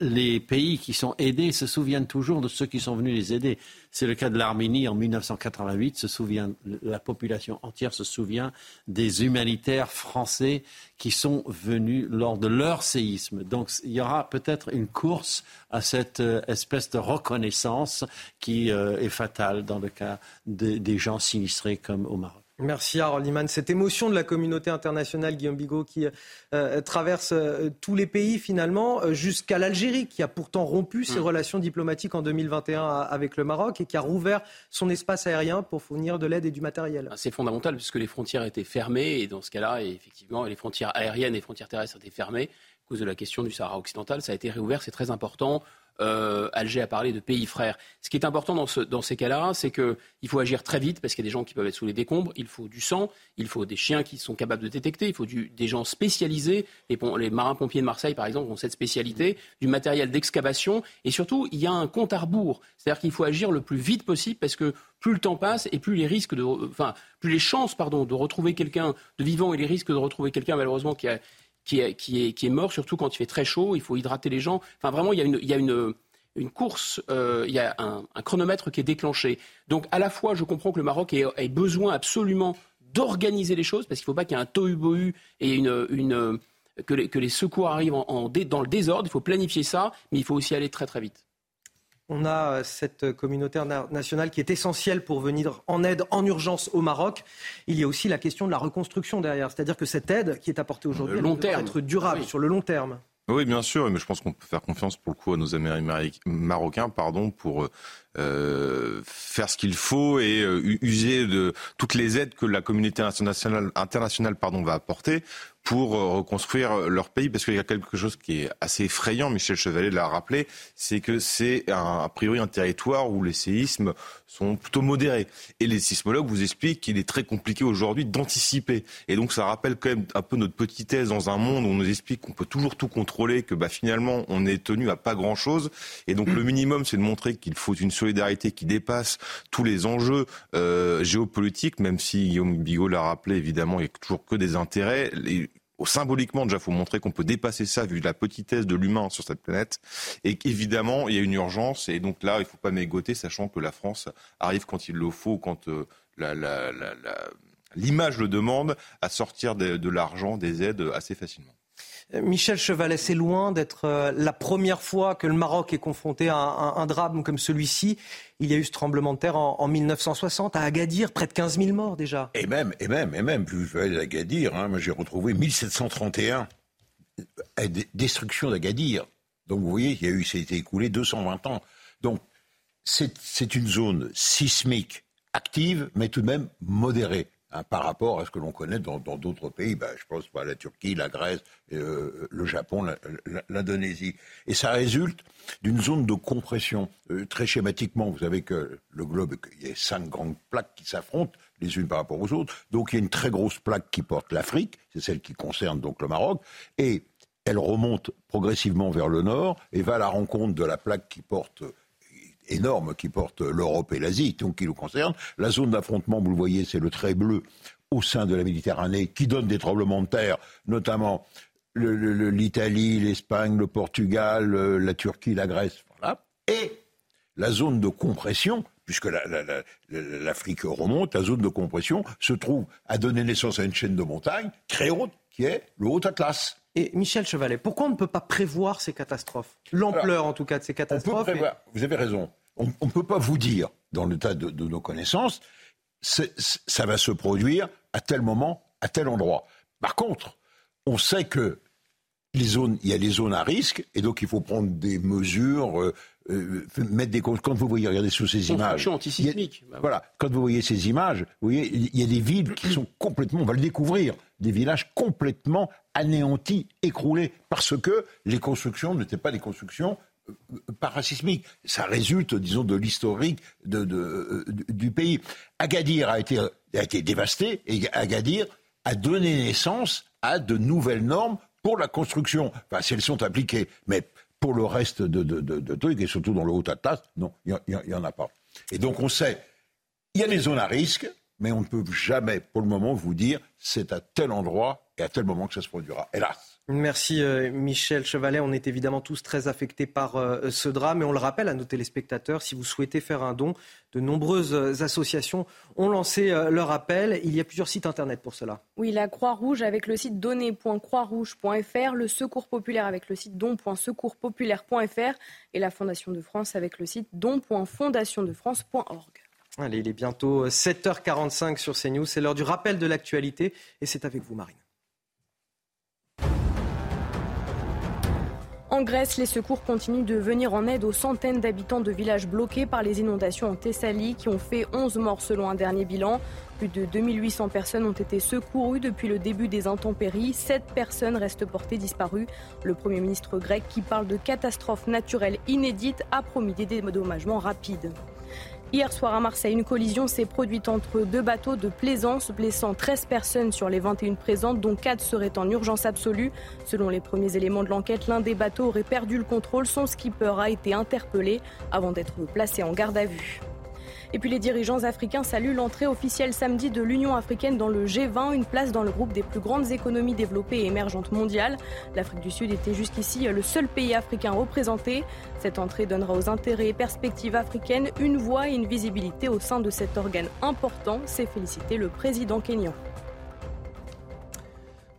les pays qui sont aidés se souviennent toujours de ceux qui sont venus les aider. C'est le cas de l'Arménie en 1988. Se souvient, la population entière se souvient des humanitaires français qui sont venus lors de leur séisme. Donc il y aura peut-être une course à cette euh, espèce de reconnaissance qui euh, est fatale dans le cas des gens sinistrés comme au Maroc. Merci Harold Iman. Cette émotion de la communauté internationale, Guillaume Bigot, qui euh, traverse euh, tous les pays finalement, euh, jusqu'à l'Algérie, qui a pourtant rompu ses mm. relations diplomatiques en 2021 avec le Maroc et qui a rouvert son espace aérien pour fournir de l'aide et du matériel. Ah, c'est fondamental puisque les frontières étaient fermées et dans ce cas-là, effectivement, les frontières aériennes et les frontières terrestres étaient fermées à cause de la question du Sahara occidental. Ça a été réouvert, c'est très important. Euh, Alger a parlé de pays frères. Ce qui est important dans, ces cas-là, c'est qu'il faut agir très vite parce qu'il y a des gens qui peuvent être sous les décombres. Il faut du sang, il faut des chiens qui sont capables de détecter, il faut des gens spécialisés. Les, marins-pompiers de Marseille, par exemple, ont cette spécialité, du matériel d'excavation. Et surtout, il y a un compte à rebours. C'est-à-dire qu'il faut agir le plus vite possible parce que plus le temps passe et plus les risques de, enfin, plus les chances, pardon, de retrouver quelqu'un de vivant et les risques de retrouver quelqu'un malheureusement qui a qui est, qui, est, mort, surtout quand il fait très chaud. Il faut hydrater les gens. Enfin, vraiment, il y a une, il y a une, une course, euh, il y a un, chronomètre qui est déclenché. Donc, à la fois, je comprends que le Maroc ait, besoin absolument d'organiser les choses, parce qu'il ne faut pas qu'il y ait un tohu-bohu et une, une que, les, que, les, secours arrivent en, dans le désordre. Il faut planifier ça, mais il faut aussi aller très très vite. On a euh, cette communauté nationale qui est essentielle pour venir en aide en urgence au Maroc. Il y a aussi la question de la reconstruction derrière. C'est-à-dire que cette aide qui est apportée aujourd'hui doit être durable sur le long terme. Oui, bien sûr, mais je pense qu'on peut faire confiance pour le coup à nos Américains marocains, pardon, pour euh, euh, faire ce qu'il faut et euh, user de toutes les aides que la communauté internationale, internationale pardon, va apporter pour euh, reconstruire leur pays, parce qu'il y a quelque chose qui est assez effrayant, Michel Chevalier l'a rappelé, c'est que c'est a priori un territoire où les séismes sont plutôt modérés. Et les sismologues vous expliquent qu'il est très compliqué aujourd'hui d'anticiper. Et donc ça rappelle quand même un peu notre petitesse dans un monde où on nous explique qu'on peut toujours tout contrôler, que bah, finalement on est tenu à pas grand-chose. Et donc le minimum, c'est de montrer qu'il faut une solidarité qui dépasse tous les enjeux euh, géopolitiques, même si Guillaume Bigot l'a rappelé, évidemment, il n'y a toujours que des intérêts. Symboliquement, déjà, il faut montrer qu'on peut dépasser ça vu la petitesse de l'humain sur cette planète. Et qu'évidemment, il y a une urgence. Et donc là, il ne faut pas mégoter, sachant que la France arrive quand il le faut, quand euh, l'image le demande, à sortir de l'argent, des aides assez facilement. Michel Chevalet, c'est loin d'être euh, la première fois que le Maroc est confronté à un, drame comme celui-ci. Il y a eu ce tremblement de terre en, 1960 à Agadir, près de 15 000 morts déjà. Et même, et même, et même, plus je vais à Agadir, j'ai retrouvé 1731 euh, destruction d'Agadir. Donc vous voyez, il y a eu, ça a été écoulé 220 ans. Donc c'est une zone sismique active, mais tout de même modérée. Hein, par rapport à ce que l'on connaît dans d'autres pays. Ben, je pense à la Turquie, la Grèce, euh, le Japon, l'Indonésie. Et ça résulte d'une zone de compression. Euh, très schématiquement, vous savez que le globe, il y a cinq grandes plaques qui s'affrontent les unes par rapport aux autres. Donc il y a une très grosse plaque qui porte l'Afrique, c'est celle qui concerne donc le Maroc, et elle remonte progressivement vers le nord et va à la rencontre de la plaque qui porte énorme qui porte l'Europe et l'Asie, donc qui nous concerne. La zone d'affrontement, vous le voyez, c'est le trait bleu au sein de la Méditerranée qui donne des tremblements de terre, notamment l'Italie, l'Espagne, le Portugal, la Turquie, la Grèce, voilà. Et la zone de compression, puisque l'Afrique remonte, la zone de compression se trouve à donner naissance à une chaîne de montagnes très haute, qui est le Haut Atlas. Et Michel Chevalet, pourquoi on ne peut pas prévoir ces catastrophes? L'ampleur, en tout cas, de ces catastrophes. Vous avez raison. On ne peut pas vous dire, dans le tas de, nos connaissances, ça va se produire à tel moment, à tel endroit. Par contre, on sait que les zones, il y a des zones à risque, et donc il faut prendre des mesures, euh, euh, mettre des quand vous voyez, regardez sous ces images, antisismique. Bah voilà, quand vous voyez ces images, vous voyez, il y a des villes qui sont complètement, on va le découvrir, des villages complètement anéantis, écroulés, parce que les constructions n'étaient pas des constructions euh, parasismiques. Ça résulte, disons, de l'historique de, du pays. Agadir a été, a été dévasté et Agadir a donné naissance à de nouvelles normes pour la construction. Enfin, si elles sont appliquées. Mais pour le reste de, de, trucs, et surtout dans le haut Atlas, non, il n'y en a pas. Et donc on sait, il y a des zones à risque, mais on ne peut jamais, pour le moment, vous dire c'est à tel endroit et à tel moment que ça se produira. Hélas. Merci euh, Michel Chevalet. On est évidemment tous très affectés par euh, ce drame et on le rappelle à nos téléspectateurs, si vous souhaitez faire un don, de nombreuses euh, associations ont lancé leur appel. Il y a plusieurs sites internet pour cela. Oui, la Croix-Rouge avec le site donner.croixrouge.fr, le Secours populaire avec le site don.secourspopulaire.fr et la Fondation de France avec le site don.fondationdefrance.org. Allez, il est bientôt 7h45 sur CNews. C'est l'heure du rappel de l'actualité et c'est avec vous, Marine. En Grèce, les secours continuent de venir en aide aux centaines d'habitants de villages bloqués par les inondations en Thessalie qui ont fait 11 morts selon un dernier bilan. Plus de 2800 personnes ont été secourues depuis le début des intempéries. Sept personnes restent portées disparues. Le Premier ministre grec, qui parle de catastrophe naturelle inédite, a promis des dédommagements rapides. Hier soir à Marseille, une collision s'est produite entre deux bateaux de plaisance, blessant 13 personnes sur les 21 présentes, dont 4 seraient en urgence absolue. Selon les premiers éléments de l'enquête, l'un des bateaux aurait perdu le contrôle. Son skipper a été interpellé avant d'être placé en garde à vue. Et puis les dirigeants africains saluent l'entrée officielle samedi de l'Union africaine dans le G20, une place dans le groupe des plus grandes économies développées et émergentes mondiales. L'Afrique du Sud était jusqu'ici le seul pays africain représenté. Cette entrée donnera aux intérêts et perspectives africaines une voix et une visibilité au sein de cet organe important, s'est félicité le président kényan.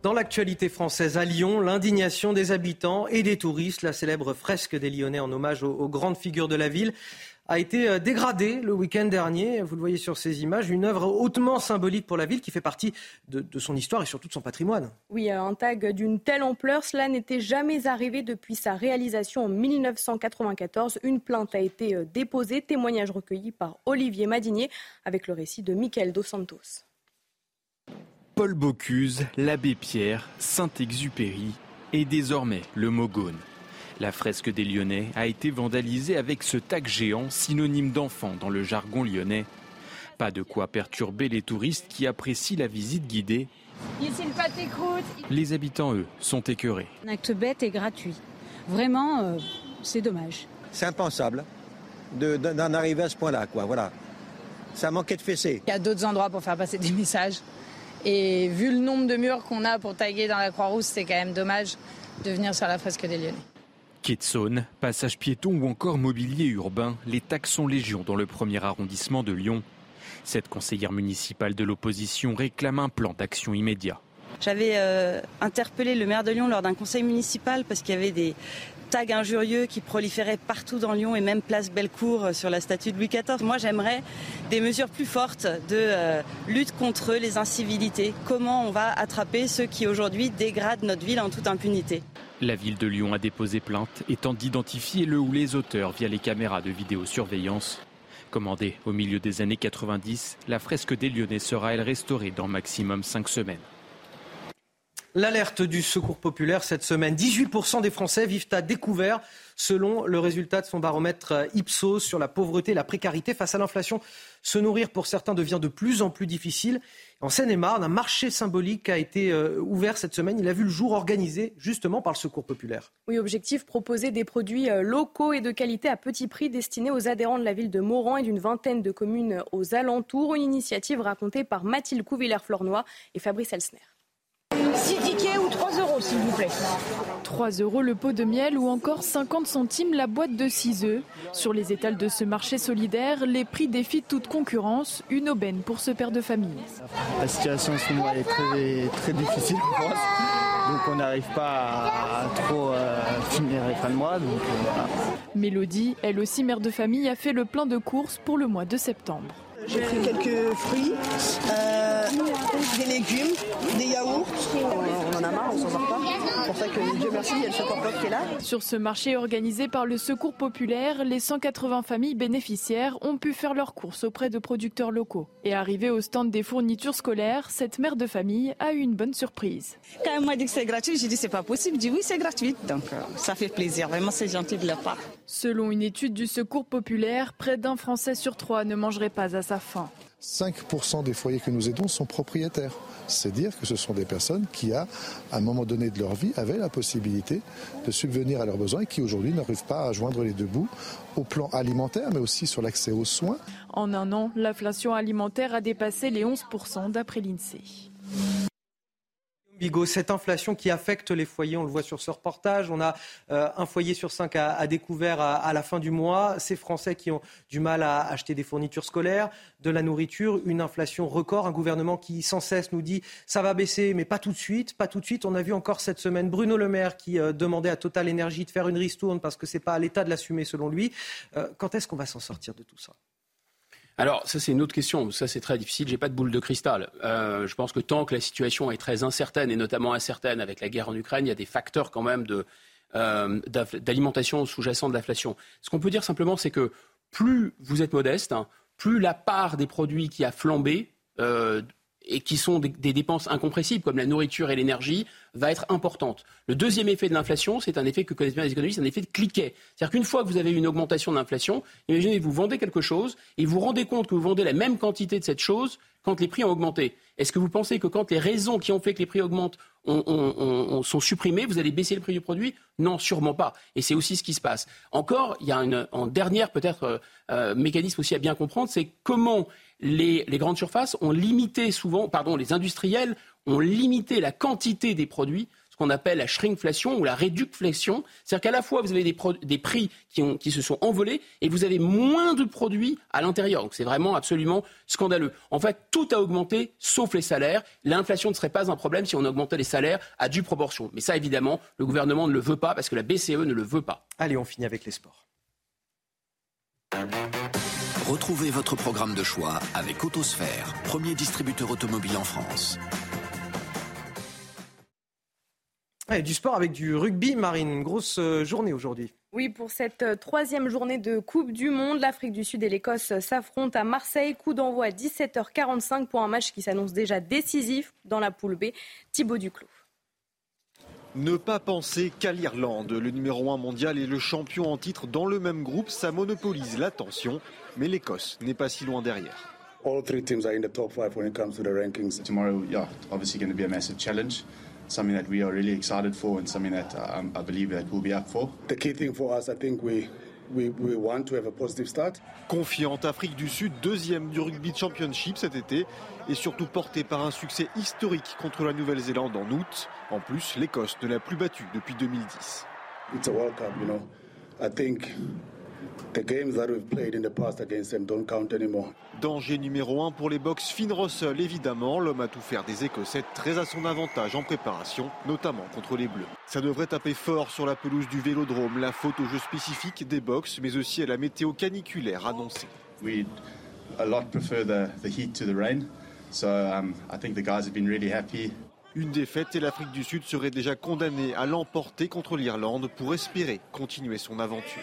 Dans l'actualité française à Lyon, l'indignation des habitants et des touristes, la célèbre fresque des Lyonnais en hommage aux, grandes figures de la ville, a été euh, dégradée le week-end dernier. Vous le voyez sur ces images, une œuvre hautement symbolique pour la ville qui fait partie de, son histoire et surtout de son patrimoine. Oui, un tag d'une telle ampleur, cela n'était jamais arrivé depuis sa réalisation en 1994. Une plainte a été euh, déposée, témoignage recueilli par Olivier Madinier avec le récit de Michael Dos Santos. Paul Bocuse, l'abbé Pierre, Saint-Exupéry et désormais le Mogone. La fresque des Lyonnais a été vandalisée avec ce tag géant, synonyme d'enfant dans le jargon lyonnais. Pas de quoi perturber les touristes qui apprécient la visite guidée. Ici le pâté croûte. Les habitants, eux, sont écœurés. Un acte bête et gratuit. Vraiment, euh, c'est dommage. C'est impensable d'en arriver à ce point-là, quoi. Voilà. Ça manquait de fessée. Il y a d'autres endroits pour faire passer des messages. Et vu le nombre de murs qu'on a pour taguer dans la Croix-Rousse, c'est quand même dommage de venir sur la fresque des Lyonnais. Quai de Saône, passage piéton ou encore mobilier urbain, les taxes sont légion dans le premier arrondissement de Lyon. Cette conseillère municipale de l'opposition réclame un plan d'action immédiat. J'avais euh, interpellé le maire de Lyon lors d'un conseil municipal parce qu'il y avait des tags injurieux qui proliféraient partout dans Lyon et même place Bellecour euh, sur la statue de Louis XIV. Moi, j'aimerais des mesures plus fortes de euh, lutte contre les incivilités. Comment on va attraper ceux qui aujourd'hui dégradent notre ville en toute impunité? La ville de Lyon a déposé plainte, étant d'identifier le ou les auteurs via les caméras de vidéosurveillance. Commandée au milieu des années 90, la fresque des Lyonnais sera elle restaurée dans maximum 5 semaines? L'alerte du Secours populaire cette semaine. 18% des Français vivent à découvert selon le résultat de son baromètre Ipsos sur la pauvreté et la précarité face à l'inflation. Se nourrir pour certains devient de plus en plus difficile. En Seine-et-Marne, un marché symbolique a été euh, ouvert cette semaine. Il a vu le jour organisé justement par le Secours populaire. Oui, objectif proposer des produits euh, locaux et de qualité à petit prix destinés aux adhérents de la ville de Moran et d'une vingtaine de communes aux alentours. Une initiative racontée par Mathilde Couvillère-Flornois et Fabrice Elsner. 6 tickets ou 3 euros, s'il vous plaît. 3 euros le pot de miel ou encore 50 centimes la boîte de 6 œufs. Sur les étals de ce marché solidaire, les prix défient toute concurrence. Une aubaine pour ce père de famille. La situation en ce moment est très, très difficile pour France. Donc on n'arrive pas à trop euh, finir les fins de mois. Donc, euh, voilà. Mélodie, elle aussi mère de famille, a fait le plein de courses pour le mois de septembre. J'ai pris quelques fruits, euh, des légumes, des yaourts. On en a marre, on s'en sort pas. C'est pour ça que Dieu merci, il y a le secours qui est là. Sur ce marché organisé par le Secours populaire, les 180 familles bénéficiaires ont pu faire leurs courses auprès de producteurs locaux. Et arrivé au stand des fournitures scolaires, cette mère de famille a eu une bonne surprise. Quand elle m'a dit que c'est gratuit, j'ai dit c'est pas possible. Je dis oui, c'est gratuit. Donc euh, ça fait plaisir. Vraiment, c'est gentil de leur part. Selon une étude du Secours populaire, près d'un Français sur trois ne mangerait pas à sa faim. 5% des foyers que nous aidons sont propriétaires. C'est dire que ce sont des personnes qui, à un moment donné de leur vie, avaient la possibilité de subvenir à leurs besoins et qui aujourd'hui n'arrivent pas à joindre les deux bouts au plan alimentaire, mais aussi sur l'accès aux soins. En un an, l'inflation alimentaire a dépassé les 11% d'après l'INSEE. Bigot, cette inflation qui affecte les foyers, on le voit sur ce reportage. On a euh, un foyer sur cinq à, découvert à, la fin du mois. Ces Français qui ont du mal à acheter des fournitures scolaires, de la nourriture, une inflation record, un gouvernement qui sans cesse nous dit ça va baisser, mais pas tout de suite, pas tout de suite. On a vu encore cette semaine Bruno Le Maire qui euh, demandait à Total Énergie de faire une ristourne parce que c'est pas à l'État de l'assumer selon lui. Euh, quand est-ce qu'on va s'en sortir de tout ça? Alors, ça, c'est une autre question. Ça, c'est très difficile. J'ai pas de boule de cristal. Euh, je pense que tant que la situation est très incertaine, et notamment incertaine avec la guerre en Ukraine, il y a des facteurs quand même euh, d'alimentation sous-jacent de l'inflation. Ce qu'on peut dire simplement, c'est que plus vous êtes modeste, hein, plus la part des produits qui a flambé, euh, et qui sont des, dépenses incompressibles, comme la nourriture et l'énergie, va être importante. Le deuxième effet de l'inflation, c'est un effet que connaissent bien les économistes, c'est un effet de cliquet. C'est-à-dire qu'une fois que vous avez une augmentation de l'inflation, imaginez, vous vendez quelque chose et vous vous rendez compte que vous vendez la même quantité de cette chose quand les prix ont augmenté. Est-ce que vous pensez que quand les raisons qui ont fait que les prix augmentent ont, ont, ont, sont supprimées, vous allez baisser le prix du produit? Non, sûrement pas. Et c'est aussi ce qui se passe. Encore, il y a une, en dernière peut-être euh, euh, mécanisme aussi à bien comprendre, c'est comment les, grandes surfaces ont limité souvent, pardon, les industriels ont limité la quantité des produits, ce qu'on appelle la shrinkflation ou la réducflation. C'est-à-dire qu'à la fois, vous avez des, prix qui, qui, se sont envolés et vous avez moins de produits à l'intérieur. Donc c'est vraiment absolument scandaleux. En fait, tout a augmenté sauf les salaires. L'inflation ne serait pas un problème si on augmentait les salaires à due proportion. Mais ça, évidemment, le gouvernement ne le veut pas parce que la BCE ne le veut pas. Allez, on finit avec les sports. Retrouvez votre programme de choix avec Autosphère, premier distributeur automobile en France. Du sport avec du rugby, Marine. Grosse euh, journée aujourd'hui. Oui, pour cette euh, troisième journée de Coupe du Monde, l'Afrique du Sud et l'Écosse s'affrontent à Marseille. Coup d'envoi à 17h45 pour un match qui s'annonce déjà décisif dans la poule B. Thibaut Duclos. Ne pas penser qu'à l'Irlande. Le numéro 1 mondial et le champion en titre dans le même groupe, ça monopolise l'attention. Mais l'Écosse n'est pas si loin derrière. All three teams are in the top five when it comes to the rankings. Tomorrow, yeah, obviously going to be a massive challenge. Something that we are really excited for and something that um, I believe that we'll be up for. The key thing for us, I think we We, we want to have a positive start. Confiante Afrique du Sud, deuxième du rugby championship cet été, et surtout porté par un succès historique contre la Nouvelle-Zélande en août. En plus, l'Écosse ne l'a plus battu depuis 2010. It's a World Cup, you know. I think the games that we've played in the past against them don't count anymore. Danger numéro un pour les box Finn Russell, évidemment. L'homme a tout faire des Écossais très à son avantage en préparation, notamment contre les Bleus. Ça devrait taper fort sur la pelouse du vélodrome, la faute au jeu spécifique des box, mais aussi à la météo caniculaire annoncée. We a lot prefer the, the heat to the rain, so um, I think the guys have been really happy. Une défaite et l'Afrique du Sud serait déjà condamnée à l'emporter contre l'Irlande pour espérer continuer son aventure.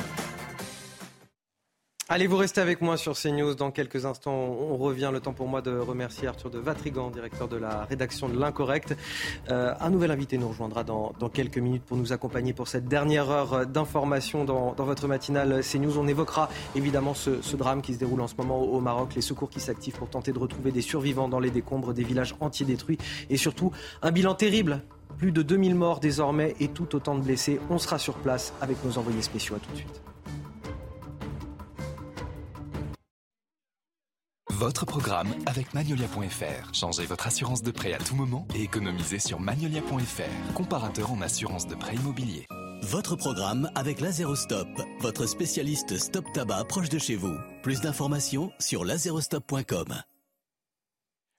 Allez, vous restez avec moi sur CNews. Dans quelques instants, on revient. Le temps pour moi de remercier Arthur de Vatrigan, directeur de la rédaction de l'Incorrect. Euh, un nouvel invité nous rejoindra dans, quelques minutes pour nous accompagner pour cette dernière heure d'information dans, votre matinale CNews. On évoquera évidemment ce, drame qui se déroule en ce moment au, Maroc, les secours qui s'activent pour tenter de retrouver des survivants dans les décombres des villages entiers détruits et surtout un bilan terrible. Plus de 2000 morts désormais et tout autant de blessés. On sera sur place avec nos envoyés spéciaux. À tout de suite. Votre programme avec Magnolia.fr. Changez votre assurance de prêt à tout moment et économisez sur Magnolia.fr, comparateur en assurance de prêt immobilier. Votre programme avec Lazerostop, votre spécialiste stop tabac proche de chez vous. Plus d'informations sur lazerostop.com.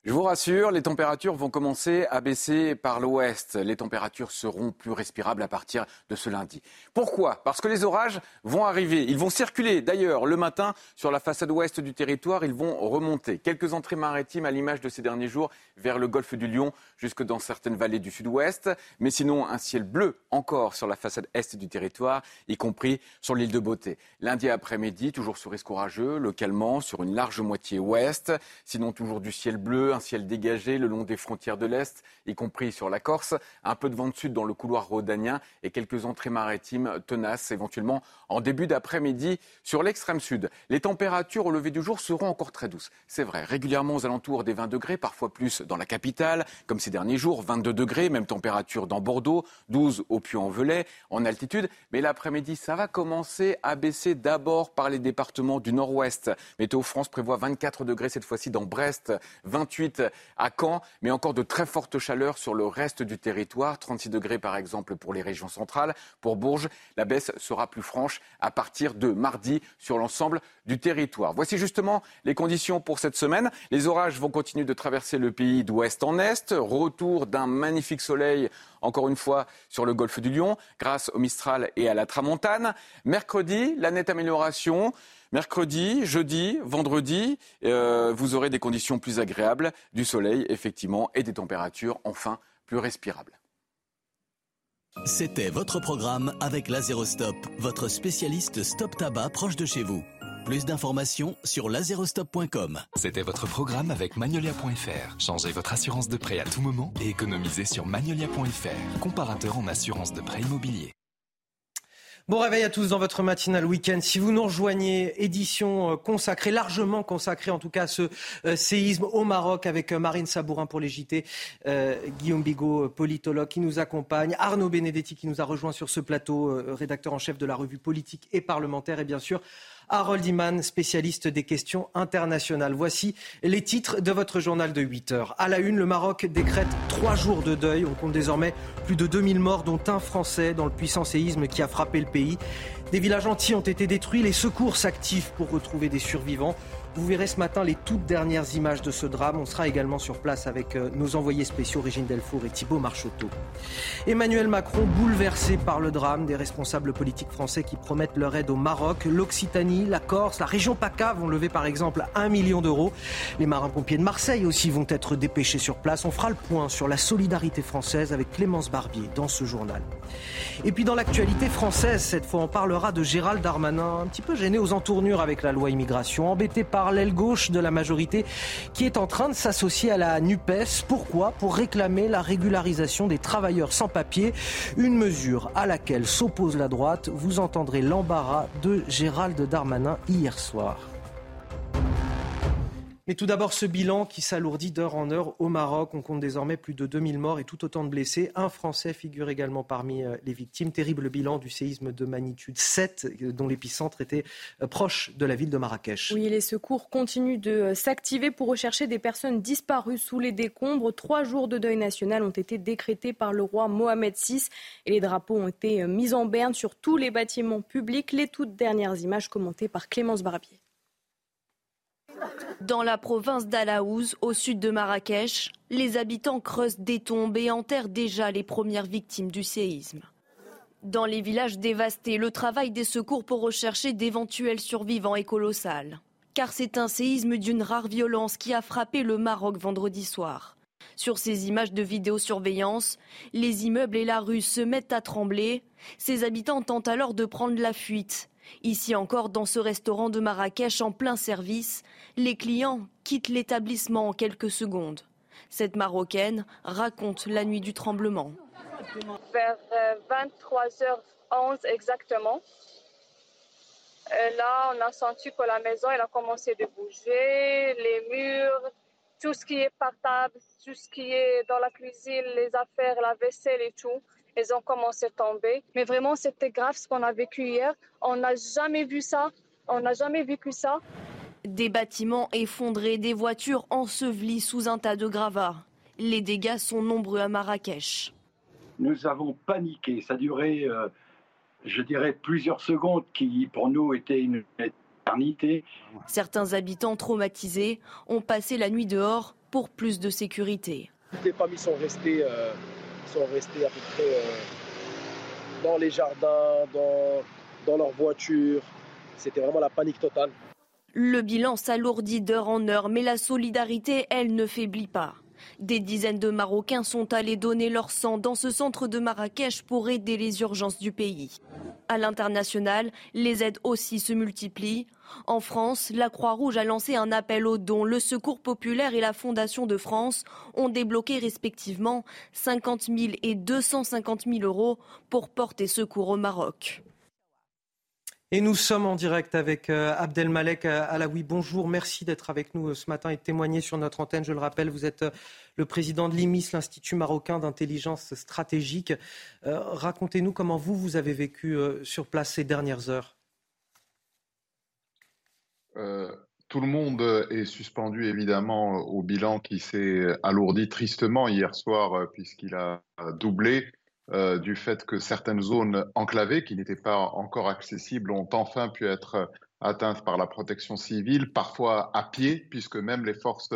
Je vous rassure, les températures vont commencer à baisser par l'ouest. Les températures seront plus respirables à partir de ce lundi. Pourquoi? Parce que les orages vont arriver. Ils vont circuler d'ailleurs le matin sur la façade ouest du territoire. Ils vont remonter. Quelques entrées maritimes à l'image de ces derniers jours vers le golfe du Lion jusque dans certaines vallées du sud-ouest. Mais sinon, un ciel bleu encore sur la façade est du territoire, y compris sur l'île de Beauté. Lundi après-midi, toujours sous risque orageux, localement sur une large moitié ouest. Sinon, toujours du ciel bleu un ciel dégagé le long des frontières de l'Est, y compris sur la Corse, un peu de vent de sud dans le couloir rhodanien et quelques entrées maritimes tenaces éventuellement en début d'après-midi sur l'extrême sud. Les températures au lever du jour seront encore très douces. C'est vrai, régulièrement aux alentours des 20 degrés, parfois plus dans la capitale, comme ces derniers jours, 22 degrés, même température dans Bordeaux, 12 au Puy-en-Velay, en altitude. Mais l'après-midi, ça va commencer à baisser d'abord par les départements du nord-ouest. Météo France prévoit 24 degrés cette fois-ci dans Brest, 28 à Caen, mais encore de très fortes chaleurs sur le reste du territoire. 36 degrés par exemple pour les régions centrales. Pour Bourges, la baisse sera plus franche à partir de mardi sur l'ensemble du territoire. Voici justement les conditions pour cette semaine. Les orages vont continuer de traverser le pays d'ouest en est. Retour d'un magnifique soleil, encore une fois, sur le golfe du Lion, grâce au Mistral et à la Tramontane. Mercredi, la nette amélioration. Mercredi, jeudi, vendredi, euh, vous aurez des conditions plus agréables, du soleil, effectivement, et des températures, enfin, plus respirables. C'était votre programme avec Lazerostop, votre spécialiste stop tabac proche de chez vous. Plus d'informations sur lazerostop.com. C'était votre programme avec Magnolia.fr. Changez votre assurance de prêt à tout moment et économisez sur Magnolia.fr, comparateur en assurance de prêt immobilier. Bon réveil à tous dans votre matinale week-end. Si vous nous rejoignez, édition euh, consacrée, largement consacrée en tout cas à ce euh, séisme au Maroc avec euh, Marine Sabourin pour les Guillaume Bigot, politologue qui nous accompagne, Arnaud Benedetti qui nous a rejoint sur ce plateau, rédacteur en chef de la revue politique et parlementaire et bien sûr Harold Iman, spécialiste des questions internationales. Voici les titres de votre journal de 8 heures. À la une, le Maroc décrète trois jours de deuil. On compte désormais plus de 2000 morts, dont un Français dans le puissant séisme qui a frappé le pays. Des villages entiers ont été détruits. Les secours s'activent pour retrouver des survivants. Vous verrez ce matin les toutes dernières images de ce drame. On sera également sur place avec euh, nos envoyés spéciaux Régine Delfour et Thibault Marcheteau. Emmanuel Macron bouleversé par le drame des responsables politiques français qui promettent leur aide au Maroc. L'Occitanie, la Corse, la région PACA vont lever par exemple un million d'euros. Les marins-pompiers de Marseille aussi vont être dépêchés sur place. On fera le point sur la solidarité française avec Clémence Barbier dans ce journal. Et puis dans l'actualité française, cette fois on parlera de Gérald Darmanin, un petit peu gêné aux entournures avec la loi immigration, embêté par l'aile gauche de la majorité qui est en train de s'associer à la NUPES. Pourquoi? Pour réclamer la régularisation des travailleurs sans papier, une mesure à laquelle s'oppose la droite. Vous entendrez l'embarras de Gérald Darmanin hier soir. Mais tout d'abord, ce bilan qui s'alourdit d'heure en heure au Maroc. On compte désormais plus de 2000 morts et tout autant de blessés. Un Français figure également parmi euh, les victimes. Terrible bilan du séisme de magnitude 7, euh, dont l'épicentre était euh, proche de la ville de Marrakech. Oui, les secours continuent de s'activer pour rechercher des personnes disparues sous les décombres. Trois jours de deuil national ont été décrétés par le roi Mohamed VI et les drapeaux ont été mis en berne sur tous les bâtiments publics. Les toutes dernières images commentées par Clémence Barbier. Dans la province d'Alaouz, au sud de Marrakech, les habitants creusent des tombes et enterrent déjà les premières victimes du séisme. Dans les villages dévastés, le travail des secours pour rechercher d'éventuels survivants est colossal. Car c'est un séisme d'une rare violence qui a frappé le Maroc vendredi soir. Sur ces images de vidéosurveillance, les immeubles et la rue se mettent à trembler. Ses habitants tentent alors de prendre la fuite. Ici encore, dans ce restaurant de Marrakech en plein service, les clients quittent l'établissement en quelques secondes. Cette Marocaine raconte la nuit du tremblement. Vers 23h11 euh, exactement, euh, là, on a senti que la maison elle a commencé de bouger, les murs, tout ce qui est portable, tout ce qui est dans la cuisine, les affaires, la vaisselle et tout, ils ont commencé à tomber. Mais vraiment, c'était grave ce qu'on a vécu hier. On n'a jamais vu ça. On n'a jamais vécu ça. Des bâtiments effondrés, des voitures ensevelies sous un tas de gravats. Les dégâts sont nombreux à Marrakech. Nous avons paniqué. Ça a duré, euh, je dirais, plusieurs secondes qui, pour nous, étaient une Certains habitants traumatisés ont passé la nuit dehors pour plus de sécurité. Toutes les familles sont restées, euh, sont restées à peu près euh, dans les jardins, dans, dans leurs voitures. C'était vraiment la panique totale. Le bilan s'alourdit d'heure en heure, mais la solidarité, elle, ne faiblit pas. Des dizaines de Marocains sont allés donner leur sang dans ce centre de Marrakech pour aider les urgences du pays. À l'international, les aides aussi se multiplient. En France, la Croix-Rouge a lancé un appel aux dons. Le Secours populaire et la Fondation de France ont débloqué respectivement 50 000 et 250 000 euros pour porter secours au Maroc. Et nous sommes en direct avec euh, Abdelmalek euh, Alaoui. Bonjour, merci d'être avec nous euh, ce matin et de témoigner sur notre antenne. Je le rappelle, vous êtes le président de l'IMIS, l'Institut marocain d'intelligence stratégique. Racontez-nous comment vous, vous avez vécu sur place ces dernières heures. tout le monde est suspendu évidemment au bilan qui s'est alourdi tristement hier soir puisqu'il a doublé. Euh, du fait que certaines zones enclavées qui n'étaient pas encore accessibles ont enfin pu être atteintes par la protection civile, parfois à pied, puisque même les forces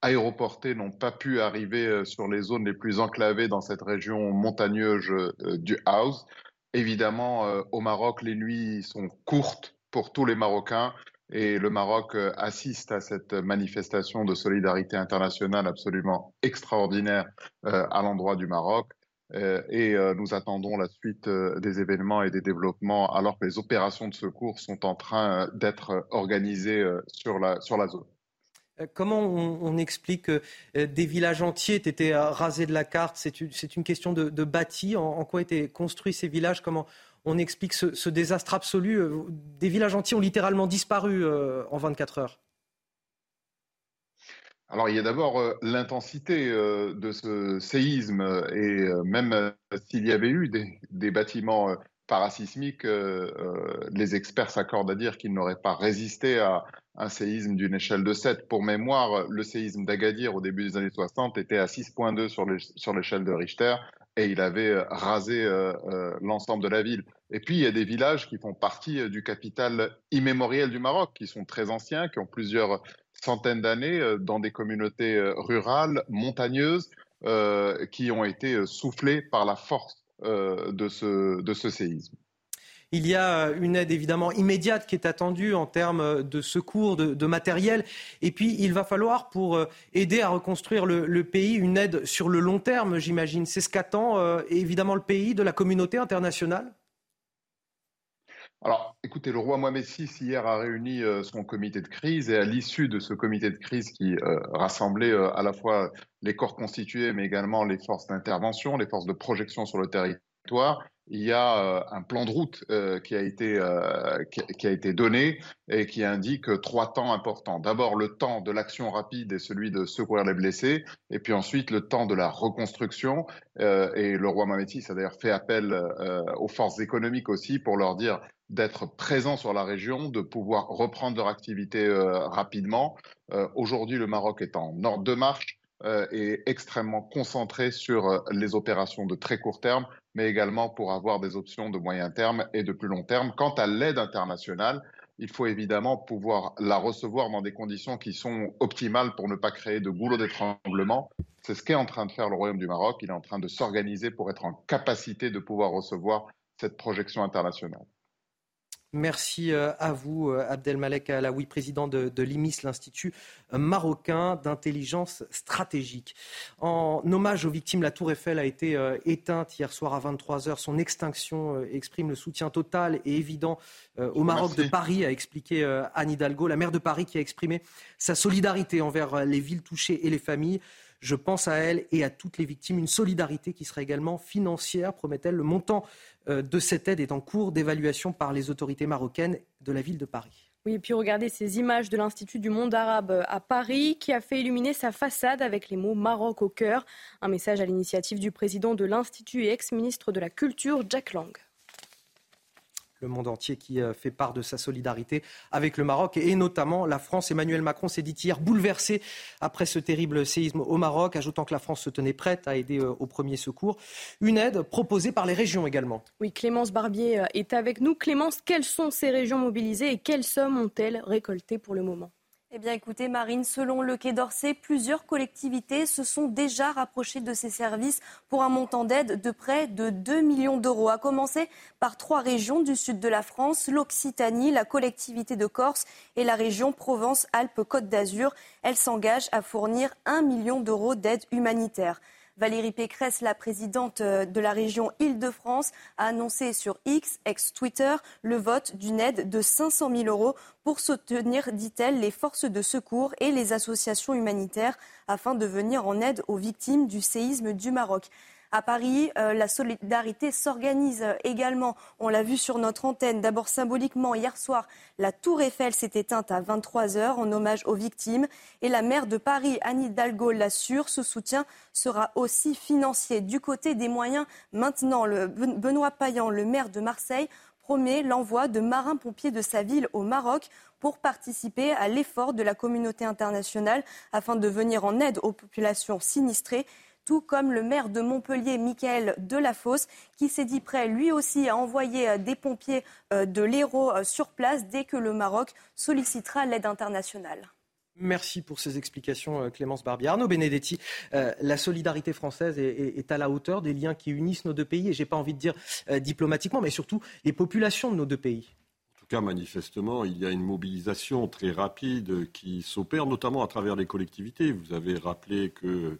aéroportées n'ont pas pu arriver euh, sur les zones les plus enclavées dans cette région montagneuse euh, du House. Évidemment, au Maroc, les nuits sont courtes pour tous les Marocains et le Maroc assiste à cette manifestation de solidarité internationale absolument extraordinaire à l'endroit du Maroc. Euh, et euh, nous attendons la suite euh, des événements et des développements alors que les opérations de secours sont en train d'être organisées sur la, sur la zone. Comment on, explique que des villages entiers aient été rasés de la carte? C'est une, question de, de bâti. En, quoi étaient construits ces villages? Comment on explique ce, désastre absolu? Des villages entiers ont littéralement disparu en 24 heures. Alors, il y a d'abord euh, l'intensité euh, de ce séisme et euh, même s'il y avait eu des, bâtiments parasismiques, les experts s'accordent à dire qu'ils n'auraient pas résisté à un séisme d'une échelle de 7. Pour mémoire, le séisme d'Agadir au début des années 60 était à 6.2 sur l'échelle de Richter et il avait rasé l'ensemble de la ville. Et puis, il y a des villages qui font partie du capital immémoriel du Maroc, qui sont très anciens, qui ont plusieurs centaines d'années euh, dans des communautés euh, rurales, montagneuses, euh, qui ont été soufflées par la force de, ce, de ce séisme. Il y a une aide évidemment immédiate qui est attendue en termes de secours, de, matériel. Et puis, il va falloir, pour aider à reconstruire le, pays, une aide sur le long terme, j'imagine. C'est ce qu'attend évidemment le pays de la communauté internationale alors, écoutez, le roi Mohamed VI hier a réuni euh, son comité de crise et à l'issue de ce comité de crise qui euh, rassemblait euh, à la fois les corps constitués mais également les forces d'intervention, les forces de projection sur le territoire, il y a un plan de route qui, a été, qui, a été donné et qui indique trois temps importants. D'abord, le temps de l'action rapide et celui de secourir les blessés, et puis ensuite le temps de la reconstruction. et le roi Mohamed VI a d'ailleurs fait appel aux forces économiques aussi pour leur dire d'être présents sur la région, de pouvoir reprendre leur activité euh, rapidement. Euh, aujourd'hui, le Maroc est en ordre de marche euh, et extrêmement concentré sur les opérations de très court terme, mais également pour avoir des options de moyen terme et de plus long terme. Quant à l'aide internationale, il faut évidemment pouvoir la recevoir dans des conditions qui sont optimales pour ne pas créer de goulot d'étranglement. C'est ce qu'est en train de faire le Royaume du Maroc. Il est en train de s'organiser pour être en capacité de pouvoir recevoir cette projection internationale. Merci euh, à vous, euh, Abdelmalek Alaoui, président de, l'IMIS, l'Institut marocain d'intelligence stratégique. En hommage aux victimes, la Tour Eiffel a été euh, éteinte hier soir à 23h. Son extinction exprime le soutien total et évident au Maroc de Paris, a expliqué Anne Hidalgo, la maire de Paris qui a exprimé sa solidarité envers les villes touchées et les familles. Je pense à elle et à toutes les victimes. Une solidarité qui sera également financière, promet-elle. Le montant euh, de cette aide est en cours d'évaluation par les autorités marocaines de la ville de Paris. Oui, et puis regardez ces images de l'Institut du monde arabe euh, à Paris qui a fait illuminer sa façade avec les mots Maroc au cœur. Un message à l'initiative du président de l'Institut et ex-ministre de la Culture, Jack Lang le monde entier qui euh, fait part de sa solidarité avec le Maroc et notamment la France. Emmanuel Macron s'est dit hier bouleversé après ce terrible séisme au Maroc, ajoutant que la France se tenait prête à aider euh, au premier secours. Une aide proposée par les régions également. Oui, Clémence Barbier euh, est avec nous. Clémence, quelles sont ces régions mobilisées et quelles sommes ont-elles récoltées pour le moment? Eh bien, écoutez, Marine, selon le Quai d'Orsay, plusieurs collectivités se sont déjà rapprochées de ces services pour un montant d'aide de près de 2 millions d'euros. À commencer par trois régions du sud de la France, l'Occitanie, la collectivité de Corse et la région Provence-Alpes-Côte d'Azur. Elles s'engagent à fournir 1 million d'euros d'aide humanitaire. Valérie Pécresse, la présidente euh, de la région Île-de-France, a annoncé sur X, ex-Twitter, le vote d'une aide de 500 000 euros pour soutenir, dit-elle, les forces de secours et les associations humanitaires afin de venir en aide aux victimes du séisme du Maroc. À Paris, euh, la solidarité s'organise également. On l'a vu sur notre antenne. D'abord symboliquement, hier soir, la tour Eiffel s'est éteinte à 23 heures en hommage aux victimes. Et la maire de Paris, Anne Hidalgo, l'assure, ce soutien sera aussi financier. Du côté des moyens, maintenant, le Benoît Payan, le maire de Marseille, promet l'envoi de marins-pompiers de sa ville au Maroc pour participer à l'effort de la communauté internationale afin de venir en aide aux populations sinistrées tout comme le maire de Montpellier, Michael Delafosse, qui s'est dit prêt lui aussi à envoyer euh, des pompiers euh, de l'Hérault euh, sur place dès que le Maroc sollicitera l'aide internationale. Merci pour ces explications, Clémence Barbier. Arnaud Benedetti, la solidarité française est, à la hauteur des liens qui unissent nos deux pays, et je n'ai pas envie de dire diplomatiquement, mais surtout les populations de nos deux pays. En tout cas, manifestement, il y a une mobilisation très rapide qui s'opère, notamment à travers les collectivités. Vous avez rappelé que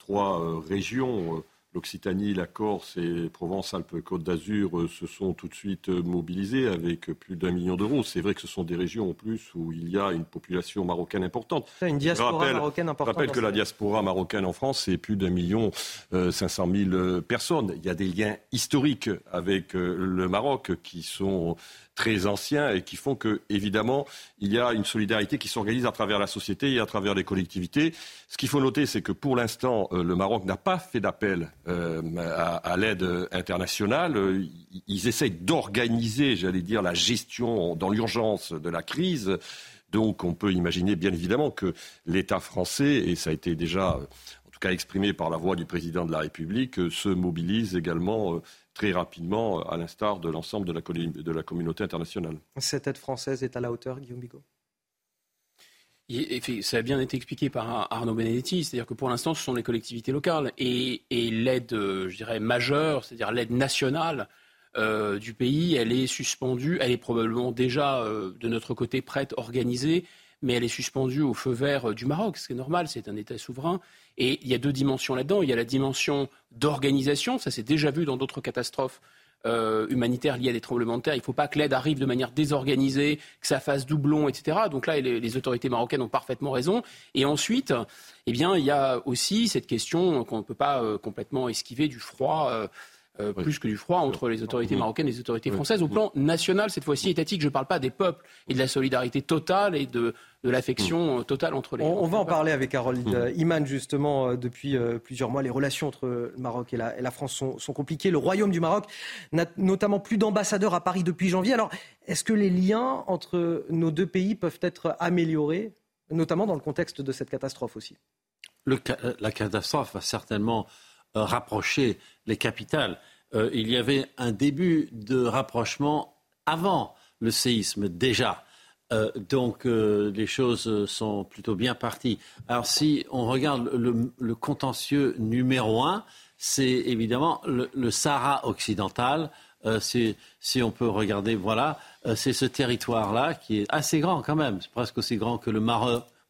trois euh, régions, euh, l'Occitanie, la Corse et Provence-Alpes-Côte d'Azur, euh, se sont tout de suite mobilisées avec plus d'un million d'euros. C'est vrai que ce sont des régions en plus où il y a une population marocaine importante. Une diaspora marocaine importante. Je rappelle que la diaspora marocaine en France, c'est plus d'un million cinq cent mille personnes. Il y a des liens historiques avec le Maroc qui sont très anciens et qui font que, évidemment, il y a une solidarité qui s'organise à travers la société et à travers les collectivités. Ce qu'il faut noter, c'est que pour l'instant, euh, le Maroc n'a pas fait d'appel euh, à, l'aide internationale. Ils essayent d'organiser, j'allais dire, la gestion dans l'urgence de la crise. Donc on peut imaginer bien évidemment que l'État français, et ça a été déjà en tout cas exprimé par la voix du président de la République, se mobilise également très rapidement, à l'instar de l'ensemble de la, de la communauté internationale. Cette aide française est à la hauteur, Guillaume Bigot? Ça a bien été expliqué par Arnaud Benedetti, c'est-à-dire que pour l'instant, ce sont les collectivités locales et, l'aide, euh, je dirais, majeure, c'est-à-dire l'aide nationale euh, du pays, elle est suspendue, elle est probablement déjà euh, de notre côté prête, organisée, mais elle est suspendue au feu vert du Maroc, ce qui est normal, c'est un État souverain. Et il y a deux dimensions là-dedans. Il y a la dimension d'organisation, ça s'est déjà vu dans d'autres catastrophes euh, humanitaires liées à des tremblements de terre. Il ne faut pas que l'aide arrive de manière désorganisée, que ça fasse doublon, etc. Donc là, les, autorités marocaines ont parfaitement raison. Et ensuite, eh bien, il y a aussi cette question qu'on ne peut pas euh, complètement esquiver du froid. Euh, euh, plus que du froid entre les autorités marocaines et les autorités françaises. Au plan national, cette fois-ci étatique, je ne parle pas des peuples et de la solidarité totale et de, l'affection euh, totale entre les. On, on va en parler avec Harold mmh. Iman justement euh, depuis plusieurs mois. Les relations entre le Maroc et la, France sont, sont, compliquées. Le Royaume du Maroc n'a notamment plus d'ambassadeurs à Paris depuis janvier. Alors, est-ce que les liens entre nos deux pays peuvent être améliorés, notamment dans le contexte de cette catastrophe aussi? Le, La catastrophe va certainement euh, rapprocher les capitales. Euh, il y avait un début de rapprochement avant le séisme déjà. Euh, donc les choses sont plutôt bien parties. Alors si on regarde le, contentieux numéro un, c'est évidemment le, Sahara occidental si, on peut regarder, voilà, c'est ce territoire-là qui est assez grand quand même, c'est presque aussi grand que le.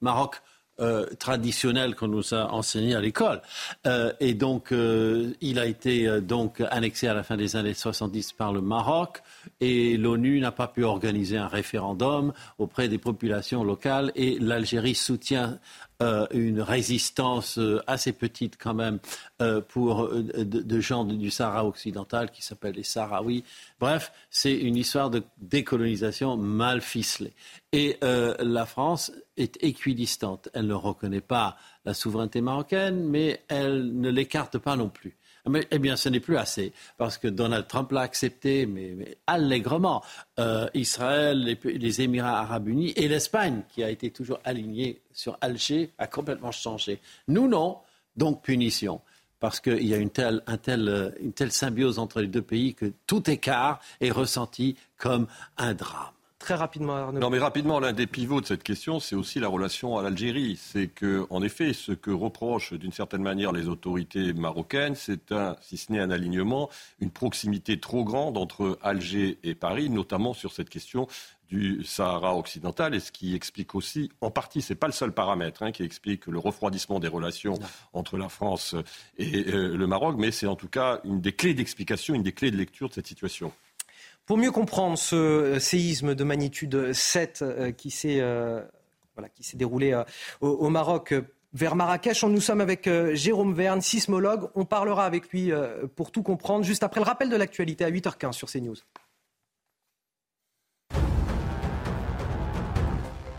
Maroc euh, traditionnel qu'on nous a enseigné à l'école. Euh, et donc, euh, il a été donc annexé à la fin des années 70 par le Maroc et l'ONU n'a pas pu organiser un référendum auprès des populations locales et l'Algérie soutient euh, une résistance euh, assez petite quand même euh, pour de, gens du Sahara occidental qui s'appellent les Sahraouis. Bref, c'est une histoire de décolonisation mal ficelée. Et la France est équidistante. Elle ne reconnaît pas la souveraineté marocaine, mais elle ne l'écarte pas non plus. Eh bien, ce n'est plus assez, parce que Donald Trump l'a accepté, mais, allègrement. Euh, Israël, les, Émirats arabes unis et l'Espagne, qui a été toujours alignée sur Alger, a complètement changé. Nous, non. Donc, punition. Parce qu'il y a une telle symbiose entre les deux pays que tout écart est ressenti comme un drame. Très rapidement, Arnaud. Non, mais rapidement, l'un des pivots de cette question, c'est aussi la relation à l'Algérie. C'est que, en effet, ce que reprochent d'une certaine manière les autorités marocaines, c'est un, si ce n'est un alignement, une proximité trop grande entre Alger et Paris, notamment sur cette question du Sahara occidental, et ce qui explique aussi, en partie, ce n'est pas le seul paramètre hein, qui explique le refroidissement des relations entre la France et euh, le Maroc, mais c'est en tout cas une des clés d'explication, une des clés de lecture de cette situation. Pour mieux comprendre ce euh, séisme de magnitude 7 euh, qui s'est euh, déroulé au, Maroc, vers Marrakech. Nous sommes avec Jérôme Verne, sismologue. On parlera avec lui pour tout comprendre juste après le rappel de l'actualité à 8h15 sur CNews.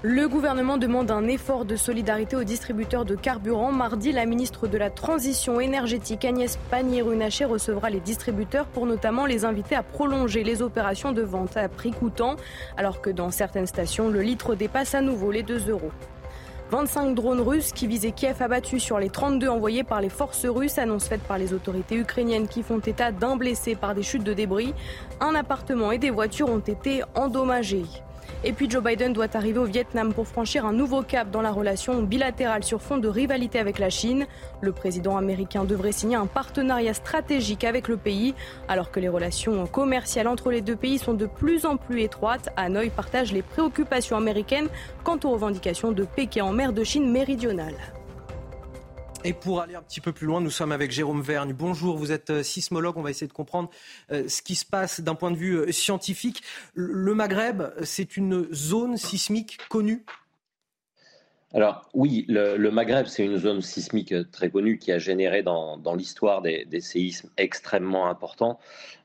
Le gouvernement demande un effort de solidarité aux distributeurs de carburant. Mardi, la ministre de la Transition énergétique Agnès Pannier-Runacher recevra les distributeurs pour notamment les inviter à prolonger les opérations de vente à prix coûtant, alors que dans certaines stations, le litre dépasse à nouveau les 2 euros. 25 drones russes qui visaient Kiev abattus sur les 32 envoyés par les forces russes, annonce faite par les autorités ukrainiennes qui font état d'un blessé par des chutes de débris. Un appartement et des voitures ont été endommagés. Et puis Joe Biden doit arriver au Vietnam pour franchir un nouveau cap dans la relation bilatérale sur fond de rivalité avec la Chine. Le président américain devrait signer un partenariat stratégique avec le pays, alors que les relations commerciales entre les deux pays sont de plus en plus étroites. Hanoï partage les préoccupations américaines quant aux revendications de Pékin en mer de Chine méridionale. Et pour aller un petit peu plus loin, nous sommes avec Jérôme Vergne. Bonjour, vous êtes euh, sismologue. On va essayer de comprendre euh, ce qui se passe d'un point de vue euh, scientifique. Le Maghreb, c'est une zone sismique connue? Alors oui, le, Maghreb, c'est une zone sismique très connue qui a généré dans, l'histoire des, séismes extrêmement importants.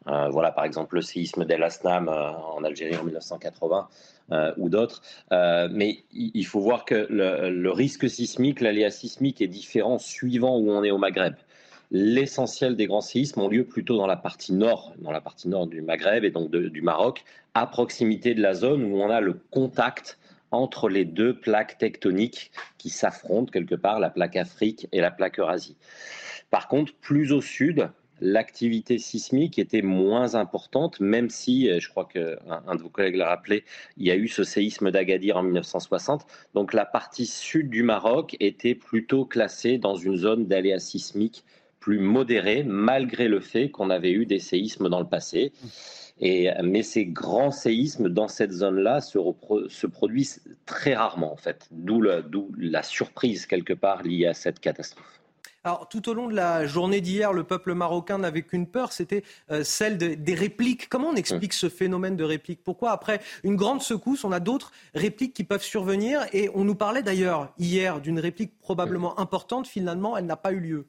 voilà, par exemple, le séisme d'El Asnam en Algérie en 1980 euh, ou d'autres. Euh, mais il faut voir que le, risque sismique, l'aléa sismique est différent suivant où on est au Maghreb. L'essentiel des grands séismes ont lieu plutôt dans la partie nord, dans la partie nord du Maghreb et donc du Maroc, à proximité de la zone où on a le contact entre les deux plaques tectoniques qui s'affrontent quelque part, la plaque Afrique et la plaque Eurasie. Par contre, plus au sud, l'activité sismique était moins importante, même si, je crois qu'un un de vos collègues l'a rappelé, il y a eu ce séisme d'Agadir en 1960. Donc la partie sud du Maroc était plutôt classée dans une zone d'aléas sismiques plus modérée, malgré le fait qu'on avait eu des séismes dans le passé. Et, mais ces grands séismes dans cette zone-là se, se, produisent très rarement, en fait, d'où la surprise quelque part liée à cette catastrophe. Alors, tout au long de la journée d'hier, le peuple marocain n'avait qu'une peur, c'était euh, celle des répliques. Comment on explique ce phénomène de réplique? Pourquoi, après une grande secousse, on a d'autres répliques qui peuvent survenir? Et on nous parlait d'ailleurs hier d'une réplique probablement importante. Finalement, elle n'a pas eu lieu.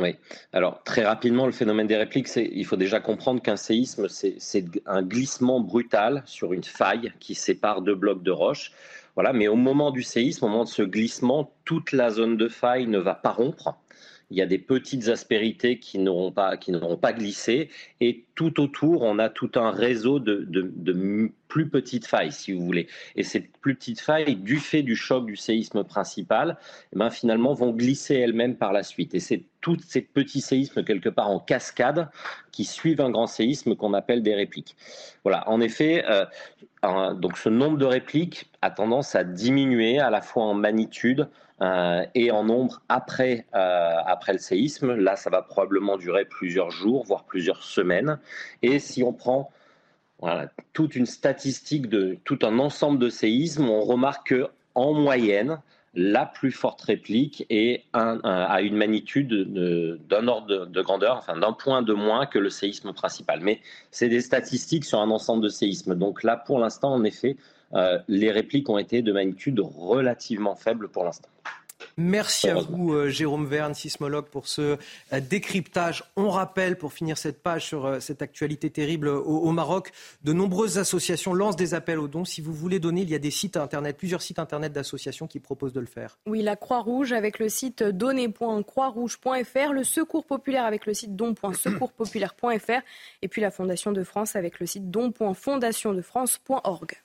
Oui. Alors très rapidement, le phénomène des répliques, c'est il faut déjà comprendre qu'un séisme, c'est un glissement brutal sur une faille qui sépare deux blocs de roche. Voilà, mais au moment du séisme, au moment de ce glissement, toute la zone de faille ne va pas rompre. Il y a des petites aspérités qui n'auront pas, qui n'auront pas glissé, et tout autour, on a tout un réseau de, de, plus petites failles, si vous voulez. Et ces plus petites failles, du fait du choc du séisme principal, eh ben, finalement, vont glisser elles-mêmes par la suite. Et c'est tous ces petits séismes, quelque part en cascade, qui suivent un grand séisme qu'on appelle des répliques. Voilà, en effet, euh, donc ce nombre de répliques a tendance à diminuer à la fois en magnitude et en nombre après, après le séisme. Là, ça va probablement durer plusieurs jours, voire plusieurs semaines. Et si on prend toute une statistique de tout un ensemble de séismes, on remarque que en moyenne, la plus forte réplique est à une magnitude d'un ordre de, grandeur, enfin d'un point de moins que le séisme principal. Mais c'est des statistiques sur un ensemble de séismes. Donc là, pour l'instant, en effet, euh, les répliques ont été de magnitude relativement faible pour l'instant. Merci à vous, euh, Jérôme Verne, sismologue, pour ce euh, décryptage. On rappelle, pour finir cette page sur euh, cette actualité terrible au, Maroc, de nombreuses associations lancent des appels aux dons. Si vous voulez donner, il y a des sites internet, plusieurs sites internet d'associations qui proposent de le faire. Oui, la Croix-Rouge avec le site donner.croixrouge.fr, le Secours populaire avec le site don.secourspopulaire.fr et puis la Fondation de France avec le site don.fondationdefrance.org.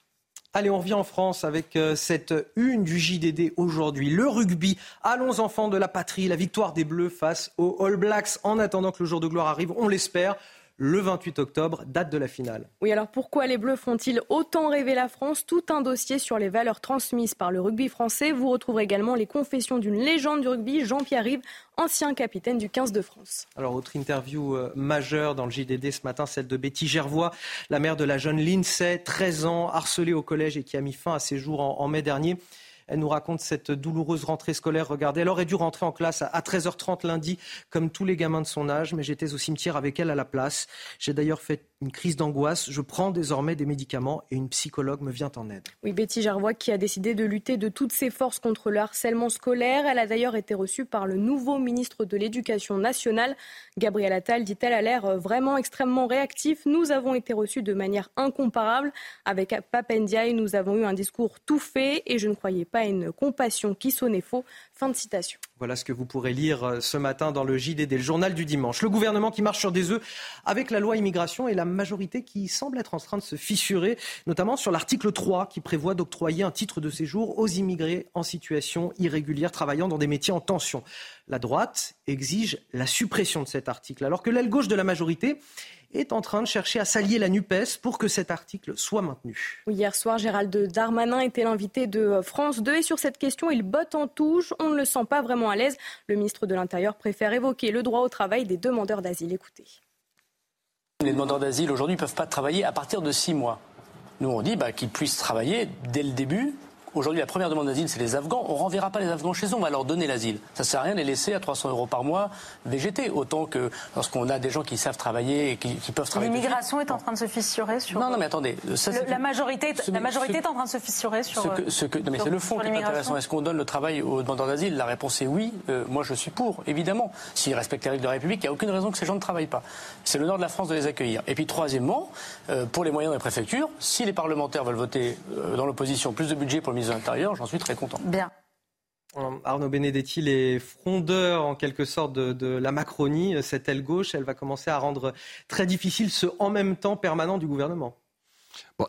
Allez, on revient en France avec euh, cette une du JDD aujourd'hui. Le rugby. Allons enfants de la patrie. La victoire des Bleus face aux All Blacks. En attendant que le jour de gloire arrive, on l'espère le 28 octobre, date de la finale. Oui, alors pourquoi les Bleus font-ils autant rêver la France? Tout un dossier sur les valeurs transmises par le rugby français. Vous retrouverez également les confessions d'une légende du rugby, Jean-Pierre Rive, ancien capitaine du 15 de France. Alors, autre interview euh, majeure dans le JDD ce matin, celle de Betty Gervois, la mère de la jeune Lindsay, 13 ans, harcelée au collège et qui a mis fin à ses jours en mai dernier. Elle nous raconte cette douloureuse rentrée scolaire. Regardez, elle aurait dû rentrer en classe à 13h30 lundi, comme tous les gamins de son âge, mais j'étais au cimetière avec elle à la place. J'ai d'ailleurs fait une crise d'angoisse. Je prends désormais des médicaments et une psychologue me vient en aide. Oui, Betty Gervois qui a décidé de lutter de toutes ses forces contre le harcèlement scolaire. Elle a d'ailleurs été reçue par le nouveau ministre de l'Éducation nationale. Gabriel Attal, dit-elle, a l'air vraiment extrêmement réactif. Nous avons été reçus de manière incomparable. Avec Papendiaï, nous avons eu un discours tout fait et je ne croyais pas à une compassion qui sonnait faux. Fin de citation. Voilà ce que vous pourrez lire euh, ce matin dans le JDD, le journal du dimanche. Le gouvernement qui marche sur des œufs avec la loi immigration et la majorité qui semble être en train de se fissurer, notamment sur l'article 3 qui prévoit d'octroyer un titre de séjour aux immigrés en situation irrégulière travaillant dans des métiers en tension. La droite exige la suppression de cet article, alors que l'aile gauche de la majorité est en train de chercher à s'allier la NUPES pour que cet article soit maintenu. Hier soir, Gérald Darmanin était l'invité de France 2 et sur cette question, il botte en touche. On ne le sent pas vraiment à l'aise. Le ministre de l'Intérieur préfère évoquer le droit au travail des demandeurs d'asile. Écoutez. Les demandeurs d'asile aujourd'hui ne peuvent pas travailler à partir de six mois. Nous, on dit bah, qu'ils puissent travailler dès le début Aujourd'hui, la première demande d'asile, c'est les Afghans. On ne renverra pas les Afghans chez eux, on va leur donner l'asile. Ça ne sert à rien de les laisser à 300 euros par mois végéter. Autant que lorsqu'on a des gens qui savent travailler et qui, peuvent travailler. L'immigration est en train de se fissurer sur. Non, non, mais attendez. la majorité, la majorité est en train de se fissurer sur. Ce que, non, mais c'est le fond qui est intéressant. Est-ce qu'on donne le travail aux demandeurs d'asile? La réponse est oui. Euh, moi, je suis pour, évidemment. S'ils respectent les règles de la République, il n'y a aucune raison que ces gens ne travaillent pas. C'est le nord de la France de les accueillir. Et puis, troisièmement, euh, pour les moyens des préfectures, si les parlementaires veulent voter euh, dans l'opposition plus de budget pour le ministre de l'Intérieur, j'en suis très content. Bien. Arnaud Benedetti, les frondeurs en quelque sorte de, la Macronie, cette aile gauche, elle va commencer à rendre très difficile ce en même temps permanent du gouvernement.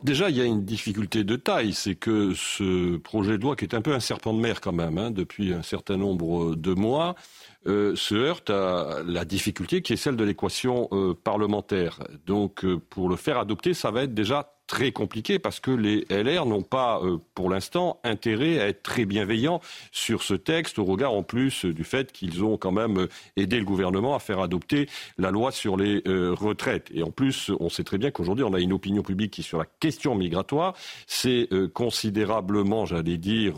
déjà, il y a une difficulté de taille, c'est que ce projet de loi, qui est un peu un serpent de mer quand même, hein, depuis un certain nombre de mois, euh, se heurte à la difficulté qui est celle de l'équation euh, parlementaire. Donc, euh, pour le faire adopter, ça va être déjà très compliqué parce que les LR n'ont pas, euh, pour l'instant, intérêt à être très bienveillants sur ce texte, au regard en plus du fait qu'ils ont quand même euh, aidé le gouvernement à faire adopter la loi sur les euh, retraites. Et en plus, on sait très bien qu'aujourd'hui, on a une opinion publique qui, sur la question migratoire, c'est considérablement, j'allais dire,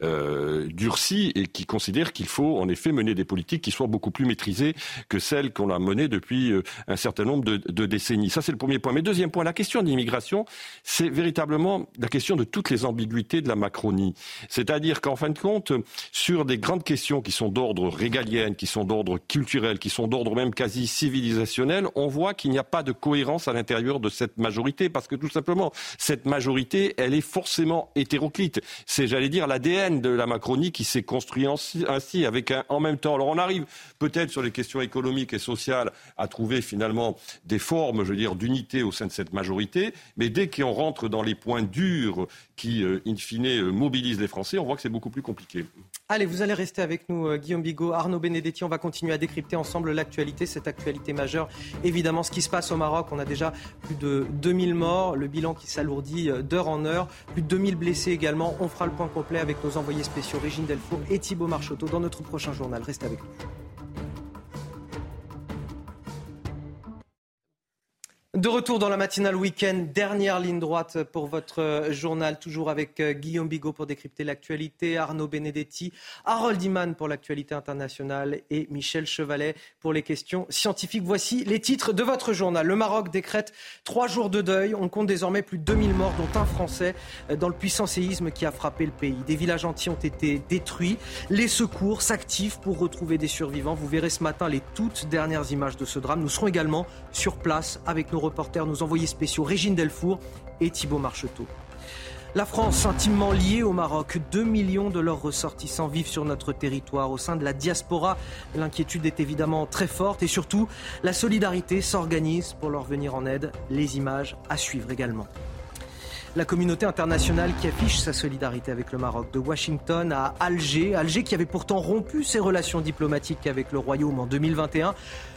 durcie et qui considère qu'il faut en effet mener des politiques qui soient beaucoup plus maîtrisées que celles qu'on a menées depuis un certain nombre de, de décennies. Ça, c'est le premier point. Mais deuxième point, la question de l'immigration c'est véritablement la question de toutes les ambiguïtés de la Macronie. C'est-à-dire qu'en fin de compte, sur des grandes questions qui sont d'ordre régalien, qui sont d'ordre culturel, qui sont d'ordre même quasi civilisationnel, on voit qu'il n'y a pas de cohérence à l'intérieur de cette majorité, parce que tout simplement, cette majorité, elle est forcément hétéroclite. C'est, j'allais dire, l'ADN de la Macronie qui s'est construit ainsi, avec un en même temps. Alors on arrive peut-être sur les questions économiques et sociales à trouver finalement des formes, je veux dire, d'unité au sein de cette majorité, mais dès qu'on rentre dans les points durs qui, euh, in fine, euh, mobilisent les Français, on voit que c'est beaucoup plus compliqué. Allez, vous allez rester avec nous, euh, Guillaume Bigot, Arnaud Benedetti. On va continuer à décrypter ensemble l'actualité, cette actualité majeure. Évidemment, ce qui se passe au Maroc, on a déjà plus de 2000 morts, le bilan qui s'alourdit d'heure en heure, plus de 2000 blessés également. On fera le point complet avec nos envoyés spéciaux Régine Delfour et Thibault Marcheteau dans notre prochain journal. Restez avec nous. De retour dans la matinale week-end, dernière ligne droite pour votre euh, journal, toujours avec euh, Guillaume Bigot pour décrypter l'actualité, Arnaud Benedetti, Harold Iman pour l'actualité internationale et Michel Chevalet pour les questions scientifiques. Voici les titres de votre journal. Le Maroc décrète trois jours de deuil. On compte désormais plus de 2000 morts, dont un Français, euh, dans le puissant séisme qui a frappé le pays. Des villages entiers ont été détruits. Les secours s'activent pour retrouver des survivants. Vous verrez ce matin les toutes dernières images de ce drame. Nous serons également sur place avec nos reporters, nos envoyés spéciaux Régine Delfour et Thibault Marcheteau. La France, intimement liée au Maroc, 2 millions de leurs ressortissants vivent sur notre territoire. Au sein de la diaspora, l'inquiétude est évidemment très forte et surtout, la solidarité s'organise pour leur venir en aide. Les images à suivre également. La communauté internationale qui affiche sa solidarité avec le Maroc, de Washington à Alger, Alger qui avait pourtant rompu ses relations diplomatiques avec le Royaume en 2021.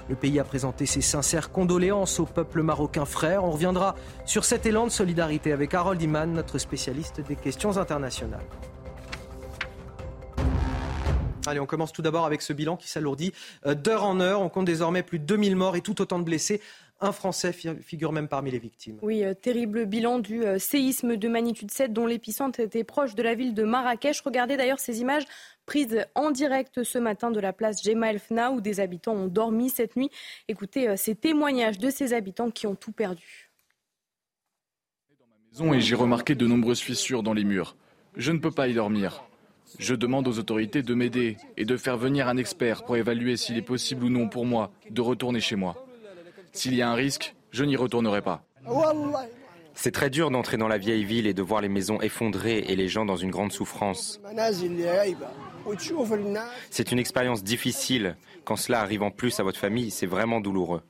Le pays a présenté ses sincères condoléances au peuple marocain frère. On reviendra sur cet élan de solidarité avec Harold Iman, notre spécialiste des questions internationales. Allez, on commence tout d'abord avec ce bilan qui s'alourdit euh, d'heure en heure. On compte désormais plus de 2000 morts et tout autant de blessés. Un Français figure même parmi les victimes. Oui, euh, terrible bilan du euh, séisme de magnitude 7 dont l'épicentre était proche de la ville de Marrakech. Regardez d'ailleurs ces images prises en direct ce matin de la place Gemma Elfna où des habitants ont dormi cette nuit. Écoutez euh, ces témoignages de ces habitants qui ont tout perdu. Et j'ai remarqué de nombreuses fissures dans les murs. Je ne peux pas y dormir. Je demande aux autorités de m'aider et de faire venir un expert pour évaluer s'il est possible ou non pour moi de retourner chez moi. S'il y a un risque, je n'y retournerai pas. C'est très dur d'entrer dans la vieille ville et de voir les maisons effondrées et les gens dans une grande souffrance. C'est une expérience difficile. Quand cela arrive en plus à votre famille, c'est vraiment douloureux.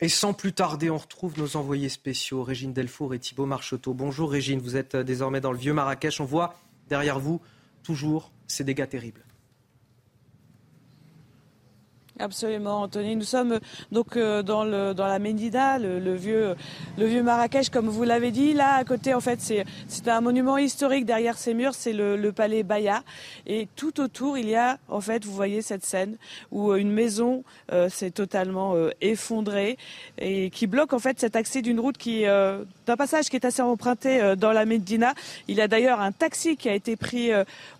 Et sans plus tarder, on retrouve nos envoyés spéciaux, Régine Delfour et Thibault Marcheteau. Bonjour Régine, vous êtes désormais dans le vieux Marrakech. On voit derrière vous toujours ces dégâts terribles. Absolument, Anthony. Nous sommes donc euh, dans, le, dans la Médina, le, vieux, le vieux Marrakech, comme vous l'avez dit. Là, à côté, en fait, c'est, un monument historique. Derrière ces murs, c'est le, le, palais Baya. Et tout autour, il y a, en fait, vous voyez cette scène où euh, une maison euh, s'est totalement effondrée et qui bloque, en fait, cet accès d'une route qui, d'un passage qui est assez emprunté dans la Médina. Il y a d'ailleurs un taxi qui a été pris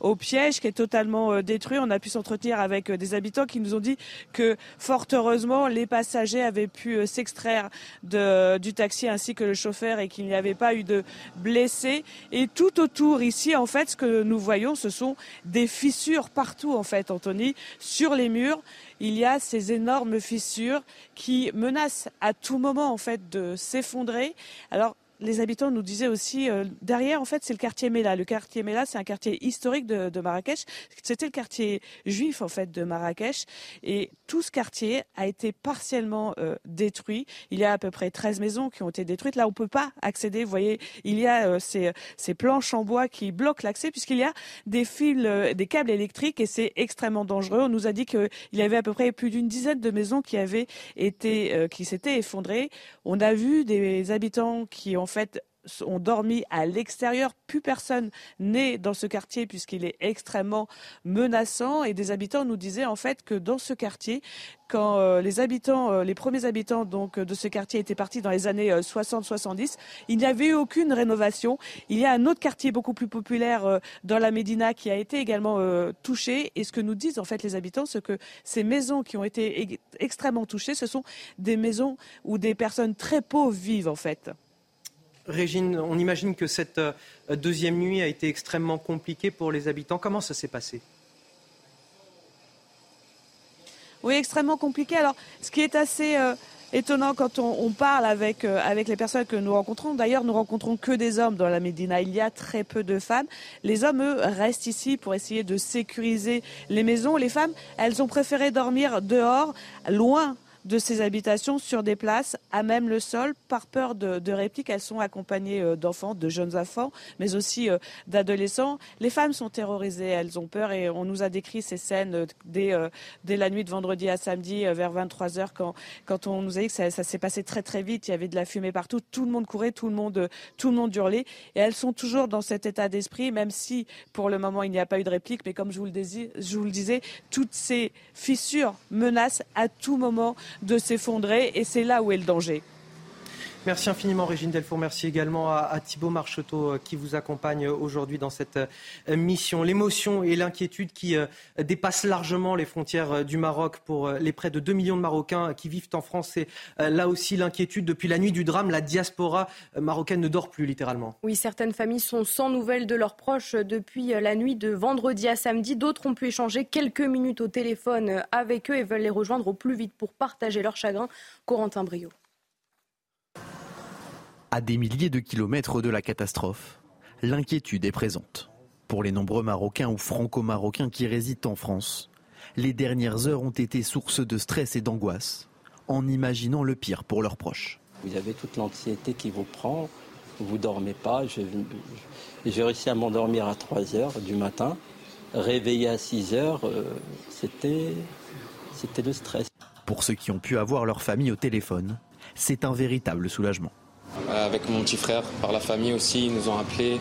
au piège, qui est totalement détruit. On a pu s'entretenir avec des habitants qui nous ont dit que fort heureusement, les passagers avaient pu euh, s'extraire du taxi ainsi que le chauffeur et qu'il n'y avait pas eu de blessés. Et tout autour ici, en fait, ce que nous voyons, ce sont des fissures partout, en fait, Anthony, sur les murs il y a ces énormes fissures qui menacent à tout moment en fait de s'effondrer. Alors les habitants nous disaient aussi, euh, derrière, en fait, c'est le quartier Mela. Le quartier Mela, c'est un quartier historique de, Marrakech. C'était le quartier juif, en fait, de Marrakech. Et tout ce quartier a été partiellement euh, détruit. Il y a à peu près 13 maisons qui ont été détruites. Là, on peut pas accéder. Vous voyez, il y a euh, ces, ces, planches en bois qui bloquent l'accès puisqu'il y a des fils, des câbles électriques et c'est extrêmement dangereux. On nous a dit qu'il y avait à peu près plus d'une dizaine de maisons qui avaient été, qui s'étaient effondrées. On a vu des habitants qui ont fait ont dormi à l'extérieur. Plus personne n'est dans ce quartier puisqu'il est extrêmement menaçant. Et des habitants nous disaient en fait que dans ce quartier, quand euh, les habitants, euh, les premiers habitants donc de ce quartier étaient partis dans les années 60-70, euh, il n'y avait eu aucune rénovation. Il y a un autre quartier beaucoup plus populaire dans la Médina qui a été également touché. Et ce que nous disent en fait les habitants, c'est que ces maisons qui ont été extrêmement touchées, ce sont des maisons où des personnes très pauvres vivent en fait. Régine, on imagine que cette euh, deuxième nuit a été extrêmement compliquée pour les habitants. Comment ça s'est passé? Oui, extrêmement compliqué. Alors, ce qui est assez euh, étonnant quand on, parle avec, euh, avec les personnes que nous rencontrons, d'ailleurs, nous rencontrons que des hommes dans la Médina. Il y a très peu de femmes. Les hommes, eux, restent ici pour essayer de sécuriser les maisons. Les femmes, elles ont préféré dormir dehors, loin de ces habitations sur des places à même le sol par peur de, de répliques. Elles sont accompagnées euh, d'enfants, de jeunes enfants, mais aussi euh, d'adolescents. Les femmes sont terrorisées, elles ont peur et on nous a décrit ces scènes euh, dès, dès la nuit de vendredi à samedi vers 23 h quand, quand on nous a dit que ça, s'est passé très très vite. Il y avait de la fumée partout, tout le monde courait, tout le monde, tout le monde hurlait et elles sont toujours dans cet état d'esprit, même si pour le moment il n'y a pas eu de réplique. Mais comme je vous le, je vous le disais, toutes ces fissures menacent à tout moment de s'effondrer et c'est là où est le danger. Merci infiniment Régine Delfour. Merci également à, Thibault Marcheteau euh, qui vous accompagne aujourd'hui dans cette euh, mission. L'émotion et l'inquiétude qui euh, dépassent largement les frontières du Maroc pour les près de 2 millions de Marocains qui vivent en France. C'est là aussi l'inquiétude. Depuis la nuit du drame, la diaspora marocaine ne dort plus littéralement. Oui, certaines familles sont sans nouvelles de leurs proches depuis la nuit de vendredi à samedi. D'autres ont pu échanger quelques minutes au téléphone avec eux et veulent les rejoindre au plus vite pour partager leur chagrin. Corentin Brio. À des milliers de kilomètres de la catastrophe, l'inquiétude est présente. Pour les nombreux Marocains ou Franco-Marocains qui résident en France, les dernières heures ont été source de stress et d'angoisse, en imaginant le pire pour leurs proches. Vous avez toute l'anxiété qui vous prend, vous dormez pas. J'ai réussi à m'endormir à 3 heures du matin, réveillé à 6 heures, euh, c'était c'était le stress. Pour ceux qui ont pu avoir leur famille au téléphone, c'est un véritable soulagement. Euh, avec mon petit frère, par la famille aussi, ils nous ont appelés.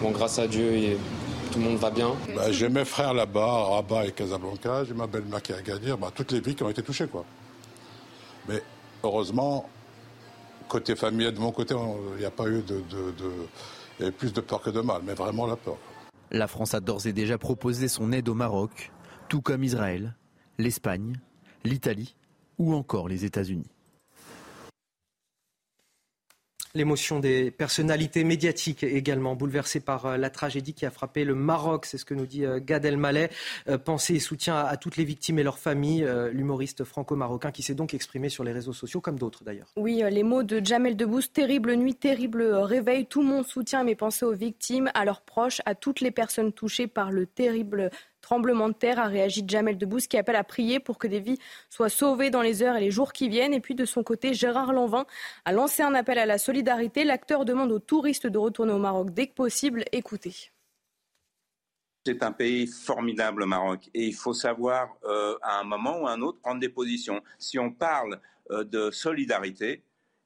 Bon, grâce à Dieu, tout le monde va bien. Bah, j'ai mes frères là-bas, à Rabat et Casablanca. J'ai ma belle-mère qui est à Gadir. Bah, toutes les vies qui ont été touchées, quoi. Mais heureusement, côté famille, de mon côté, il n'y a pas eu de, Il y avait plus de peur que de mal, mais vraiment la peur. La France a d'ores et déjà proposé son aide au Maroc, tout comme Israël, l'Espagne, l'Italie ou encore les États-Unis. L'émotion des personnalités médiatiques également bouleversées par euh, la tragédie qui a frappé le Maroc, c'est ce que nous dit euh, Gad Elmaleh. Euh, pensée et soutien à, toutes les victimes et leurs familles. L'humoriste franco-marocain qui s'est donc exprimé sur les réseaux sociaux, comme d'autres d'ailleurs. Oui, les mots de Jamel Debbouze, terrible nuit, terrible réveil. Tout mon soutien, mes pensées aux victimes, à leurs proches, à toutes les personnes touchées par le terrible tremblement de terre, a réagi Jamel Debbouze qui appelle à prier pour que des vies soient sauvées dans les heures et les jours qui viennent. Et puis de son côté, Gérard Lanvin a lancé un appel à la solidarité. L'acteur demande aux touristes de retourner au Maroc dès que possible. Écoutez. C'est un pays formidable, le Maroc, et il faut savoir, euh, à un moment ou à un autre, prendre des positions. Si on parle euh, de solidarité,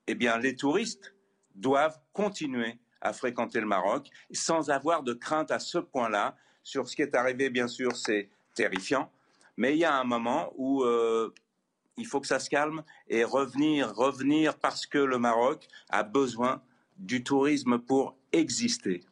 eh bien, les touristes doivent continuer à fréquenter le Maroc sans avoir de crainte à ce point-là sur ce qui est arrivé, bien sûr, c'est terrifiant, mais il y a un moment où euh, il faut que ça se calme et revenir, revenir parce que le Maroc a besoin du tourisme pour exister.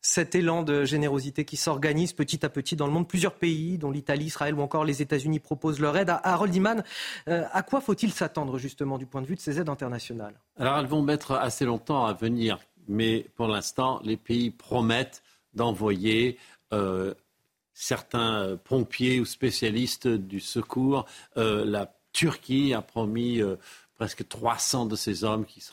Cet élan de générosité qui s'organise petit à petit dans le monde, plusieurs pays, dont l'Italie, Israël ou encore les États-Unis, proposent leur aide. Harold Iman, euh, à quoi faut-il s'attendre justement du point de vue de ces aides internationales? Alors elles vont mettre assez longtemps à venir, mais pour l'instant, les pays promettent d'envoyer euh, certains euh, pompiers ou spécialistes du secours. Euh, la Turquie a promis presque 300 de ces hommes qui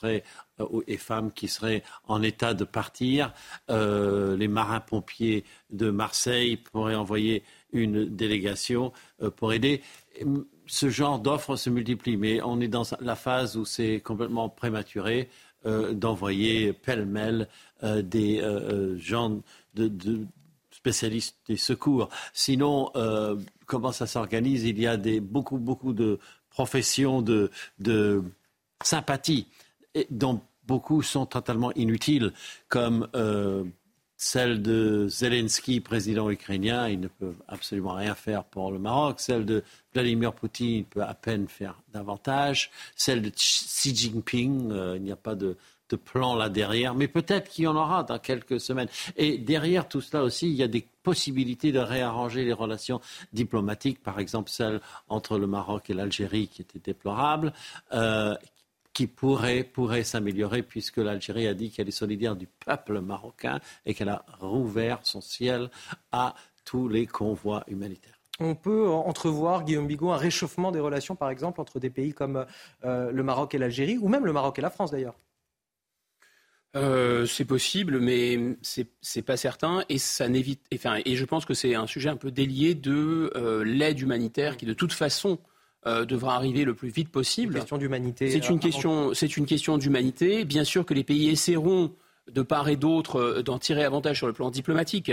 et femmes qui seraient en état de partir. les marins-pompiers de Marseille pourraient envoyer une délégation pour aider. Ce genre d'offres se multiplie, mais on est dans la phase où c'est complètement prématuré d'envoyer pêle-mêle des gens de, spécialistes des secours. Sinon, euh, comment ça s'organise? Il y a beaucoup, beaucoup de professions de, de sympathie, dont beaucoup sont totalement inutiles, comme euh, celle de Zelensky, président ukrainien, il ne peut absolument rien faire pour le Maroc. Celle de Vladimir Poutine, il peut à peine faire davantage. Celle de Xi Jinping, euh, il n'y a pas de de plan là derrière, mais peut-être qu'il y en aura dans quelques semaines. Et derrière tout cela aussi, il y a des possibilités de réarranger les relations diplomatiques, par exemple celle entre le Maroc et l'Algérie qui était déplorable, euh, qui pourrait, pourrait s'améliorer puisque l'Algérie a dit qu'elle est solidaire du peuple marocain et qu'elle a rouvert son ciel à tous les convois humanitaires on peut entrevoir, Guillaume Bigot, un réchauffement des relations, par exemple, entre des pays comme euh, le Maroc et l'Algérie, ou même le Maroc et la France d'ailleurs euh, c'est possible, mais c'est pas certain, et ça n'évite. Enfin, et je pense que c'est un sujet un peu délié de euh, l'aide humanitaire qui, de toute façon, devra arriver le plus vite possible. Une question d'humanité. C'est une question, c'est une question d'humanité. Bien sûr que les pays essaieront de part et d'autre d'en tirer avantage sur le plan diplomatique.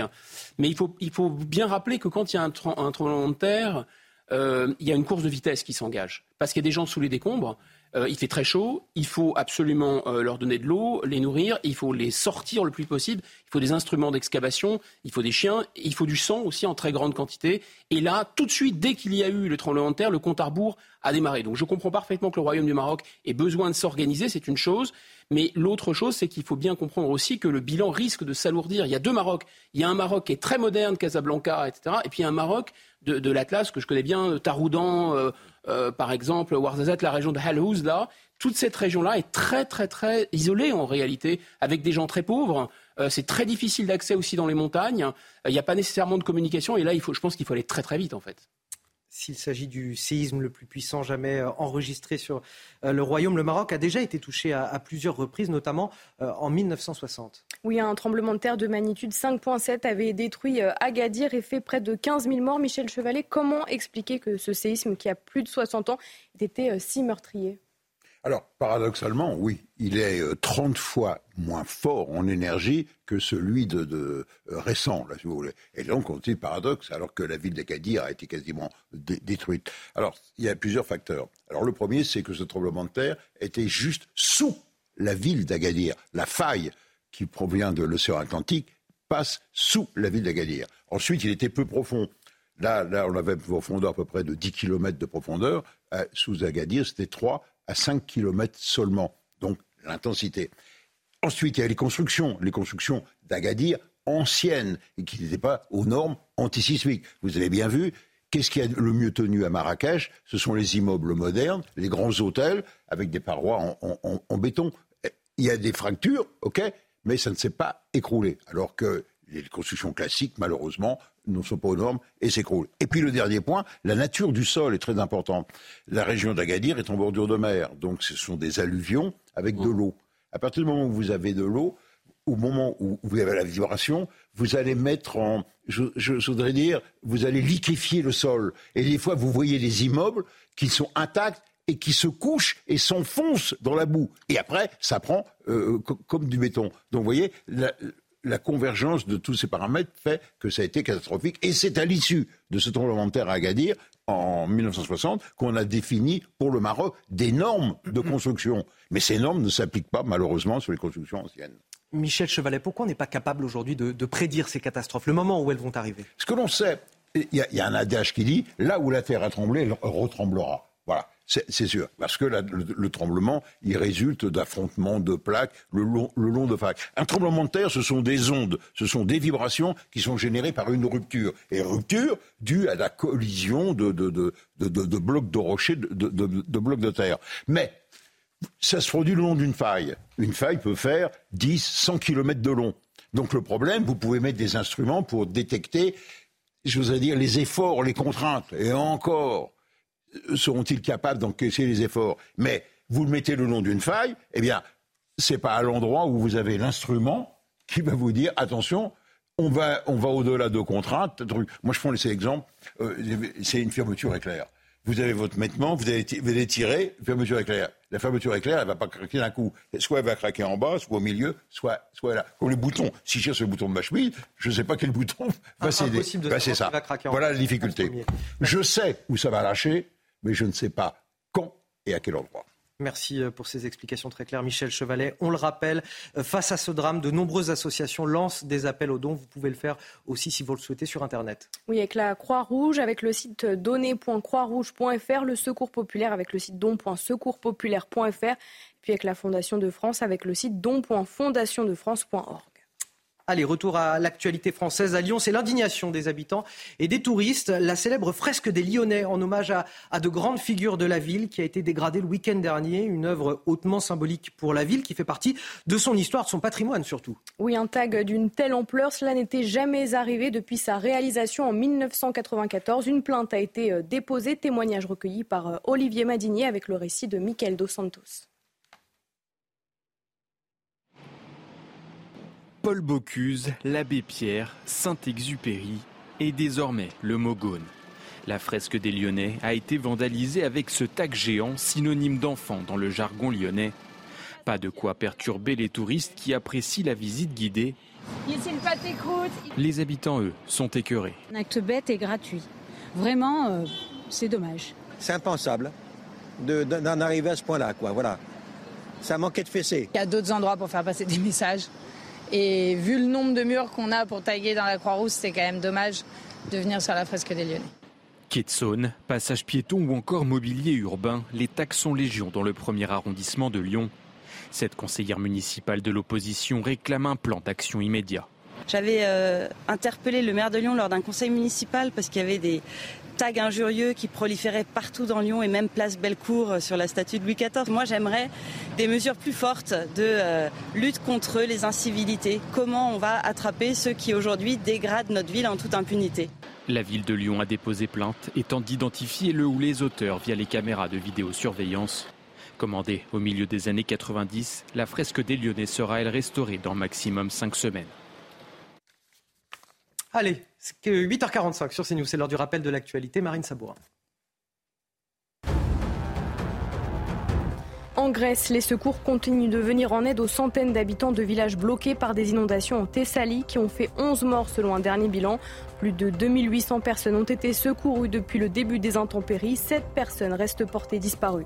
Mais il faut, il faut bien rappeler que quand il y a un, un tremblement de terre, il y a une course de vitesse qui s'engage. Parce qu'il y a des gens sous les décombres. Euh, il fait très chaud, il faut absolument euh, leur donner de l'eau, les nourrir, il faut les sortir le plus possible, il faut des instruments d'excavation, il faut des chiens, il faut du sang aussi en très grande quantité. Et là, tout de suite, dès qu'il y a eu le tremblement de terre, le compte à rebours a démarré. Donc je comprends parfaitement que le Royaume du Maroc ait besoin de s'organiser, c'est une chose. Mais l'autre chose, c'est qu'il faut bien comprendre aussi que le bilan risque de s'alourdir. Il y a deux Marocs. Il y a un Maroc qui est très moderne, Casablanca, etc. Et puis il y a un Maroc de, l'Atlas que je connais bien, Taroudan, euh, euh, par exemple, Ouarzazate, la région de Halhouz, là, toute cette région-là est très, très, très isolée en réalité, avec des gens très pauvres. Euh, c'est très difficile d'accès aussi dans les montagnes. Il n'y a pas nécessairement de communication. Et là, il faut, je pense qu'il faut aller très, très vite, en fait s'il s'agit du séisme le plus puissant jamais euh, enregistré sur le royaume, le Maroc a déjà été touché à, plusieurs reprises, notamment en 1960. Oui, un tremblement de terre de magnitude 5.7 avait détruit Agadir et fait près de 15 000 morts. Michel Chevalet, comment expliquer que ce séisme qui a plus de 60 ans ait été si meurtrier? Alors, paradoxalement, oui, il est 30 euh, fois moins fort en énergie que celui de, euh, récent, là, si vous voulez. Et donc, on dit paradoxe, alors que la ville d'Agadir a été quasiment détruite. Alors, il y a plusieurs facteurs. Alors, le premier, c'est que ce tremblement de terre était juste sous la ville d'Agadir. La faille qui provient de l'océan Atlantique passe sous la ville d'Agadir. Ensuite, il était peu profond. Là, là, on avait une profondeur à peu près de 10 km de profondeur. Euh, sous Agadir, c'était 3 à 5 km seulement. Donc l'intensité. Ensuite, il y a les constructions, les constructions d'Agadir anciennes et qui n'étaient pas aux normes antisismiques. Vous avez bien vu, qu'est-ce qui a le mieux tenu à Marrakech? Ce sont les immeubles modernes, les grands hôtels avec des parois en, béton. Il y a des fractures, ok, mais ça ne s'est pas écroulé. Alors que les constructions classiques, malheureusement, ne sont pas aux normes et s'écroulent. Et puis le dernier point, la nature du sol est très importante. La région d'Agadir est en bordure de mer, donc ce sont des alluvions avec de l'eau. À partir du moment où vous avez de l'eau, au moment où vous avez la vibration, vous allez mettre en, je, voudrais dire, vous allez liquéfier le sol. Et des fois, vous voyez des immeubles qui sont intacts et qui se couchent et s'enfoncent dans la boue. Et après, ça prend euh, comme du béton. Donc, vous voyez, la convergence de tous ces paramètres fait que ça a été catastrophique. Et c'est à l'issue de ce tremblement de terre à Agadir, en 1960, qu'on a défini pour le Maroc des normes de construction. Mais ces normes ne s'appliquent pas, malheureusement, sur les constructions anciennes. Michel Chevalet, pourquoi on n'est pas capable aujourd'hui de, prédire ces catastrophes, le moment où elles vont arriver? Ce que l'on sait, il y, y, a un adage qui dit là où la terre a tremblé, elle retremblera. Voilà. C'est sûr, parce que le, tremblement, il résulte d'affrontements de plaques le long, de facs. Un tremblement de terre, ce sont des ondes, ce sont des vibrations qui sont générées par une rupture. Et rupture due à la collision de, blocs de rochers, de, blocs de terre. Mais ça se produit le long d'une faille. Une faille peut faire 10, 100 km de long. Donc le problème, vous pouvez mettre des instruments pour détecter, je voudrais dire, les efforts, les contraintes. Et encore, seront-ils capables d'encaisser les efforts? Mais vous le mettez le long d'une faille, eh bien, c'est pas à l'endroit où vous avez l'instrument qui va vous dire attention, on va, on va au-delà de contraintes. Moi, je prends ces exemples. Euh, c'est une fermeture éclair. Vous avez votre mettement, vous allez, vous tirer, fermeture éclair. La fermeture éclair, elle va pas craquer d'un coup. Soit elle va craquer en bas, soit au milieu, soit, soit là. Comme les boutons. Si je cherche le bouton de ma chemise, je ne sais pas quel bouton va céder. Bah, c'est ça. Voilà la difficulté. Je sais où ça va lâcher, mais je ne sais pas quand et à quel endroit. Merci euh, pour ces explications très claires, Michel Chevalet. On le rappelle, euh, face à ce drame, de nombreuses associations lancent des appels aux dons. Vous pouvez le faire aussi si vous le souhaitez sur Internet. Oui, avec la Croix-Rouge, avec le site donner.croixrouge.fr, le Secours populaire avec le site don.secourspopulaire.fr, puis avec la Fondation de France avec le site don.fondationdefrance.org. Allez, retour à l'actualité française à Lyon. C'est l'indignation des habitants et des touristes. La célèbre fresque des Lyonnais en hommage à, de grandes figures de la ville qui a été dégradée le week-end dernier. Une œuvre hautement symbolique pour la ville qui fait partie de son histoire, de son patrimoine surtout. Oui, un tag d'une telle ampleur, cela n'était jamais arrivé depuis sa réalisation en 1994. Une plainte a été euh, déposée, témoignage recueilli par euh, Olivier Madinier avec le récit de Michael Dos Santos. Paul Bocuse, l'abbé Pierre, Saint-Exupéry et désormais le Mogone. La fresque des Lyonnais a été vandalisée avec ce tag géant, synonyme d'enfant dans le jargon lyonnais. Pas de quoi perturber les touristes qui apprécient la visite guidée. Ici le pâté croûte. Les habitants, eux, sont écœurés. Un acte bête et gratuit. Vraiment, euh, c'est dommage. C'est impensable d'en arriver à ce point-là, quoi. Voilà. Ça manquait de fessée. Il y a d'autres endroits pour faire passer des messages. Et vu le nombre de murs qu'on a pour taguer dans la Croix-Rousse, c'est quand même dommage de venir sur la fresque des Lyonnais. Quai de Saône, passage piéton ou encore mobilier urbain, les taxes sont légion dans le premier arrondissement de Lyon. Cette conseillère municipale de l'opposition réclame un plan d'action immédiat. J'avais euh, interpellé le maire de Lyon lors d'un conseil municipal parce qu'il y avait des, tags injurieux qui proliféraient partout dans Lyon et même place Bellecour euh, sur la statue de Louis XIV. Moi, j'aimerais des mesures plus fortes de euh, lutte contre les incivilités. Comment on va attraper ceux qui aujourd'hui dégradent notre ville en toute impunité? La ville de Lyon a déposé plainte et tente d'identifier le ou les auteurs via les caméras de vidéosurveillance. Commandée au milieu des années 90, la fresque des Lyonnais sera elle restaurée dans maximum 5 semaines? Allez, 8h45 sur CNews, c'est l'heure du rappel de l'actualité. Marine Sabourin. En Grèce, les secours continuent de venir en aide aux centaines d'habitants de villages bloqués par des inondations en Thessalie qui ont fait 11 morts selon un dernier bilan. Plus de 2800 personnes ont été secourues depuis le début des intempéries. 7 personnes restent portées disparues.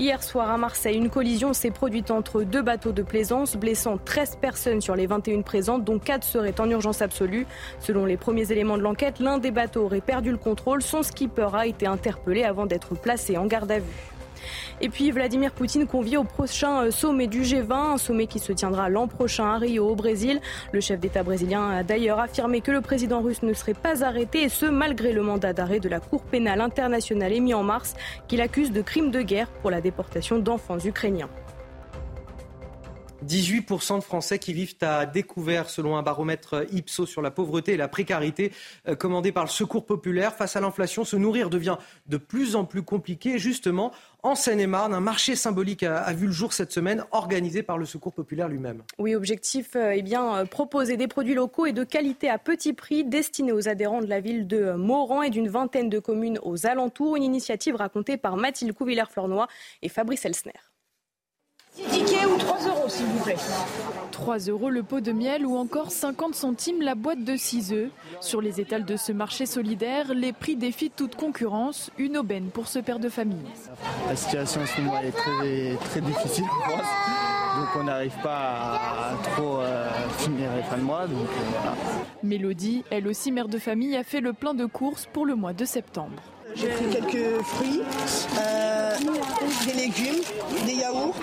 Hier soir à Marseille, une collision s'est produite entre deux bateaux de plaisance, blessant 13 personnes sur les 21 présentes, dont 4 seraient en urgence absolue. Selon les premiers éléments de l'enquête, l'un des bateaux aurait perdu le contrôle. Son skipper a été interpellé avant d'être placé en garde à vue. Et puis Vladimir Poutine convie au prochain euh, sommet du G20, un sommet qui se tiendra l'an prochain à Rio au Brésil. Le chef d'État brésilien a d'ailleurs affirmé que le président russe ne serait pas arrêté, et ce malgré le mandat d'arrêt de la Cour pénale internationale émis en mars, qu'il accuse de crimes de guerre pour la déportation d'enfants ukrainiens. 18% de Français qui vivent à découvert selon un baromètre Ipsos sur la pauvreté et la précarité euh, commandé par le Secours populaire. Face à l'inflation, se nourrir devient de plus en plus compliqué. Justement, en Seine-et-Marne, un marché symbolique a, vu le jour cette semaine, organisé par le Secours populaire lui-même. Oui, objectif, euh, eh bien, euh, proposer des produits locaux et de qualité à petit prix destinés aux adhérents de la ville de Moran et d'une vingtaine de communes aux alentours. Une initiative racontée par Mathilde Couvillère-Flornois et Fabrice Elsner. 6 tickets ou 3 euros, s'il vous plaît. 3 euros le pot de miel ou encore 50 centimes la boîte de 6 œufs. Sur les étals de ce marché solidaire, les prix défient toute concurrence. Une aubaine pour ce père de famille. La situation en ce moment est très, très difficile pour moi. Donc on n'arrive pas à trop euh, finir les fins de mois. Donc, euh, Mélodie, elle aussi mère de famille, a fait le plein de courses pour le mois de septembre. J'ai pris quelques fruits, euh, des légumes, des yaourts.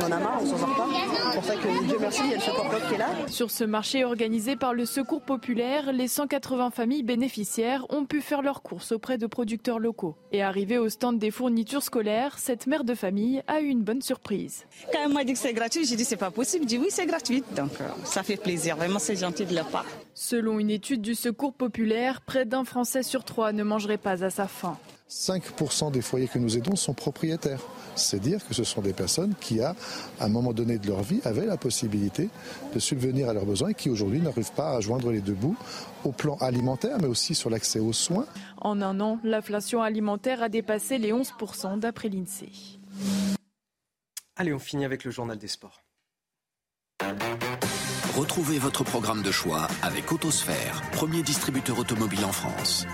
On en a marre, on s'en sort pas. C'est pour ça que Dieu merci, il y a le secours qui est là. Sur ce marché organisé par le Secours populaire, les 180 familles bénéficiaires ont pu faire leurs courses auprès de producteurs locaux. Et arrivé au stand des fournitures scolaires, cette mère de famille a eu une bonne surprise. Quand elle m'a dit que c'est gratuit, j'ai dit c'est pas possible. Je dis oui, c'est gratuit. Donc euh, ça fait plaisir. Vraiment, c'est gentil de leur part. Selon une étude du Secours populaire, près d'un Français sur trois ne mangerait pas à sa faim. 5% des foyers que nous aidons sont propriétaires. C'est dire que ce sont des personnes qui, à un moment donné de leur vie, avaient la possibilité de subvenir à leurs besoins et qui aujourd'hui n'arrivent pas à joindre les deux bouts au plan alimentaire, mais aussi sur l'accès aux soins. En un an, l'inflation alimentaire a dépassé les 11% d'après l'INSEE. Allez, on finit avec le journal des sports. Retrouvez votre programme de choix avec Autosphère, premier distributeur automobile en France.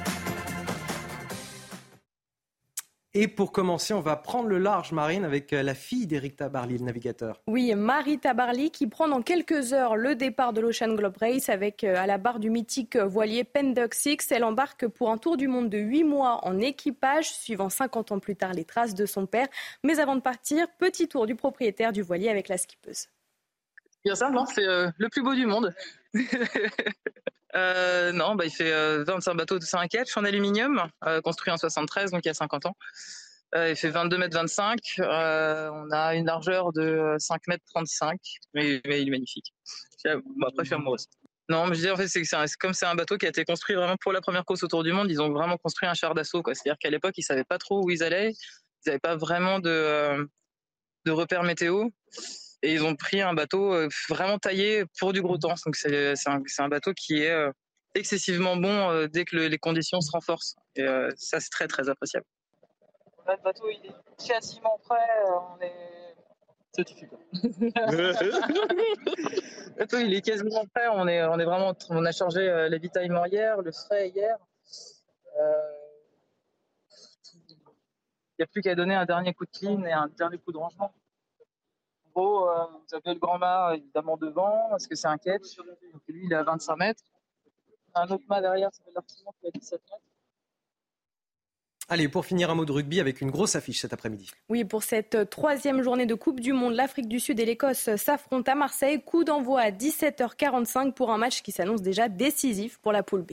Et pour commencer, on va prendre le large, Marine, avec euh, la fille d'Éric Tabarly, le navigateur. Oui, Marie Tabarly, qui prend dans quelques heures le départ de l'Ocean Globe Race avec euh, à la barre du mythique voilier Pendock Six. Elle embarque pour un tour du monde de 8 mois en équipage, suivant 50 ans plus tard les traces de son père. Mais avant de partir, petit tour du propriétaire du voilier avec la skippeuse. Bien simple, hein, c'est euh, le plus beau du monde. euh, non, bah, il fait euh, 25 bateaux de 5 catch en aluminium, euh, construit en 73, donc il y a 50 ans. Euh, il fait 22 mètres 25. on a une largeur de 5 mètres 35, mais, il est magnifique. Bon, après, je suis amoureuse. Non, mais je dis en fait, c'est comme c'est un bateau qui a été construit vraiment pour la première course autour du monde, ils ont vraiment construit un char d'assaut. C'est-à-dire qu'à l'époque, ils savaient pas trop où ils allaient, ils n'avaient pas vraiment de, de repères météo et ils ont pris un bateau vraiment taillé pour du gros temps. Donc c'est un, un, bateau qui est excessivement bon dès que les conditions se renforcent. Et ça, c'est très, très appréciable. Le bateau, il est quasiment prêt. On est le bateau, il est quasiment prêt. On est, on est vraiment, on a changé l'avitaillement hier, le frais hier. Il n'y a plus qu'à donner un dernier coup de clean et un dernier coup de rangement. En gros, euh, vous avez le grand mât évidemment devant, parce que c'est un catch. Donc lui, il est à 25 mètres. Un autre mât derrière, ça fait l'artiment qui est à 17 mètres. Allez, pour finir, un mot de rugby avec une grosse affiche cet après-midi. Oui, pour cette troisième journée de Coupe du Monde, l'Afrique du Sud et l'Écosse s'affrontent à Marseille. Coup d'envoi à 17h45 pour un match qui s'annonce déjà décisif pour la poule B.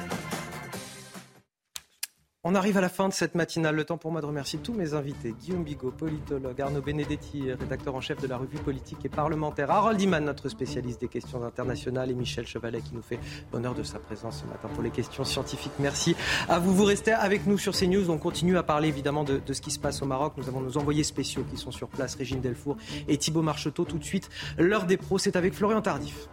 On arrive à la fin de cette matinale. Le temps pour moi de remercier tous mes invités. Guillaume Bigot, politologue, Arnaud Benedetti, rédacteur en chef de la revue politique et parlementaire, Harold Iman, notre spécialiste des questions internationales, et Michel Chevalet qui nous fait l'honneur de sa présence ce matin pour les questions scientifiques. Merci à vous. Vous restez avec nous sur CNews. On continue à parler évidemment de, ce qui se passe au Maroc. Nous avons nos envoyés spéciaux qui sont sur place, Régine Delfour et Thibault Marcheteau. Tout de suite, l'heure des pros, c'est avec Florian Tardif.